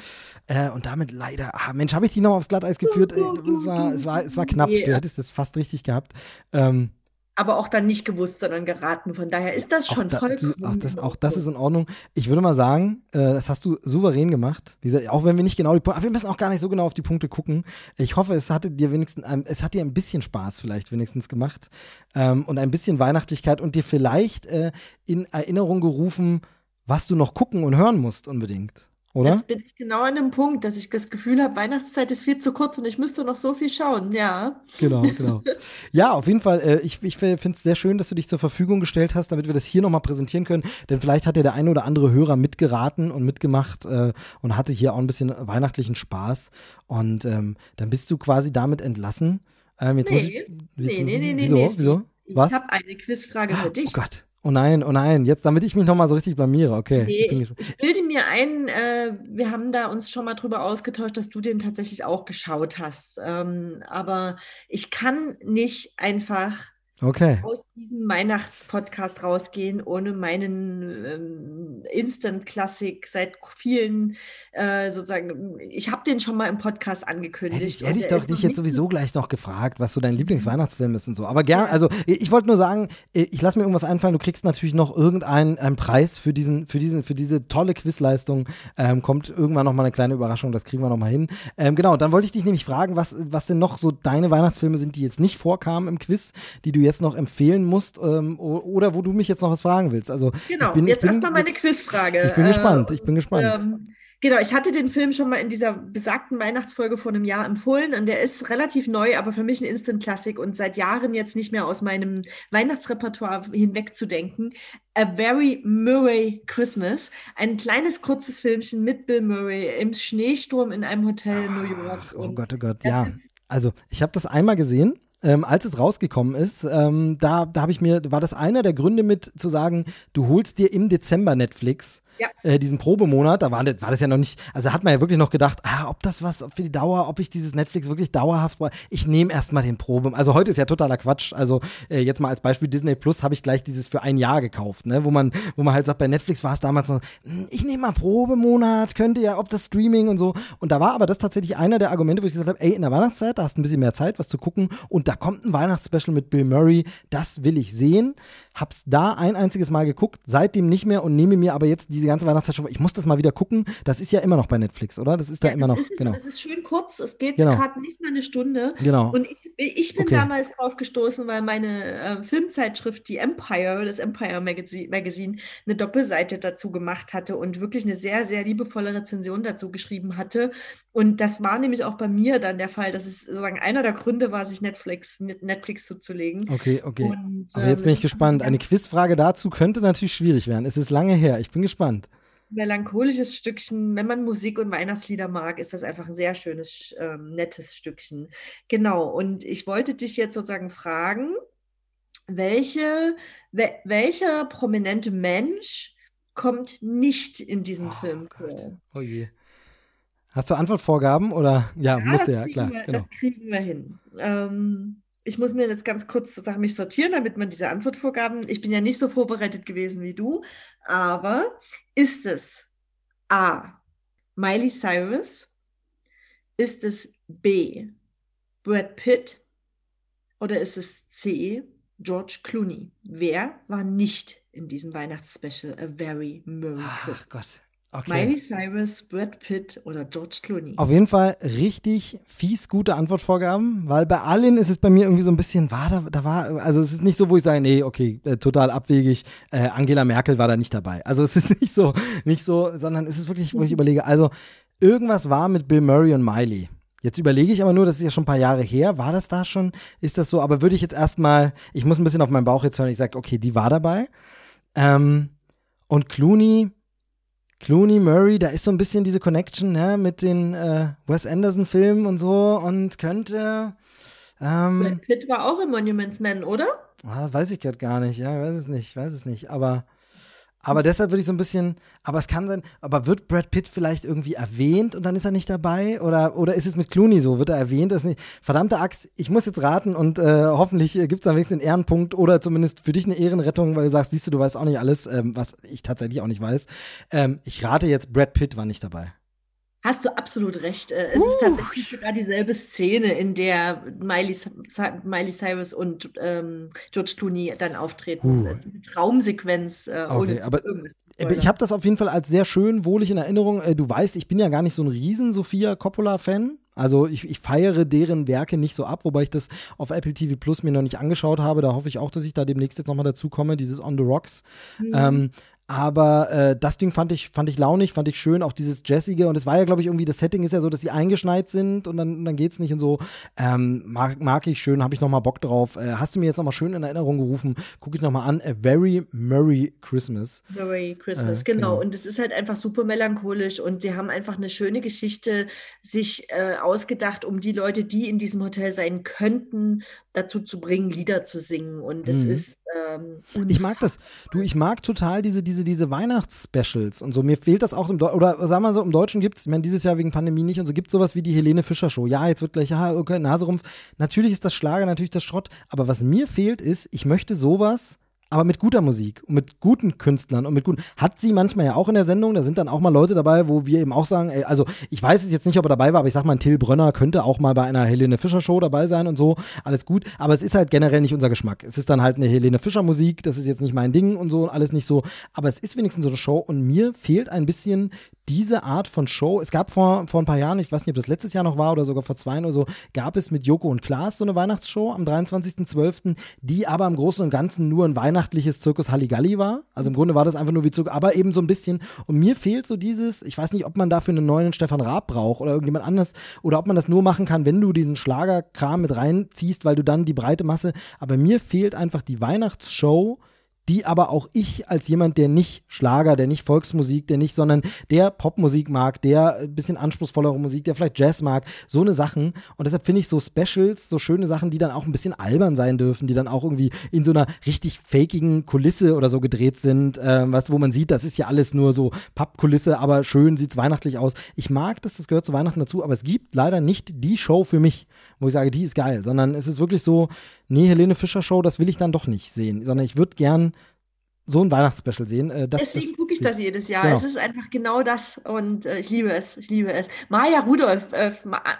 Äh, und damit leider, ah, Mensch, habe ich die noch aufs Glatteis geführt? Es, war, es, war, es war knapp. Du hättest es fast richtig gehabt. Ähm, aber auch dann nicht gewusst, sondern geraten. Von daher ist das schon da, voll. Auch das, auch das ist in Ordnung. Ich würde mal sagen, äh, das hast du souverän gemacht. Wie gesagt, auch wenn wir nicht genau die Punkte, wir müssen auch gar nicht so genau auf die Punkte gucken. Ich hoffe, es hatte dir wenigstens, ein, es hat dir ein bisschen Spaß vielleicht wenigstens gemacht ähm, und ein bisschen Weihnachtlichkeit und dir vielleicht äh, in Erinnerung gerufen, was du noch gucken und hören musst unbedingt oder? Jetzt bin ich genau an dem Punkt, dass ich das Gefühl habe, Weihnachtszeit ist viel zu kurz und ich müsste noch so viel schauen, ja. Genau, genau. ja, auf jeden Fall. Äh, ich ich finde es sehr schön, dass du dich zur Verfügung gestellt hast, damit wir das hier nochmal präsentieren können. Denn vielleicht hat ja der eine oder andere Hörer mitgeraten und mitgemacht äh, und hatte hier auch ein bisschen weihnachtlichen Spaß. Und ähm, dann bist du quasi damit entlassen. Ähm, jetzt nee, muss ich, jetzt nee, nee, nee, nee, wieso, nee, wieso? Was? Ich habe eine Quizfrage für dich. Oh Gott. Oh nein, oh nein, jetzt, damit ich mich nochmal so richtig blamiere, okay. Nee, ich, ich, bilde mir ein, äh, wir haben da uns schon mal drüber ausgetauscht, dass du den tatsächlich auch geschaut hast. Ähm, aber ich kann nicht einfach okay. aus diesem Weihnachtspodcast rausgehen, ohne meinen ähm, Instant-Klassik seit vielen äh, sozusagen, ich habe den schon mal im Podcast angekündigt. Hätte ich, hätte ich doch dich jetzt sowieso gleich noch gefragt, was so dein Lieblingsweihnachtsfilm ist und so. Aber gern, also ich wollte nur sagen, ich lasse mir irgendwas einfallen, du kriegst natürlich noch irgendeinen einen Preis für diesen, für diesen, für diese tolle Quizleistung. Ähm, kommt irgendwann noch mal eine kleine Überraschung, das kriegen wir noch mal hin. Ähm, genau, dann wollte ich dich nämlich fragen, was, was denn noch so deine Weihnachtsfilme sind, die jetzt nicht vorkamen im Quiz, die du jetzt noch empfehlen musst ähm, oder wo du mich jetzt noch was fragen willst. Also genau, bin, jetzt erstmal meine Quizfrage. Ich bin gespannt, ich bin gespannt. Ähm, Genau, ich hatte den Film schon mal in dieser besagten Weihnachtsfolge vor einem Jahr empfohlen und der ist relativ neu, aber für mich ein Instant-Klassik und seit Jahren jetzt nicht mehr aus meinem Weihnachtsrepertoire hinwegzudenken. A Very Murray Christmas, ein kleines kurzes Filmchen mit Bill Murray im Schneesturm in einem Hotel in New York. Ach, oh Gott, oh Gott, ja. Also, ich habe das einmal gesehen ähm, als es rausgekommen ist, ähm, da, da habe ich mir, war das einer der Gründe mit zu sagen, du holst dir im Dezember Netflix ja. äh, diesen Probemonat, da war das, war das ja noch nicht, also hat man ja wirklich noch gedacht, ah, ob das was für die Dauer, ob ich dieses Netflix wirklich dauerhaft war. Ich nehme erstmal den Probe. Also heute ist ja totaler Quatsch. Also äh, jetzt mal als Beispiel Disney Plus habe ich gleich dieses für ein Jahr gekauft, ne? wo man, wo man halt sagt, bei Netflix war es damals noch, hm, ich nehme mal Probemonat, könnte ja, ob das Streaming und so. Und da war aber das tatsächlich einer der Argumente, wo ich gesagt habe, ey, in der Weihnachtszeit, da hast du ein bisschen mehr Zeit, was zu gucken und da kommt ein Weihnachtsspecial mit Bill Murray, das will ich sehen. Hab's da ein einziges Mal geguckt, seitdem nicht mehr und nehme mir aber jetzt diese ganze Weihnachtszeit schon, ich muss das mal wieder gucken. Das ist ja immer noch bei Netflix, oder? Das ist ja, da immer noch. Ist genau. Es ist schön kurz, es geht genau. gerade nicht mal eine Stunde. Genau. Und ich, ich bin okay. damals drauf gestoßen, weil meine äh, Filmzeitschrift, die Empire, das Empire Magazine, Magazine, eine Doppelseite dazu gemacht hatte und wirklich eine sehr, sehr liebevolle Rezension dazu geschrieben hatte. Und das war nämlich auch bei mir dann der Fall, dass es sozusagen einer der Gründe war, sich Netflix, Netflix zuzulegen. Okay, okay. Und, Aber jetzt bin ich ähm, Eine Quizfrage dazu könnte natürlich schwierig werden. Es ist lange her. Ich bin gespannt. melancholisches Stückchen. Wenn man Musik und Weihnachtslieder mag, ist das einfach ein sehr schönes, ähm, nettes Stückchen. Genau. Und ich wollte dich jetzt sozusagen fragen, welche, we welcher prominente Mensch kommt nicht in diesen oh, Film vor? Oh je. Hast du Antwortvorgaben oder ja, ja musst du ja, klar. Wir, genau. Das kriegen wir hin. Ähm, ich muss mir jetzt ganz kurz sozusagen mich sortieren, damit man diese Antwortvorgaben. Ich bin ja nicht so vorbereitet gewesen wie du, aber ist es A. Miley Cyrus? Ist es B. Brad Pitt? Oder ist es C. George Clooney? Wer war nicht in diesem Weihnachtsspecial A Very Merry Christmas? Gott. Okay. Miley Cyrus, Brad Pitt oder George Clooney. Auf jeden Fall richtig fies gute Antwortvorgaben, weil bei allen ist es bei mir irgendwie so ein bisschen, war da, da war, also es ist nicht so, wo ich sage, nee, okay, äh, total abwegig, äh, Angela Merkel war da nicht dabei. Also es ist nicht so, nicht so, sondern es ist wirklich, wo ich mhm. überlege, also irgendwas war mit Bill Murray und Miley. Jetzt überlege ich aber nur, das ist ja schon ein paar Jahre her. War das da schon? Ist das so? Aber würde ich jetzt erstmal, ich muss ein bisschen auf meinen Bauch jetzt hören. Ich sage, okay, die war dabei. Ähm, und Clooney, Clooney, Murray, da ist so ein bisschen diese Connection ne, mit den äh, Wes Anderson-Filmen und so und könnte. Ähm, Brad Pitt war auch im Monuments Man, oder? Ah, weiß ich gerade gar nicht, ja, weiß es nicht, weiß es nicht. Aber aber deshalb würde ich so ein bisschen, aber es kann sein, aber wird Brad Pitt vielleicht irgendwie erwähnt und dann ist er nicht dabei? Oder, oder ist es mit Clooney so? Wird er erwähnt? Das nicht? Verdammte Axt, ich muss jetzt raten und äh, hoffentlich äh, gibt es am wenigstens einen Ehrenpunkt oder zumindest für dich eine Ehrenrettung, weil du sagst, siehst du, du weißt auch nicht alles, ähm, was ich tatsächlich auch nicht weiß. Ähm, ich rate jetzt, Brad Pitt war nicht dabei. Hast du absolut recht. Äh, es uh. ist tatsächlich sogar dieselbe Szene, in der Miley, Miley Cyrus und ähm, George Clooney dann auftreten. Uh. Die Traumsequenz. Äh, okay, aber ich habe das auf jeden Fall als sehr schön, wohlig in Erinnerung. Äh, du weißt, ich bin ja gar nicht so ein riesen Sophia Coppola-Fan. Also ich, ich, feiere deren Werke nicht so ab, wobei ich das auf Apple TV Plus mir noch nicht angeschaut habe. Da hoffe ich auch, dass ich da demnächst jetzt nochmal dazu komme, dieses On the Rocks. Mhm. Ähm, aber äh, das Ding fand ich, fand ich launig, fand ich schön, auch dieses Jazzige. Und es war ja, glaube ich, irgendwie, das Setting ist ja so, dass sie eingeschneit sind und dann, dann geht's nicht und so. Ähm, mag, mag ich schön, habe ich nochmal Bock drauf. Äh, hast du mir jetzt nochmal schön in Erinnerung gerufen? Gucke ich nochmal an. A Very Merry Christmas. Merry Christmas, äh, genau. genau. Und es ist halt einfach super melancholisch und sie haben einfach eine schöne Geschichte sich äh, ausgedacht, um die Leute, die in diesem Hotel sein könnten, dazu zu bringen, Lieder zu singen. Und es mhm. ist. Ähm, ich mag das. Du, ich mag total diese, diese, diese Weihnachtsspecials und so. Mir fehlt das auch im Deutschen. Oder sagen wir so, im Deutschen gibt es, ich meine, dieses Jahr wegen Pandemie nicht und so, gibt es sowas wie die Helene Fischer Show. Ja, jetzt wird gleich, ja, okay, Naserumpf. Natürlich ist das Schlager, natürlich das Schrott. Aber was mir fehlt, ist, ich möchte sowas aber mit guter Musik und mit guten Künstlern und mit guten. Hat sie manchmal ja auch in der Sendung, da sind dann auch mal Leute dabei, wo wir eben auch sagen, ey, also ich weiß es jetzt nicht, ob er dabei war, aber ich sag mal, Till Brönner könnte auch mal bei einer Helene Fischer Show dabei sein und so, alles gut, aber es ist halt generell nicht unser Geschmack. Es ist dann halt eine Helene Fischer Musik, das ist jetzt nicht mein Ding und so, alles nicht so, aber es ist wenigstens so eine Show und mir fehlt ein bisschen diese Art von Show, es gab vor, vor ein paar Jahren, ich weiß nicht, ob das letztes Jahr noch war oder sogar vor zwei oder so, gab es mit Joko und Klaas so eine Weihnachtsshow am 23.12., die aber im Großen und Ganzen nur ein weihnachtliches Zirkus Halligalli war. Also im Grunde war das einfach nur wie Zirkus, aber eben so ein bisschen. Und mir fehlt so dieses, ich weiß nicht, ob man dafür einen neuen Stefan Raab braucht oder irgendjemand anders oder ob man das nur machen kann, wenn du diesen Schlagerkram mit reinziehst, weil du dann die breite Masse, aber mir fehlt einfach die Weihnachtsshow, die aber auch ich als jemand, der nicht Schlager, der nicht Volksmusik, der nicht, sondern der Popmusik mag, der ein bisschen anspruchsvollere Musik, der vielleicht Jazz mag, so eine Sachen. Und deshalb finde ich so Specials, so schöne Sachen, die dann auch ein bisschen albern sein dürfen, die dann auch irgendwie in so einer richtig fakigen Kulisse oder so gedreht sind, äh, weißt wo man sieht, das ist ja alles nur so Pappkulisse, aber schön sieht es weihnachtlich aus. Ich mag das, das gehört zu Weihnachten dazu, aber es gibt leider nicht die Show für mich, wo ich sage, die ist geil, sondern es ist wirklich so, nee, Helene Fischer Show, das will ich dann doch nicht sehen, sondern ich würde gern so ein Weihnachtsspecial sehen. Äh, das, Deswegen gucke ich das jedes Jahr. Genau. Es ist einfach genau das und äh, ich liebe es. Ich liebe es. Maya Rudolph, äh,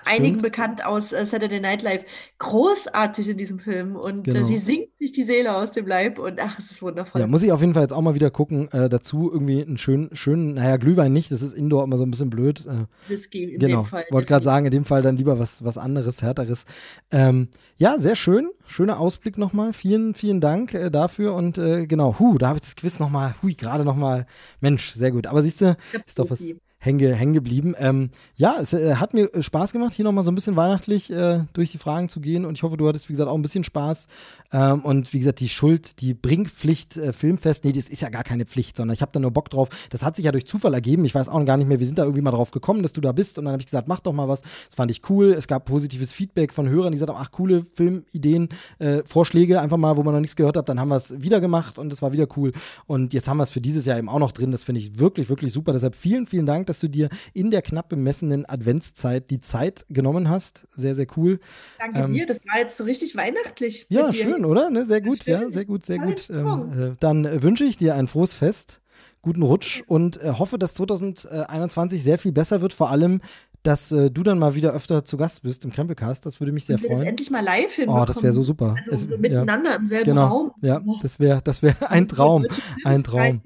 einigen bekannt aus äh, Saturday Night Live, großartig in diesem Film und äh, genau. sie singt sich die Seele aus dem Leib und ach, es ist wundervoll. Ja, muss ich auf jeden Fall jetzt auch mal wieder gucken. Äh, dazu irgendwie einen schönen, schönen, naja, Glühwein nicht, das ist Indoor immer so ein bisschen blöd. Whisky in genau. dem Fall. Wollte gerade sagen, in dem Fall dann lieber was, was anderes, härteres. Ähm, ja, sehr schön. Schöner Ausblick nochmal. Vielen, vielen Dank dafür. Und genau, hu, da habe ich das Quiz nochmal, hui, gerade nochmal. Mensch, sehr gut. Aber siehst du, ist doch was hängen geblieben. Ähm, ja, es äh, hat mir Spaß gemacht, hier nochmal so ein bisschen weihnachtlich äh, durch die Fragen zu gehen. Und ich hoffe, du hattest, wie gesagt, auch ein bisschen Spaß. Ähm, und wie gesagt, die Schuld, die Bringpflicht äh, Filmfest, nee, das ist ja gar keine Pflicht, sondern ich habe da nur Bock drauf. Das hat sich ja durch Zufall ergeben. Ich weiß auch gar nicht mehr, wir sind da irgendwie mal drauf gekommen, dass du da bist. Und dann habe ich gesagt, mach doch mal was. Das fand ich cool. Es gab positives Feedback von Hörern, die gesagt haben, ach, coole Filmideen, äh, Vorschläge einfach mal, wo man noch nichts gehört hat. Dann haben wir es wieder gemacht und es war wieder cool. Und jetzt haben wir es für dieses Jahr eben auch noch drin. Das finde ich wirklich, wirklich super. Deshalb vielen, vielen Dank, dass du dir in der knapp bemessenen Adventszeit die Zeit genommen hast. Sehr, sehr cool. Danke ähm, dir. Das war jetzt so richtig weihnachtlich. Ja, schön, oder? Ne? Sehr gut, ja, sehr gut, sehr gut. Ähm, äh, dann äh, wünsche ich dir ein frohes Fest guten Rutsch und äh, hoffe, dass 2021 sehr viel besser wird. Vor allem dass äh, du dann mal wieder öfter zu Gast bist im Krempelcast. Das würde mich sehr freuen. Das endlich mal live hinbekommen. Oh, das wäre so super. Also es, so miteinander ja. im selben genau. Raum. Ja, das wäre das wär ein Traum. Ein Traum.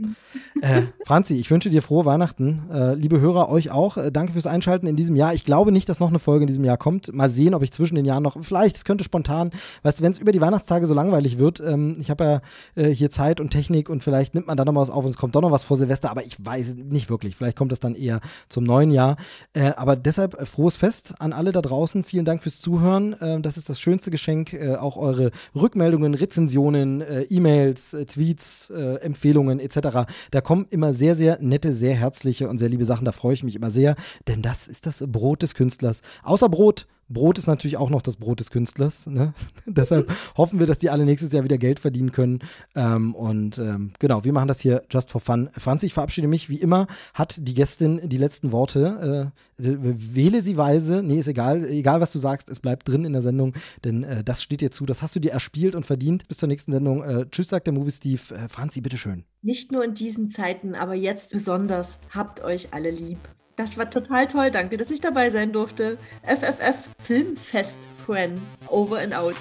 Äh, Franzi, ich wünsche dir frohe Weihnachten. Äh, liebe Hörer, euch auch. Äh, danke fürs Einschalten in diesem Jahr. Ich glaube nicht, dass noch eine Folge in diesem Jahr kommt. Mal sehen, ob ich zwischen den Jahren noch, vielleicht, es könnte spontan, weißt du, wenn es über die Weihnachtstage so langweilig wird, ähm, ich habe ja äh, hier Zeit und Technik und vielleicht nimmt man da noch mal was auf und es kommt doch noch was vor Silvester, aber ich weiß nicht wirklich. Vielleicht kommt das dann eher zum neuen Jahr. Äh, aber deshalb äh, frohes Fest an alle da draußen. Vielen Dank fürs Zuhören. das ist das schönste Geschenk. auch eure Rückmeldungen, Rezensionen, E-Mails, Tweets, Empfehlungen etc. Da kommen immer sehr, sehr nette, sehr herzliche und sehr liebe Sachen. Da freue ich mich immer sehr, denn das ist das Brot des Künstlers. Außer Brot Brot ist natürlich auch noch das Brot des Künstlers. Ne? Deshalb hoffen wir, dass die alle nächstes Jahr wieder Geld verdienen können. Ähm, und ähm, genau, wir machen das hier just for fun. Franzi, ich verabschiede mich. Wie immer hat die Gästin die letzten Worte. Äh, wähle sie weise. Nee, ist egal. Egal, was du sagst, es bleibt drin in der Sendung, denn äh, das steht dir zu. Das hast du dir erspielt und verdient. Bis zur nächsten Sendung. Äh, tschüss, sagt der Movie Steve. Äh, Franzi, bitteschön. Nicht nur in diesen Zeiten, aber jetzt besonders. Habt euch alle lieb. Das war total toll. Danke, dass ich dabei sein durfte. FFF Filmfest Friend. Over and out.